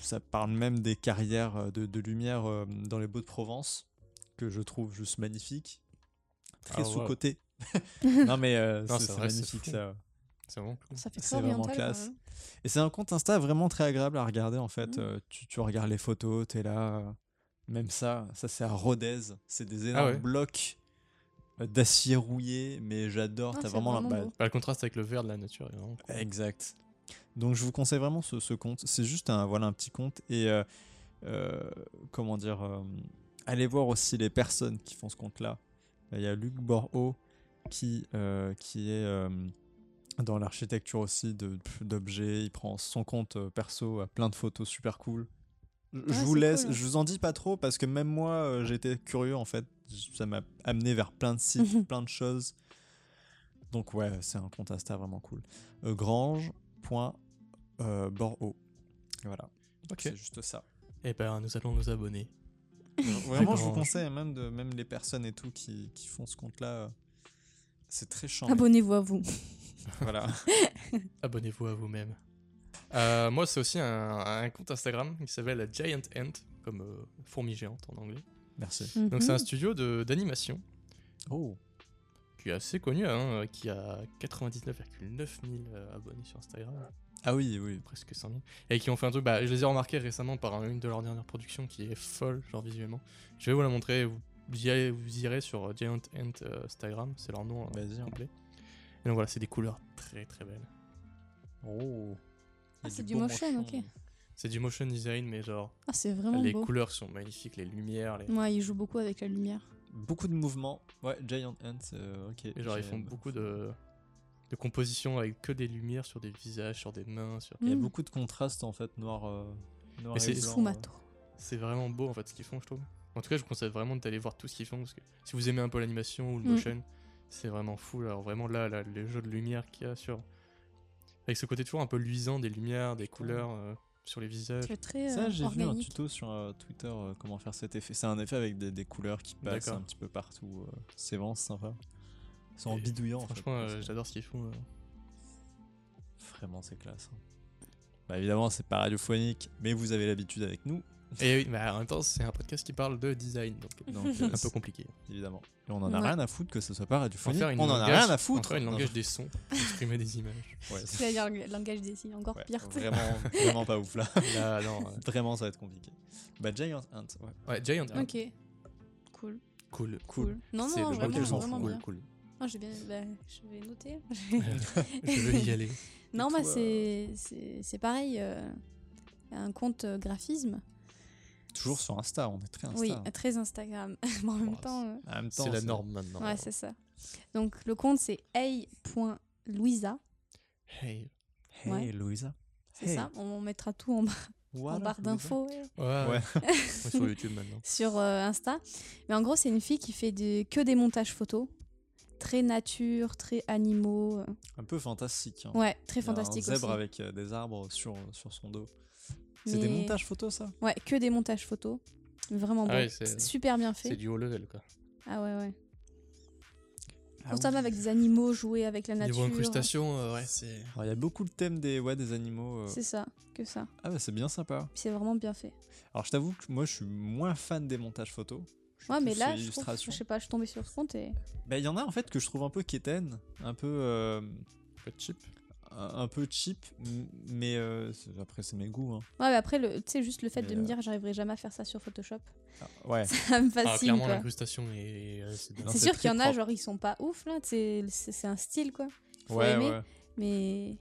ça parle même des carrières de, de lumière euh, dans les Beaux-de-Provence, que je trouve juste magnifique. Très Ah, wow. sous-côté. non, mais euh, c'est magnifique fou. ça. C'est vraiment cool. Ça fait très vraiment classe. Et c'est un compte Insta vraiment très agréable à regarder en fait. Mm. Euh, tu, tu regardes les photos, t'es là. euh, même ça, ça c'est à Rodez. C'est des énormes Ah ouais. blocs euh, d'acier rouillé, mais j'adore. Ah, T'as vraiment, la- vraiment bah. Bah, le contraste avec le vert de la nature est vraiment cool. Exact. Donc je vous conseille vraiment ce, ce compte. C'est juste un, voilà, un petit compte. Et euh, euh, comment dire euh, Allez voir aussi les personnes qui font ce compte-là. Il y a Luc Borho qui, euh, qui est euh, dans l'architecture aussi de- d'objets. Il prend son compte euh, perso à plein de photos super cool. Je Ah, vous laisse, cool. je vous en dis pas trop parce que même moi euh, j'étais curieux en fait. Ça m'a amené vers plein de sites, plein de choses. Donc ouais, c'est un compte Insta vraiment cool. Euh, Grange.borho. Voilà. Ok. C'est juste ça. Et ben, nous allons nous abonner. Vraiment, je vous conseille même de même les personnes et tout qui, qui font ce compte-là. euh, C'est très chiant. Abonnez-vous à vous. Voilà. Abonnez-vous à vous-même. Euh, moi, c'est aussi un, un compte Instagram qui s'appelle Giant Ant, comme euh, fourmi géante en anglais. Merci. Donc, c'est un Mhm. studio de- d'animation Oh. qui est assez connu, hein, qui a 99,9 000 euh, abonnés sur Instagram, Ah oui, oui. presque 100 000. Et qui ont fait un truc, bah, je les ai remarqués récemment par un- une de leurs dernières productions qui est folle, genre visuellement. Je vais vous la montrer, vous irez, vous irez sur euh, Giant Ant euh, Instagram, c'est leur nom euh, Vas-y. hein. complet. Et donc voilà, c'est des couleurs très très belles. Oh. Ah, c'est du motion, ok. C'est du motion design, mais genre, Ah, c'est vraiment les beau. couleurs sont magnifiques, les lumières, les... Moi, il joue beaucoup avec la lumière. Beaucoup de mouvements. Ouais, Giant Ant, euh, ok. Et genre, ils font beaucoup de, de composition avec que des lumières sur des visages, sur des mains. Sur... Il y a Mm. beaucoup de contrastes en fait, noir, euh, noir Mais et c'est- blanc. Fumato. C'est vraiment beau en fait ce qu'ils font, je trouve. En tout cas, je vous conseille vraiment d'aller voir tout ce qu'ils font parce que si vous aimez un peu l'animation ou le Mm. motion, c'est vraiment fou. Alors vraiment là, là, les jeux de lumière qu'il y a sur avec ce côté toujours un peu luisant des lumières, des couleurs euh, sur les visages. C'est très Ça, euh, j'ai vu un tuto sur euh, Twitter euh, comment faire cet effet. C'est un effet avec des, des couleurs qui passent un petit peu partout. euh, c'est vraiment sympa. C'est en Et bidouillant. en fait, Franchement, euh, parce que j'adore ce qu'ils font. euh. Vraiment, c'est classe. hein. Bah, évidemment, c'est pas radiophonique, mais vous avez l'habitude avec nous. Et oui, mais en même temps, c'est un podcast qui parle de design, donc Donc, c'est euh, un peu compliqué. évidemment. Et on en a Ouais. rien à foutre que ce soit pas On radiophonique. faire une On en a rien à on foutre. une Non, langage des sons, exprimer des images. ouais, C'est-à-dire le langage des signes, encore ouais, pire. Vraiment, vraiment pas ouf là. Là, non. euh, Vraiment, ça va être compliqué. Bah, Giant Ant, ouais. Ouais, Giant Ant. Ok. Cool. Cool. Cool. Non, C'est non, le vraiment, vraiment bien. cool. Ah, j'ai bien. bah, je vais noter. Je vais y aller. non, bah, c'est c'est c'est pareil. euh, un compte euh, graphisme. Toujours sur Insta, on est très Insta. Oui, très Instagram. Mais en même Oh, temps. euh, En même temps, C'est la norme maintenant. Ouais, c'est ça. Donc, le compte, c'est a.louisa. Hey. Hey, Ouais. Louisa. C'est Hey. ça. On mettra tout en, bas- en Voilà, barre d'infos. Ouais. Ouais. ouais, sur YouTube maintenant. sur euh, Insta. Mais en gros, c'est une fille qui fait des, que des montages photos. Très nature, très animaux. euh. Un peu fantastique. hein. Ouais, très fantastique Un zèbre aussi. avec euh, des arbres sur, sur son dos. C'est des montages photos, ça? Ouais, que des montages photos. Vraiment Ah bon. ouais, c'est- Super bien C'est fait. du haut level quoi. Ah ouais, ouais. Ah Constamment oui. avec des animaux, jouer avec la Niveau nature. incrustation, euh, ouais, c'est. Alors, Il y a beaucoup de thèmes des, ouais, des animaux. euh. C'est ça, que ça. Ah, bah, c'est bien sympa. C'est vraiment bien fait. Alors, je t'avoue que moi, je suis moins fan des montages photos. Ouais, mais là, je, trouve, l'illustration. je sais pas, je suis tombée sur ce compte et. Bah, il y en a en fait que je trouve un peu quétaine, un peu, euh, Un peu cheap. Un, peu cheap, mais euh, après, c'est mes goûts. Hein. Ouais, mais après, le- tu sais, juste le fait Mais, de me euh, dire j'arriverai jamais à faire ça sur Photoshop, Ah, ouais. ça me Ah, fascine. clairement, quoi. l'incrustation est. euh, c'est sûr qu'il y en a, propre. genre, ils sont pas ouf là, c'est un style quoi. Faut ouais, aimer, ouais. mais.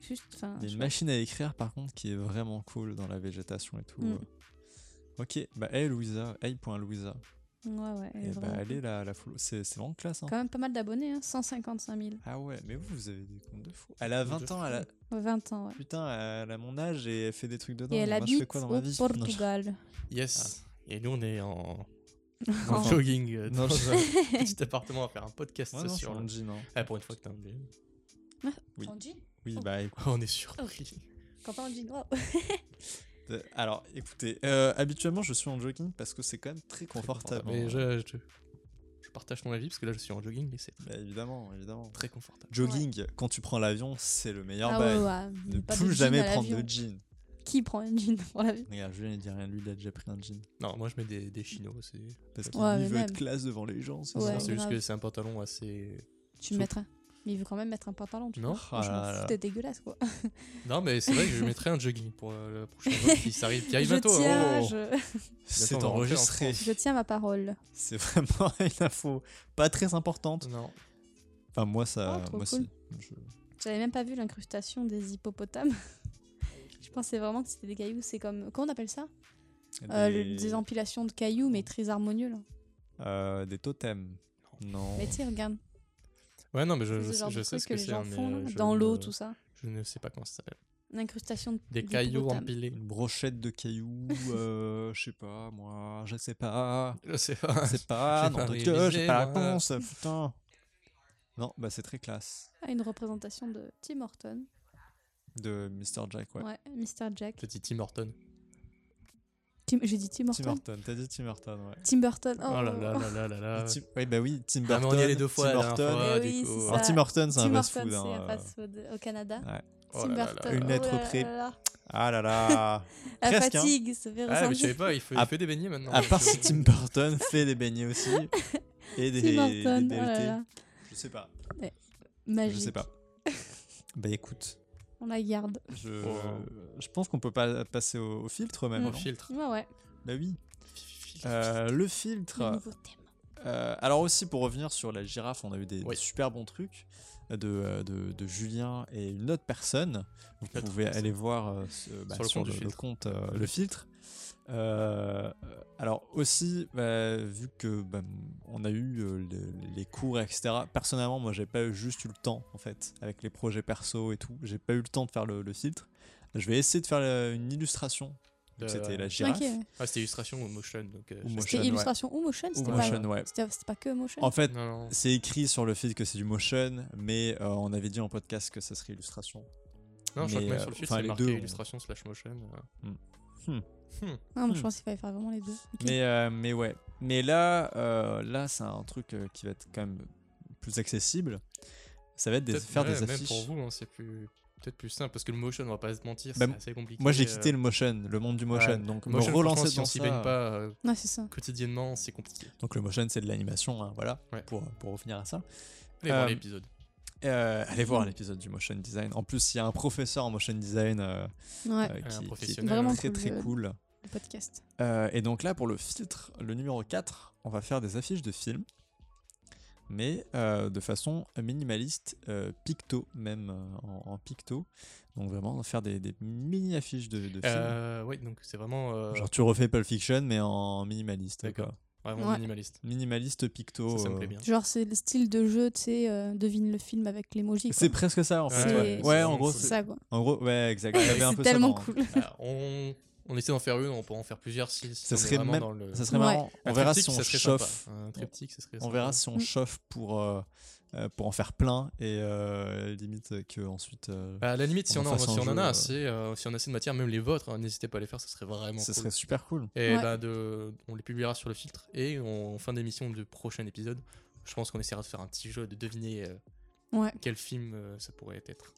Juste, enfin. Il y a je une machine à écrire par contre qui est vraiment cool dans la végétation et tout. Mm. Ok, bah hey Louisa, hey.louisa. Ouais, ouais. elle est Et bah vraiment allez la, la follow. C'est c'est vraiment classe. Hein. Quand même pas mal d'abonnés, hein, 155 000. Ah ouais, mais vous, vous avez des comptes de fou. Elle a Compte de 20 ans, elle a... Ouais, 20 ans, ouais. Putain, elle a mon âge et elle fait des trucs dedans. Et elle moi, je fais habite quoi dans au ma vie? Non, Portugal. Yes. Et nous, on est en, En- jogging euh, Non, dans je- un petit appartement à faire un podcast Ouais, non, sur. le- jean. hein. Ah, pour une fois que t'as un jean. Oui. En jean Oui, Oh. bah écoute. on est surpris. Quand en jean, wow. Euh, Alors, écoutez, euh, habituellement, je suis en jogging parce que c'est quand même très confortable. Mais je, je, je partage ton avis parce que là, je suis en jogging et c'est Bah, évidemment, évidemment. très confortable. Jogging, quand tu prends l'avion, c'est le meilleur Ah bail. ouais, ouais. Ne plus jamais prendre l'avion. de jean. Qui prend un jean pour la vie Regarde, Julien il dit rien, lui il a déjà pris un jean. Non, moi, je mets des, des chinos. C'est Parce qu'il veut être classe devant les gens, c'est Ouais, ça c'est juste que c'est un pantalon assez. Tu me mettras. Mais il veut quand même mettre un pantalon, tu Non vois. Ah t'es dégueulasse, quoi. Non, mais c'est vrai que je mettrai un jogging pour euh, le prochain vote qui arrive, qui arrive je bientôt. tiens, Oh. je... C'est enregistré. je tiens ma parole. C'est vraiment une info pas très importante. Non. Enfin, moi, ça. Oh, moi, cool. si. Je- J'avais même pas vu l'incrustation des hippopotames. je pensais vraiment que c'était des cailloux. C'est comme. Comment on appelle ça? Euh, le- Des... Empilations de cailloux, mais très harmonieux, là. euh, des totems. Non. Mais tu sais, regarde. Ouais, non, mais je, je, ce genre je de sais ce que, les c'est. gens hein, euh, dans l'eau, tout ça. Je ne sais pas comment ça s'appelle. Une incrustation de Des cailloux empilés. Une brochette de cailloux, euh, je sais pas, moi, je sais pas. Je sais pas. Je sais pas, J'ai non, j'ai pas la réponse, putain. Non, bah c'est très classe. Ah, une représentation de Tim Horton. De Mr. Jack, ouais. Ouais, Mr. Jack. Petit Tim Horton. Tim... J'ai dit Tim Tim Horton. Horton, t'as dit Tim Horton, ouais. Tim Burton. Oh, Oh, là là là là là Tim- Oui, bah oui, Tim Ah, Burton. mais on y allait deux fois Tim Horton. fois, Eh du oui, coup. c'est Alors. Tim Horton, c'est un Tim fast Horton, food. c'est hein, un euh. fast-food au Canada. Ouais. Oh Tim là là là Burton. là. Une lettre oh là près. là là. Ah là là. La Presque, hein. fatigue se fait Ah, mais je ressentir. savais pas, il fait, il À- fait des beignets maintenant. À part si Tim Burton fait des beignets aussi. Et des, Tim Horton, des oh là là. Je sais pas. Magique. Je sais pas. bah écoute, On la garde. je, Oh. je pense qu'on peut pas passer au, au filtre même. Mm. Au non filtre. Ouais, ouais. Bah oui. Euh, le Le filtre. nouveau thème. Euh, alors aussi pour revenir sur la girafe, on a eu des, super bons trucs de, euh, de, de Julien et une autre personne. Vous pouvez personnes. aller voir euh, ce- bah, Sur le sur compte le, compte euh, le filtre. Euh, alors aussi, bah, vu que bah, on a eu euh, le- les cours, etc. Personnellement, moi, j'ai pas eu- juste eu le temps, en fait, avec les projets perso et tout. J'ai pas eu le temps de faire le, le filtre. Je vais essayer de faire euh, une illustration. Euh, C'était la girafe. Ah, c'était illustration ou motion. Euh. C'était ouais. illustration ou motion Ou C'était motion, pas, ouais. pas que motion En fait, c'est écrit sur le fait que c'est du motion, mais euh, on avait dit en podcast que ça serait illustration. Non, je crois que même euh, sur le fil, enfin, c'est marqué deux, on- illustration slash motion. euh. Moi, je Hmm. pense qu'il fallait faire vraiment les deux. Mais, euh, mais ouais. Mais là, euh, là c'est un truc euh, qui va être quand même plus accessible. Ça va être des, faire ouais, des Même affiches. pour vous, hein, c'est plus peut-être plus simple parce que le motion, on va pas se mentir, Bah, c'est assez compliqué. Moi, j'ai euh, quitté le motion, le monde du motion. ouais. Donc, motion, me relancer si dans on s'y ça. baigne pas euh, Ouais, ça. quotidiennement, c'est compliqué. Donc, le motion, c'est de l'animation. hein, voilà. Ouais. Pour, pour revenir à ça. Allez voir l'épisode. Euh, allez voir l'épisode du motion design. En plus, il y a un professeur en motion design euh, Ouais, euh, un qui, qui est. Vraiment très cool, très le- cool. le podcast. Euh, et donc là, pour le filtre, le numéro 4, on va faire des affiches de films, mais euh, de façon minimaliste, euh, picto, même euh, en, en picto. Donc vraiment, on va faire des, des mini-affiches de, de films. Euh, ouais, donc c'est vraiment euh, Genre tu refais Pulp Fiction, mais en minimaliste. D'accord. Vraiment Ouais. minimaliste. Minimaliste picto. Ça, ça me euh, plaît bien. Genre, c'est le style de jeu, tu sais, euh, devine le film avec l'emoji. C'est presque ça en fait. Ouais, en gros. C'est ça, quoi. en gros, ouais, exact. C'est ça tellement cool. Alors, on, on essaie d'en faire une, on peut en faire plusieurs si, si Ça serait même- dans le. Ça serait Ouais. marrant. On verra si on chauffe. sympa. Un triptyque, ça serait On verra si on Mm. chauffe pour, euh, euh, pour en faire plein et euh, limite que ensuite euh, Bah, à la limite, si On on, en en, si on en a euh. assez, euh, si on a assez de matière, même les vôtres, hein, n'hésitez pas à les faire, ça serait vraiment cool. serait super cool. Et Ouais. bah de, on les publiera sur le filtre et en en fin d'émission du prochain épisode, je pense qu'on essaiera de faire un petit jeu de deviner euh, Ouais. quel film euh, ça pourrait être.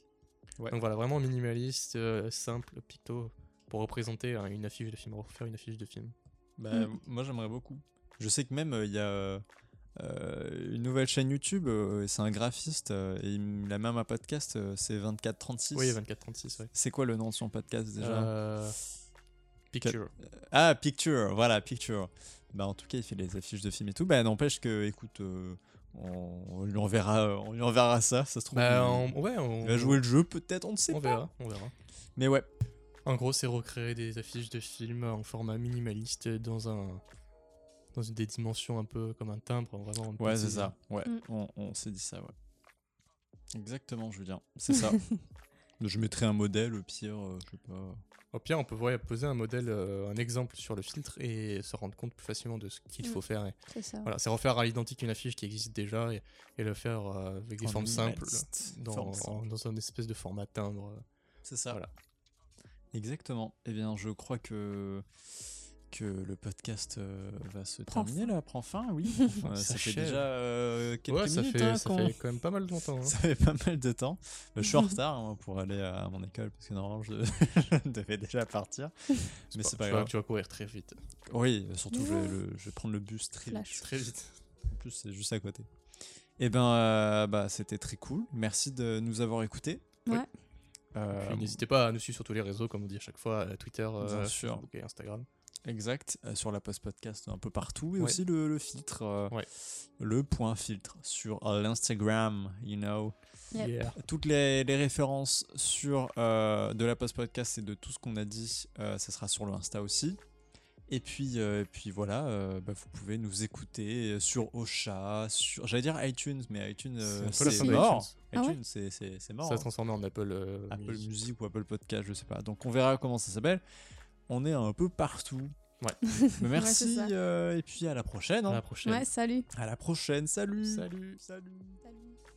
Ouais. Donc voilà, vraiment minimaliste, euh, simple, picto, pour représenter euh, une affiche de film, refaire une affiche de film. Bah, Mm. Moi j'aimerais beaucoup. Je sais que même euh, il y a euh, une nouvelle chaîne YouTube, euh, c'est un graphiste euh, et il a même un podcast, c'est 2436. Oui, 24-36, ouais. C'est quoi le nom de son podcast déjà? Picture. Ah, Picture, voilà, Picture. Bah, en tout cas, il fait les affiches de films et tout. Bah, n'empêche que, écoute, on, on lui enverra, on lui enverra ça, ça se trouve. Bah, on, ouais, on, va jouer le jeu, peut-être, on ne sait on pas. verra, on verra. Mais ouais, En gros, c'est recréer des affiches de films en format minimaliste dans un dans des dimensions un peu comme un timbre, vraiment. ouais, c'est ça. Ouais, Mm. on, on s'est dit ça, ouais. Exactement, Julien, c'est ça. Je mettrai un modèle au pire, euh, je sais pas. Au pire, on peut ouais, poser un modèle, euh, un exemple sur le filtre et se rendre compte plus facilement de ce qu'il Mm. faut faire. Et C'est ça. voilà, c'est refaire à l'identique une affiche qui existe déjà et, et le faire euh, avec des En formes simples, dans, forme simple. en- dans un espèce de format timbre. C'est ça. Voilà. Exactement. Eh bien, je crois que que le podcast euh, va se Prend terminer là, prend fin, oui. Ça fait déjà euh, quelques ouais, ça minutes fait, hein, ça fait quand même pas mal de temps. hein. Ça fait pas mal de temps. Je suis en retard hein, pour aller à mon école parce que normalement je, je devais déjà partir. Mais c'est pas tu vas- grave. Tu vas courir très vite. Oui, surtout je vais, le- je vais prendre le bus très Flash. vite. Très vite. En plus, c'est juste à côté. Et ben, euh, bah, c'était très cool. Merci de nous avoir écoutés. Ouais. Euh, N'hésitez pas à nous suivre sur tous les réseaux, comme on dit à chaque fois, Twitter, euh. Facebook et Instagram. Exact, euh, sur la post podcast un peu partout et Ouais. aussi le, le filtre, euh, Ouais. le point filtre sur euh, l'Instagram, you know. Yep. Yeah. Toutes les, les références sur euh, de la post podcast et de tout ce qu'on a dit, euh, ça sera sur le Insta aussi. Et puis, euh, et puis voilà, euh, bah, vous pouvez nous écouter sur Ocha, sur, j'allais dire iTunes, mais iTunes euh, C'est mort. iTunes. Ah ouais iTunes, c'est- c'est c'est mort. Ça va transformer en Apple, euh, Apple Music. Music ou Apple Podcast, je sais pas. Donc on verra comment ça s'appelle. On est un peu partout. Ouais. Mais merci euh, et puis à la prochaine. hein. À la prochaine. Ouais, salut. À la prochaine. Salut. Salut. Salut. Salut.